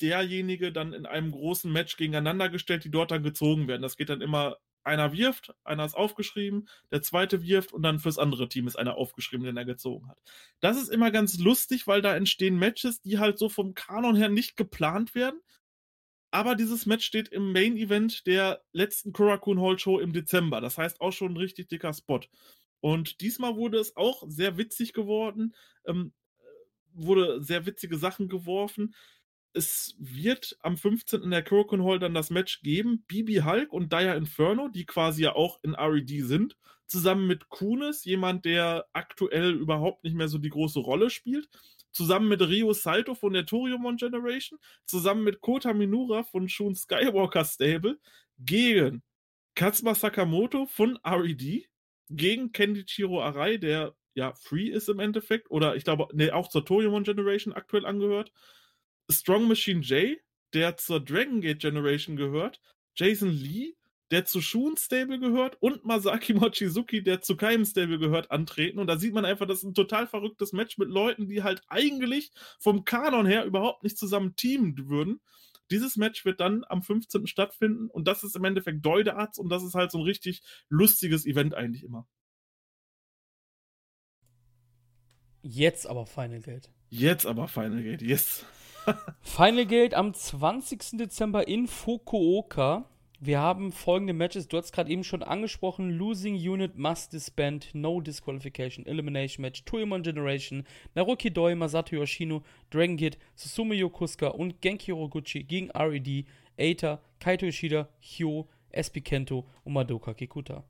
derjenige dann in einem großen Match gegeneinander gestellt, die dort dann gezogen werden. Das geht dann immer, einer wirft, einer ist aufgeschrieben, der zweite wirft und dann fürs andere Team ist einer aufgeschrieben, den er gezogen hat. Das ist immer ganz lustig, weil da entstehen Matches, die halt so vom Kanon her nicht geplant werden. Aber dieses Match steht im Main Event der letzten Korakuen Hall Show im Dezember. Das heißt auch schon ein richtig dicker Spot. Und diesmal wurde es auch sehr witzig geworden, ähm, wurde sehr witzige Sachen geworfen. Es wird am 15. in der Kurokun Hall dann das Match geben. Bibi Hulk und Dire Inferno, die quasi ja auch in RED sind, zusammen mit Kunis, jemand, der aktuell überhaupt nicht mehr so die große Rolle spielt, zusammen mit Ryo Salto von der Toriumon Generation, zusammen mit Kota Minura von Shun Skywalker Stable gegen Katsuma Sakamoto von RED, gegen Kendichiro Arai, der ja free ist im Endeffekt, oder ich glaube, nee, auch zur Toriumon Generation aktuell angehört. Strong Machine J, der zur Dragon Gate Generation gehört. Jason Lee, der zu Shun Stable gehört und Masaki Mochizuki, der zu keinem Stable gehört, antreten. Und da sieht man einfach, das ist ein total verrücktes Match mit Leuten, die halt eigentlich vom Kanon her überhaupt nicht zusammen teamen würden. Dieses Match wird dann am 15. stattfinden und das ist im Endeffekt Deudarts und das ist halt so ein richtig lustiges Event eigentlich immer. Jetzt aber Final Gate. Jetzt aber Final Gate, yes. Final Gate am 20. Dezember in Fukuoka. Wir haben folgende Matches. Du hast gerade eben schon angesprochen: Losing Unit must disband, no disqualification, Elimination Match, Toyomon Generation, Naruki Doi, Masato Yoshino, Dragon Kid, Susumu Yokosuka und Genki Horoguchi gegen RED, Eita, Kaito Ishida, Hyo, SB Kento und Madoka Kikuta.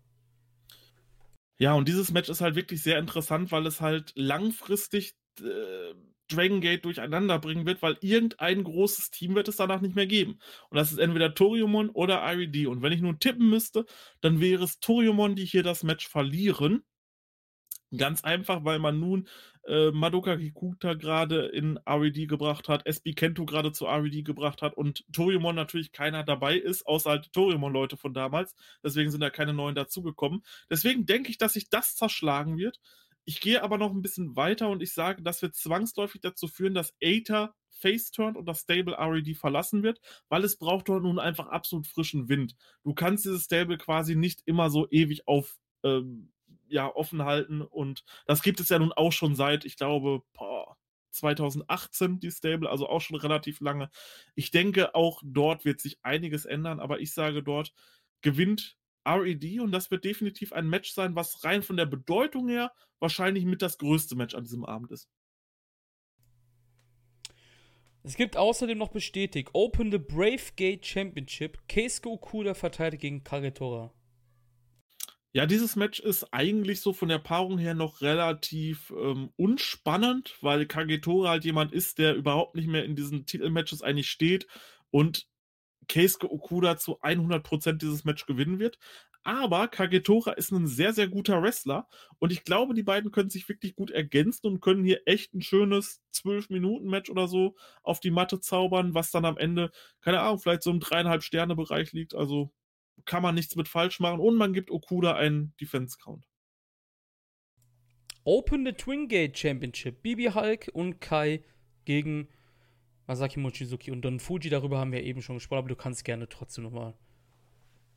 Ja, und dieses Match ist halt wirklich sehr interessant, weil es halt langfristig äh, Dragon Gate durcheinander bringen wird, weil irgendein großes Team wird es danach nicht mehr geben. Und das ist entweder Toriumon oder RED. Und wenn ich nun tippen müsste, dann wäre es Toriumon, die hier das Match verlieren. Ganz einfach, weil man nun äh, Madoka Kikuta gerade in RED gebracht hat, SB Kento gerade zu RED gebracht hat und Toriumon natürlich keiner dabei ist, außer halt Toriumon-Leute von damals. Deswegen sind da keine neuen dazugekommen. Deswegen denke ich, dass sich das zerschlagen wird. Ich gehe aber noch ein bisschen weiter und ich sage, das wird zwangsläufig dazu führen, dass Aether face turnt und das Stable RED verlassen wird, weil es braucht dort nun einfach absolut frischen Wind. Du kannst dieses Stable quasi nicht immer so ewig auf ähm, ja, offen halten und das gibt es ja nun auch schon seit, ich glaube, boah, 2018 die Stable, also auch schon relativ lange. Ich denke, auch dort wird sich einiges ändern, aber ich sage dort, gewinnt RED und das wird definitiv ein Match sein, was rein von der Bedeutung her wahrscheinlich mit das größte Match an diesem Abend ist. Es gibt außerdem noch bestätigt Open the Brave Gate Championship. Keisuke Okuda verteidigt gegen Kagetora. Ja, dieses Match ist eigentlich so von der Paarung her noch relativ ähm, unspannend, weil Kagetora halt jemand ist, der überhaupt nicht mehr in diesen Titelmatches eigentlich steht und Keisuke Okuda zu 100% dieses Match gewinnen wird. Aber Kagetora ist ein sehr, sehr guter Wrestler und ich glaube, die beiden können sich wirklich gut ergänzen und können hier echt ein schönes 12-Minuten-Match oder so auf die Matte zaubern, was dann am Ende, keine Ahnung, vielleicht so im dreieinhalb Sterne-Bereich liegt. Also kann man nichts mit falsch machen und man gibt Okuda einen Defense-Count. Open the Twin Gate Championship. Bibi Hulk und Kai gegen Masaki Mochizuki und Don Fuji, darüber haben wir eben schon gesprochen, aber du kannst gerne trotzdem nochmal.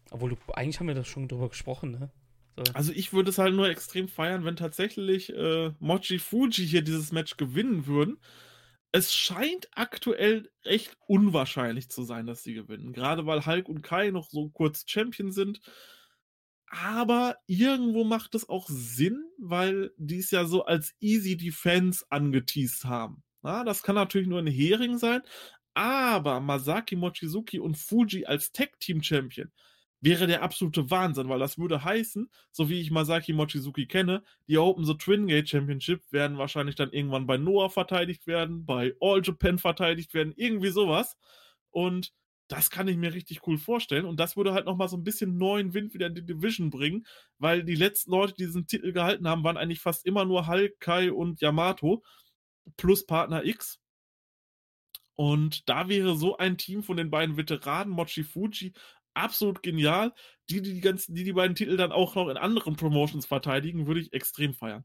Obwohl, du, eigentlich haben wir das schon drüber gesprochen, ne? So. Also ich würde es halt nur extrem feiern, wenn tatsächlich äh, Mochi Fuji hier dieses Match gewinnen würden. Es scheint aktuell echt unwahrscheinlich zu sein, dass sie gewinnen. Gerade weil Hulk und Kai noch so kurz Champion sind. Aber irgendwo macht es auch Sinn, weil die es ja so als Easy Defense angeteased haben. Na, das kann natürlich nur ein Hering sein, aber Masaki Mochizuki und Fuji als Tag Team Champion, wäre der absolute Wahnsinn, weil das würde heißen, so wie ich Masaki Mochizuki kenne, die Open the Twin Gate Championship werden wahrscheinlich dann irgendwann bei Noah verteidigt werden, bei All Japan verteidigt werden, irgendwie sowas. Und das kann ich mir richtig cool vorstellen. Und das würde halt nochmal so ein bisschen neuen Wind wieder in die Division bringen, weil die letzten Leute, die diesen Titel gehalten haben, waren eigentlich fast immer nur Hulk, Kai und Yamato plus Partner X. Und da wäre so ein Team von den beiden Veteranen, Mochi Fuji, absolut genial. Die, die die, ganzen, die, die beiden Titel dann auch noch in anderen Promotions verteidigen, würde ich extrem feiern.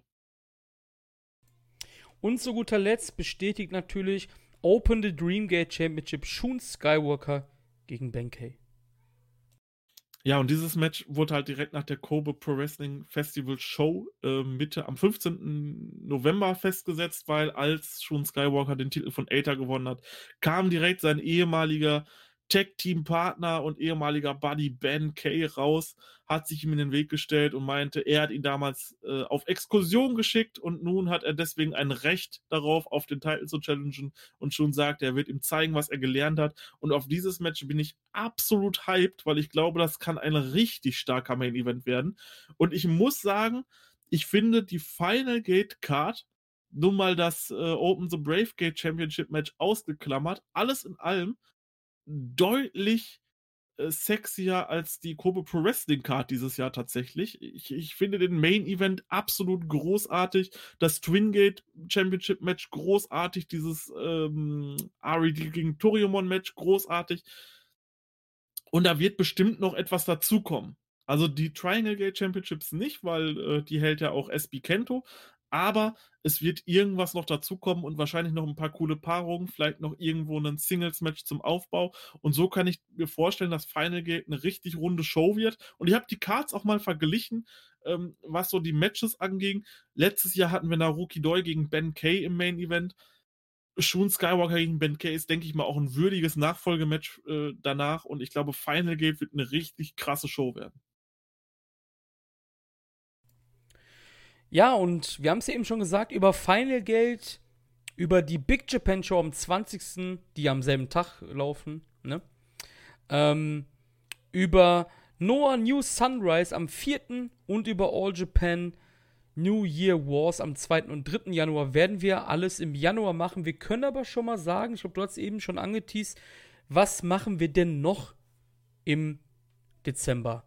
Und zu guter Letzt bestätigt natürlich Open the Dreamgate Championship Shun Skywalker gegen Benkei. Ja, und dieses Match wurde halt direkt nach der Kobe Pro Wrestling Festival Show äh, Mitte am 15. November festgesetzt, weil als Shun Skywalker den Titel von Aether gewonnen hat, kam direkt sein ehemaliger Tag-Team-Partner und ehemaliger Buddy Ben Kay raus, hat sich ihm in den Weg gestellt und meinte, er hat ihn damals äh, auf Exkursion geschickt und nun hat er deswegen ein Recht darauf, auf den Titel zu challengen und schon sagt, er wird ihm zeigen, was er gelernt hat. Und auf dieses Match bin ich absolut hyped, weil ich glaube, das kann ein richtig starker Main-Event werden. Und ich muss sagen, ich finde die Final Gate Card nun mal das äh, Open the Brave Gate Championship Match ausgeklammert. Alles in allem deutlich äh, sexier als die Kobe Pro Wrestling Card dieses Jahr tatsächlich. Ich, ich finde den Main Event absolut großartig. Das Twin Gate Championship Match großartig. Dieses ähm, RED gegen Toriumon Match großartig. Und da wird bestimmt noch etwas dazukommen. Also die Triangle Gate Championships nicht, weil äh, die hält ja auch SB Kento aber es wird irgendwas noch dazukommen und wahrscheinlich noch ein paar coole Paarungen, vielleicht noch irgendwo ein Singles-Match zum Aufbau. Und so kann ich mir vorstellen, dass Final Gate eine richtig runde Show wird. Und ich habe die Cards auch mal verglichen, ähm, was so die Matches anging. Letztes Jahr hatten wir Naruki Doi gegen Ben Kay im Main Event. Shun Skywalker gegen Ben Kay ist, denke ich mal, auch ein würdiges Nachfolgematch äh, danach. Und ich glaube, Final Gate wird eine richtig krasse Show werden. Ja, und wir haben es ja eben schon gesagt, über Final Gate, über die Big Japan Show am 20., die am selben Tag laufen, ne? Ähm, über Noah New Sunrise am 4. und über All Japan New Year Wars am 2. und 3. Januar werden wir alles im Januar machen. Wir können aber schon mal sagen, ich glaube, du hast eben schon angeteased, was machen wir denn noch im Dezember?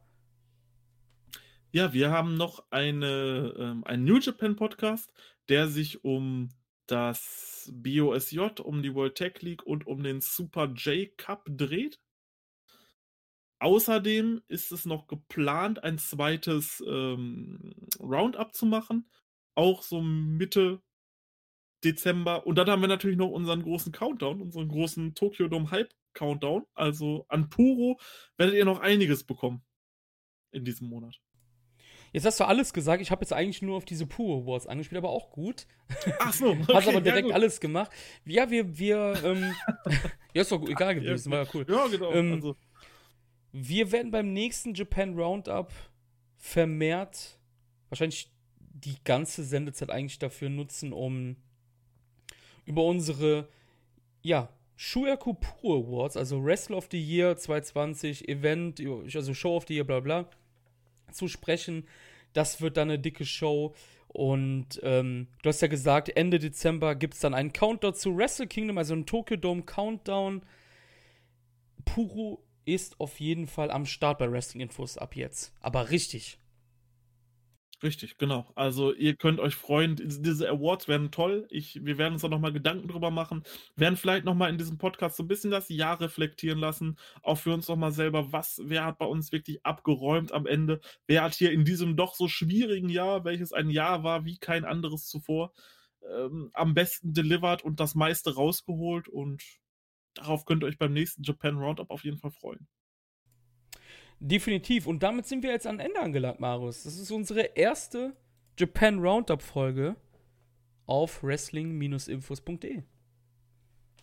Ja, wir haben noch eine, ähm, einen New Japan Podcast, der sich um das BOSJ, um die World Tech League und um den Super J Cup dreht. Außerdem ist es noch geplant, ein zweites ähm, Roundup zu machen. Auch so Mitte Dezember. Und dann haben wir natürlich noch unseren großen Countdown, unseren großen Tokyo Dome Hype Countdown. Also an Puro werdet ihr noch einiges bekommen in diesem Monat. Jetzt hast du alles gesagt. Ich habe jetzt eigentlich nur auf diese Pure Awards angespielt, aber auch gut. Ach so. Okay, hast aber direkt ja, alles gemacht. Ja, wir, wir, ähm, ja, ist doch egal gewesen, war ja cool. Ja, genau. Ähm, also. Wir werden beim nächsten Japan Roundup vermehrt wahrscheinlich die ganze Sendezeit eigentlich dafür nutzen, um über unsere, ja, Shuyaku Pure Awards, also Wrestle of the Year 2020, Event, also Show of the Year, bla bla, zu sprechen. Das wird dann eine dicke Show. Und ähm, du hast ja gesagt, Ende Dezember gibt es dann einen Countdown zu Wrestle Kingdom, also ein Tokyo Dome Countdown. Puro ist auf jeden Fall am Start bei Wrestling Infos ab jetzt. Aber richtig. Richtig, genau. Also ihr könnt euch freuen, diese Awards werden toll. Ich, wir werden uns da nochmal Gedanken drüber machen, werden vielleicht nochmal in diesem Podcast so ein bisschen das Jahr reflektieren lassen, auch für uns nochmal selber, was, wer hat bei uns wirklich abgeräumt am Ende, wer hat hier in diesem doch so schwierigen Jahr, welches ein Jahr war wie kein anderes zuvor, ähm, am besten delivered und das meiste rausgeholt und darauf könnt ihr euch beim nächsten Japan Roundup auf jeden Fall freuen. Definitiv. Und damit sind wir jetzt am Ende angelangt, Marius. Das ist unsere erste Japan Roundup-Folge auf wrestling-infos.de.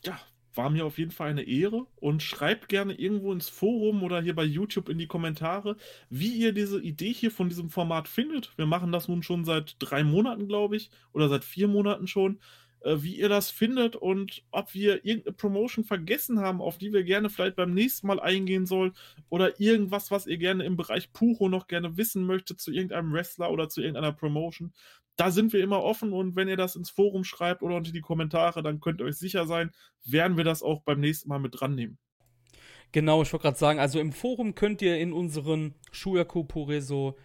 Ja, war mir auf jeden Fall eine Ehre und schreibt gerne irgendwo ins Forum oder hier bei YouTube in die Kommentare, wie ihr diese Idee hier von diesem Format findet. Wir machen das nun schon seit drei Monaten, glaube ich, oder seit vier Monaten schon. Äh, wie ihr das findet und ob wir irgendeine Promotion vergessen haben, auf die wir gerne vielleicht beim nächsten Mal eingehen sollen oder irgendwas, was ihr gerne im Bereich Puro noch gerne wissen möchtet zu irgendeinem Wrestler oder zu irgendeiner Promotion. Da sind wir immer offen und wenn ihr das ins Forum schreibt oder unter die Kommentare, dann könnt ihr euch sicher sein, werden wir das auch beim nächsten Mal mit dran nehmen. Genau, ich wollte gerade sagen, also im Forum könnt ihr in unseren Shuyaku Pureso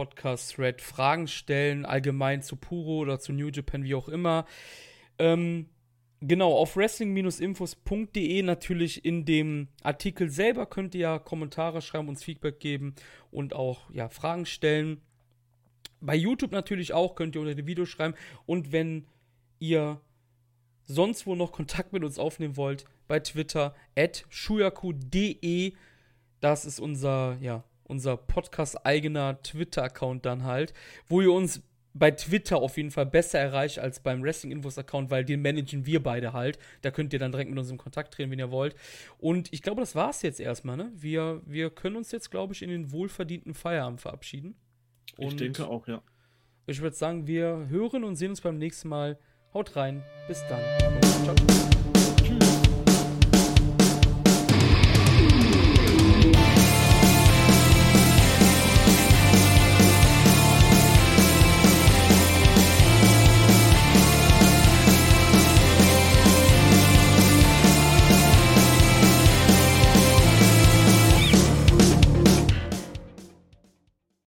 Podcast-Thread Fragen stellen, allgemein zu Puro oder zu New Japan, wie auch immer. Ähm, genau, auf wrestling-infos.de natürlich in dem Artikel selber könnt ihr ja Kommentare schreiben, uns Feedback geben und auch ja, Fragen stellen. Bei YouTube natürlich auch, könnt ihr unter dem Video schreiben. Und wenn ihr sonst wo noch Kontakt mit uns aufnehmen wollt, bei Twitter at shuyaku.de. Das ist unser, ja, unser Podcast-eigener Twitter-Account dann halt, wo ihr uns bei Twitter auf jeden Fall besser erreicht als beim Wrestling-Infos-Account, weil den managen wir beide halt. Da könnt ihr dann direkt mit uns in Kontakt treten, wenn ihr wollt. Und ich glaube, das war es jetzt erstmal, ne? Wir, wir können uns jetzt, glaube ich, in den wohlverdienten Feierabend verabschieden. Und ich denke auch, ja. Ich würde sagen, wir hören und sehen uns beim nächsten Mal. Haut rein. Bis dann. Ciao.